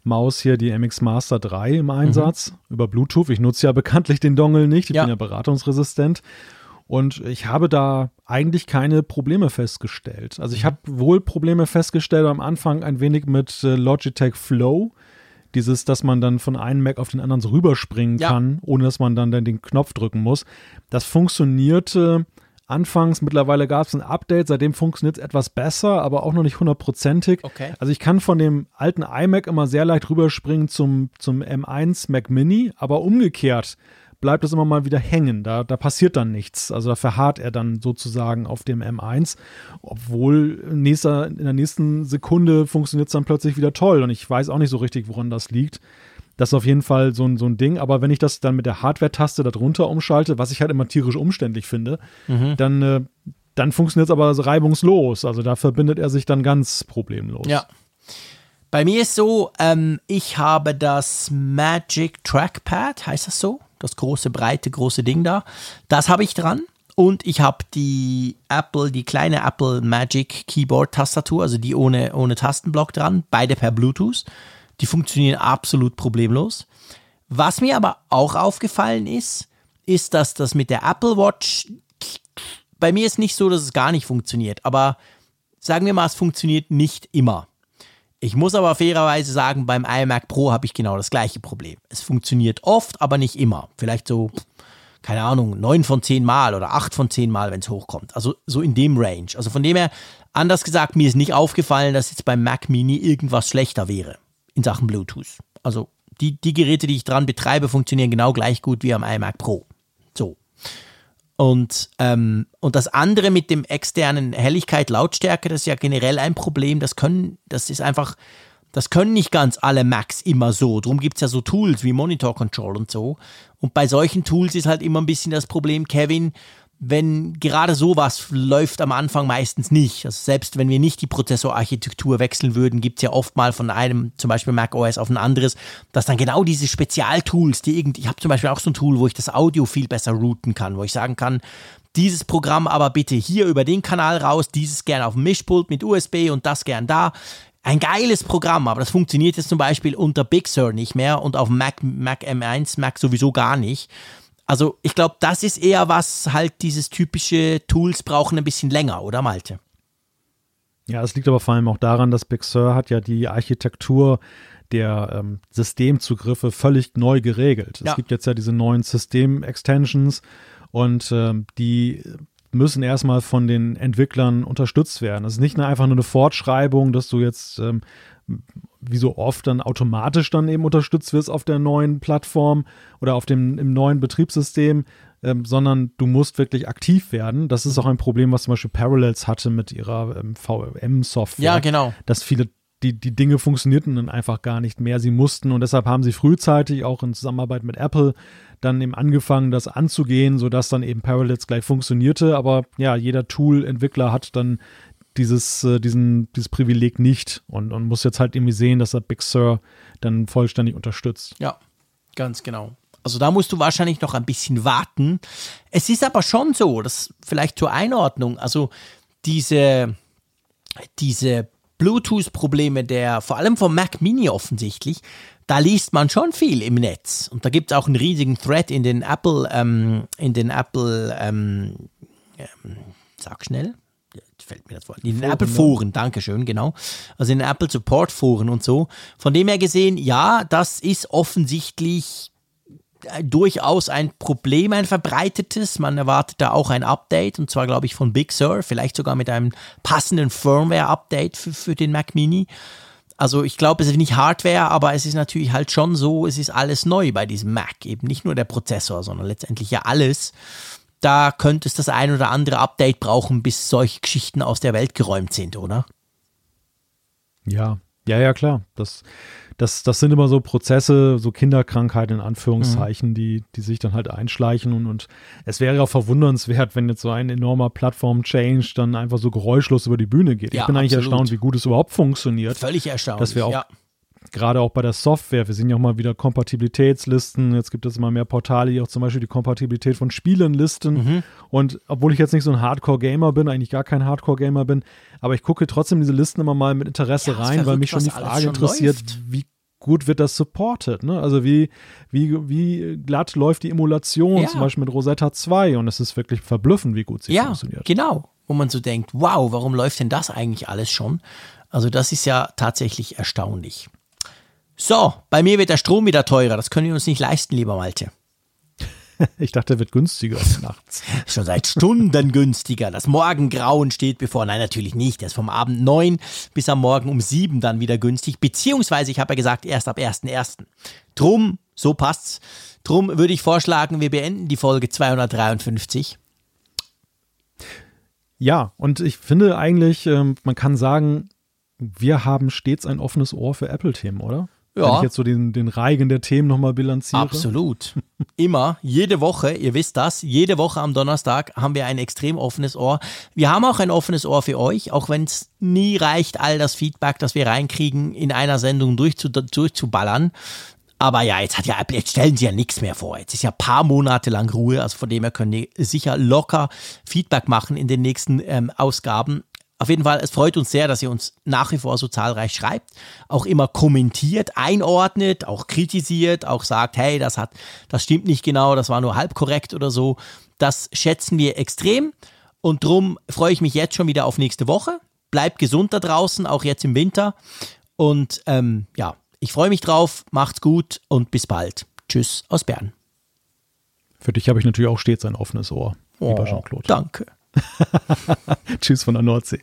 Maus hier, die MX Master 3 im Einsatz mhm. über Bluetooth. Ich nutze ja bekanntlich den Dongle nicht. Ich ja. bin ja beratungsresistent. Und ich habe da eigentlich keine Probleme festgestellt. Also ich mhm. habe wohl Probleme festgestellt am Anfang ein wenig mit äh, Logitech Flow. Dieses, dass man dann von einem Mac auf den anderen so rüberspringen ja. kann, ohne dass man dann, dann den Knopf drücken muss. Das funktionierte anfangs. Mittlerweile gab es ein Update, seitdem funktioniert es etwas besser, aber auch noch nicht hundertprozentig. Okay. Also ich kann von dem alten iMac immer sehr leicht rüberspringen zum, zum M1 Mac Mini, aber umgekehrt bleibt es immer mal wieder hängen. Da, da passiert dann nichts. Also da verharrt er dann sozusagen auf dem M1, obwohl nächster, in der nächsten Sekunde funktioniert es dann plötzlich wieder toll. Und ich weiß auch nicht so richtig, woran das liegt. Das ist auf jeden Fall so ein, so ein Ding. Aber wenn ich das dann mit der Hardware-Taste darunter umschalte, was ich halt immer tierisch umständlich finde, mhm. dann, äh, dann funktioniert es aber reibungslos. Also da verbindet er sich dann ganz problemlos. Ja. Bei mir ist so, ähm, ich habe das Magic Trackpad, heißt das so? Das große, breite, große Ding da. Das habe ich dran. Und ich habe die Apple, die kleine Apple Magic Keyboard Tastatur, also die ohne, ohne Tastenblock dran, beide per Bluetooth. Die funktionieren absolut problemlos. Was mir aber auch aufgefallen ist, ist, dass das mit der Apple Watch, bei mir ist nicht so, dass es gar nicht funktioniert, aber sagen wir mal, es funktioniert nicht immer. Ich muss aber fairerweise sagen, beim iMac Pro habe ich genau das gleiche Problem. Es funktioniert oft, aber nicht immer. Vielleicht so, keine Ahnung, neun von zehn Mal oder acht von zehn Mal, wenn es hochkommt. Also so in dem Range. Also von dem her, anders gesagt, mir ist nicht aufgefallen, dass jetzt beim Mac Mini irgendwas schlechter wäre in Sachen Bluetooth. Also die, die Geräte, die ich dran betreibe, funktionieren genau gleich gut wie am iMac Pro. So. Und, ähm, und das andere mit dem externen Helligkeit, Lautstärke, das ist ja generell ein Problem. Das können, das ist einfach, das können nicht ganz alle Macs immer so. Darum gibt es ja so Tools wie Monitor Control und so. Und bei solchen Tools ist halt immer ein bisschen das Problem, Kevin, wenn gerade sowas läuft am Anfang meistens nicht. Also selbst wenn wir nicht die Prozessorarchitektur wechseln würden, gibt es ja oft mal von einem, zum Beispiel Mac OS auf ein anderes, dass dann genau diese Spezialtools, die irgendwie, ich habe zum Beispiel auch so ein Tool, wo ich das Audio viel besser routen kann, wo ich sagen kann, dieses Programm aber bitte hier über den Kanal raus, dieses gern auf dem Mischpult mit USB und das gern da. Ein geiles Programm, aber das funktioniert jetzt zum Beispiel unter Big Sur nicht mehr und auf Mac, Mac M1, Mac sowieso gar nicht. Also ich glaube, das ist eher was, halt dieses typische Tools brauchen ein bisschen länger, oder Malte? Ja, es liegt aber vor allem auch daran, dass Big Sur hat ja die Architektur der ähm, Systemzugriffe völlig neu geregelt. Ja. Es gibt jetzt ja diese neuen System-Extensions und ähm, die müssen erstmal von den Entwicklern unterstützt werden. Es ist nicht einfach nur eine Fortschreibung, dass du jetzt ähm, wie so oft dann automatisch dann eben unterstützt wirst auf der neuen Plattform oder auf dem im neuen Betriebssystem, ähm, sondern du musst wirklich aktiv werden. Das ist auch ein Problem, was zum Beispiel Parallels hatte mit ihrer ähm, VM-Software. Ja, genau. Dass viele die, die Dinge funktionierten dann einfach gar nicht mehr. Sie mussten und deshalb haben sie frühzeitig auch in Zusammenarbeit mit Apple dann eben angefangen, das anzugehen, sodass dann eben Parallels gleich funktionierte. Aber ja, jeder Tool-Entwickler hat dann dieses, äh, diesen, dieses Privileg nicht und, und muss jetzt halt irgendwie sehen, dass er Big Sur dann vollständig unterstützt. Ja, ganz genau. Also da musst du wahrscheinlich noch ein bisschen warten. Es ist aber schon so, dass vielleicht zur Einordnung, also diese, diese Bluetooth-Probleme der, vor allem vom Mac Mini offensichtlich, da liest man schon viel im Netz. Und da gibt es auch einen riesigen Thread in den Apple, ähm, in den Apple, ähm, ähm, sag schnell, fällt mir das vor. In den Apple Foren, danke schön, genau. Also in den Apple Support Foren und so. Von dem her gesehen, ja, das ist offensichtlich äh, durchaus ein Problem, ein verbreitetes. Man erwartet da auch ein Update und zwar, glaube ich, von Big Sur, vielleicht sogar mit einem passenden Firmware-Update für, für den Mac Mini. Also ich glaube, es ist nicht Hardware, aber es ist natürlich halt schon so, es ist alles neu bei diesem Mac. Eben nicht nur der Prozessor, sondern letztendlich ja alles. Da könnte es das ein oder andere Update brauchen, bis solche Geschichten aus der Welt geräumt sind, oder? Ja, ja, ja, klar. Das, das, das sind immer so Prozesse, so Kinderkrankheiten in Anführungszeichen, mhm. die, die sich dann halt einschleichen und, und es wäre auch verwundernswert, wenn jetzt so ein enormer Plattform-Change dann einfach so geräuschlos über die Bühne geht. Ja, ich bin eigentlich absolut. erstaunt, wie gut es überhaupt funktioniert. Völlig erstaunlich. Dass wir auch ja. Gerade auch bei der Software, wir sehen ja auch mal wieder Kompatibilitätslisten, jetzt gibt es immer mehr Portale, die auch zum Beispiel die Kompatibilität von Spielen listen. Mhm. Und obwohl ich jetzt nicht so ein Hardcore-Gamer bin, eigentlich gar kein Hardcore-Gamer bin, aber ich gucke trotzdem diese Listen immer mal mit Interesse Ja, rein, weil mich schon die Frage schon interessiert, läuft. wie gut wird das supported, ne? Also wie, wie, wie glatt läuft die Emulation, Ja. zum Beispiel mit Rosetta 2 und es ist wirklich verblüffend, wie gut sie Ja, funktioniert. genau. Wo man so denkt, wow, warum läuft denn das eigentlich alles schon? Also das ist ja tatsächlich erstaunlich. So, bei mir wird der Strom wieder teurer. Das können wir uns nicht leisten, lieber Malte. Ich dachte, der wird günstiger nachts. Schon seit Stunden günstiger. Das Morgengrauen steht bevor. Nein, natürlich nicht. Der ist vom Abend 9 bis am Morgen um 7 dann wieder günstig. Beziehungsweise, ich habe ja gesagt, erst ab 1.1. Drum, so passt's. Drum würde ich vorschlagen, wir beenden die Folge 253. Ja, und ich finde eigentlich, ähm, man kann sagen, wir haben stets ein offenes Ohr für Apple-Themen, oder? Ja. Wenn ich jetzt so den, den Reigen der Themen nochmal bilanziere. Absolut. Immer, jede Woche, ihr wisst das, jede Woche am Donnerstag haben wir ein extrem offenes Ohr. Wir haben auch ein offenes Ohr für euch, auch wenn es nie reicht, all das Feedback, das wir reinkriegen, in einer Sendung durchzu, durchzuballern. Aber ja, jetzt hat ja jetzt stellen sie ja nichts mehr vor. Jetzt ist ja ein paar Monate lang Ruhe, also von dem her können die sicher locker Feedback machen in den nächsten ähm, Ausgaben. Auf jeden Fall, es freut uns sehr, dass ihr uns nach wie vor so zahlreich schreibt, auch immer kommentiert, einordnet, auch kritisiert, auch sagt, hey, das hat, das stimmt nicht genau, das war nur halb korrekt oder so. Das schätzen wir extrem und drum freue ich mich jetzt schon wieder auf nächste Woche. Bleibt gesund da draußen, auch jetzt im Winter. Und ähm, ja, ich freue mich drauf, macht's gut und bis bald. Tschüss aus Bern. Für dich habe ich natürlich auch stets ein offenes Ohr, lieber Jean-Claude. Danke. Tschüss von der Nordsee.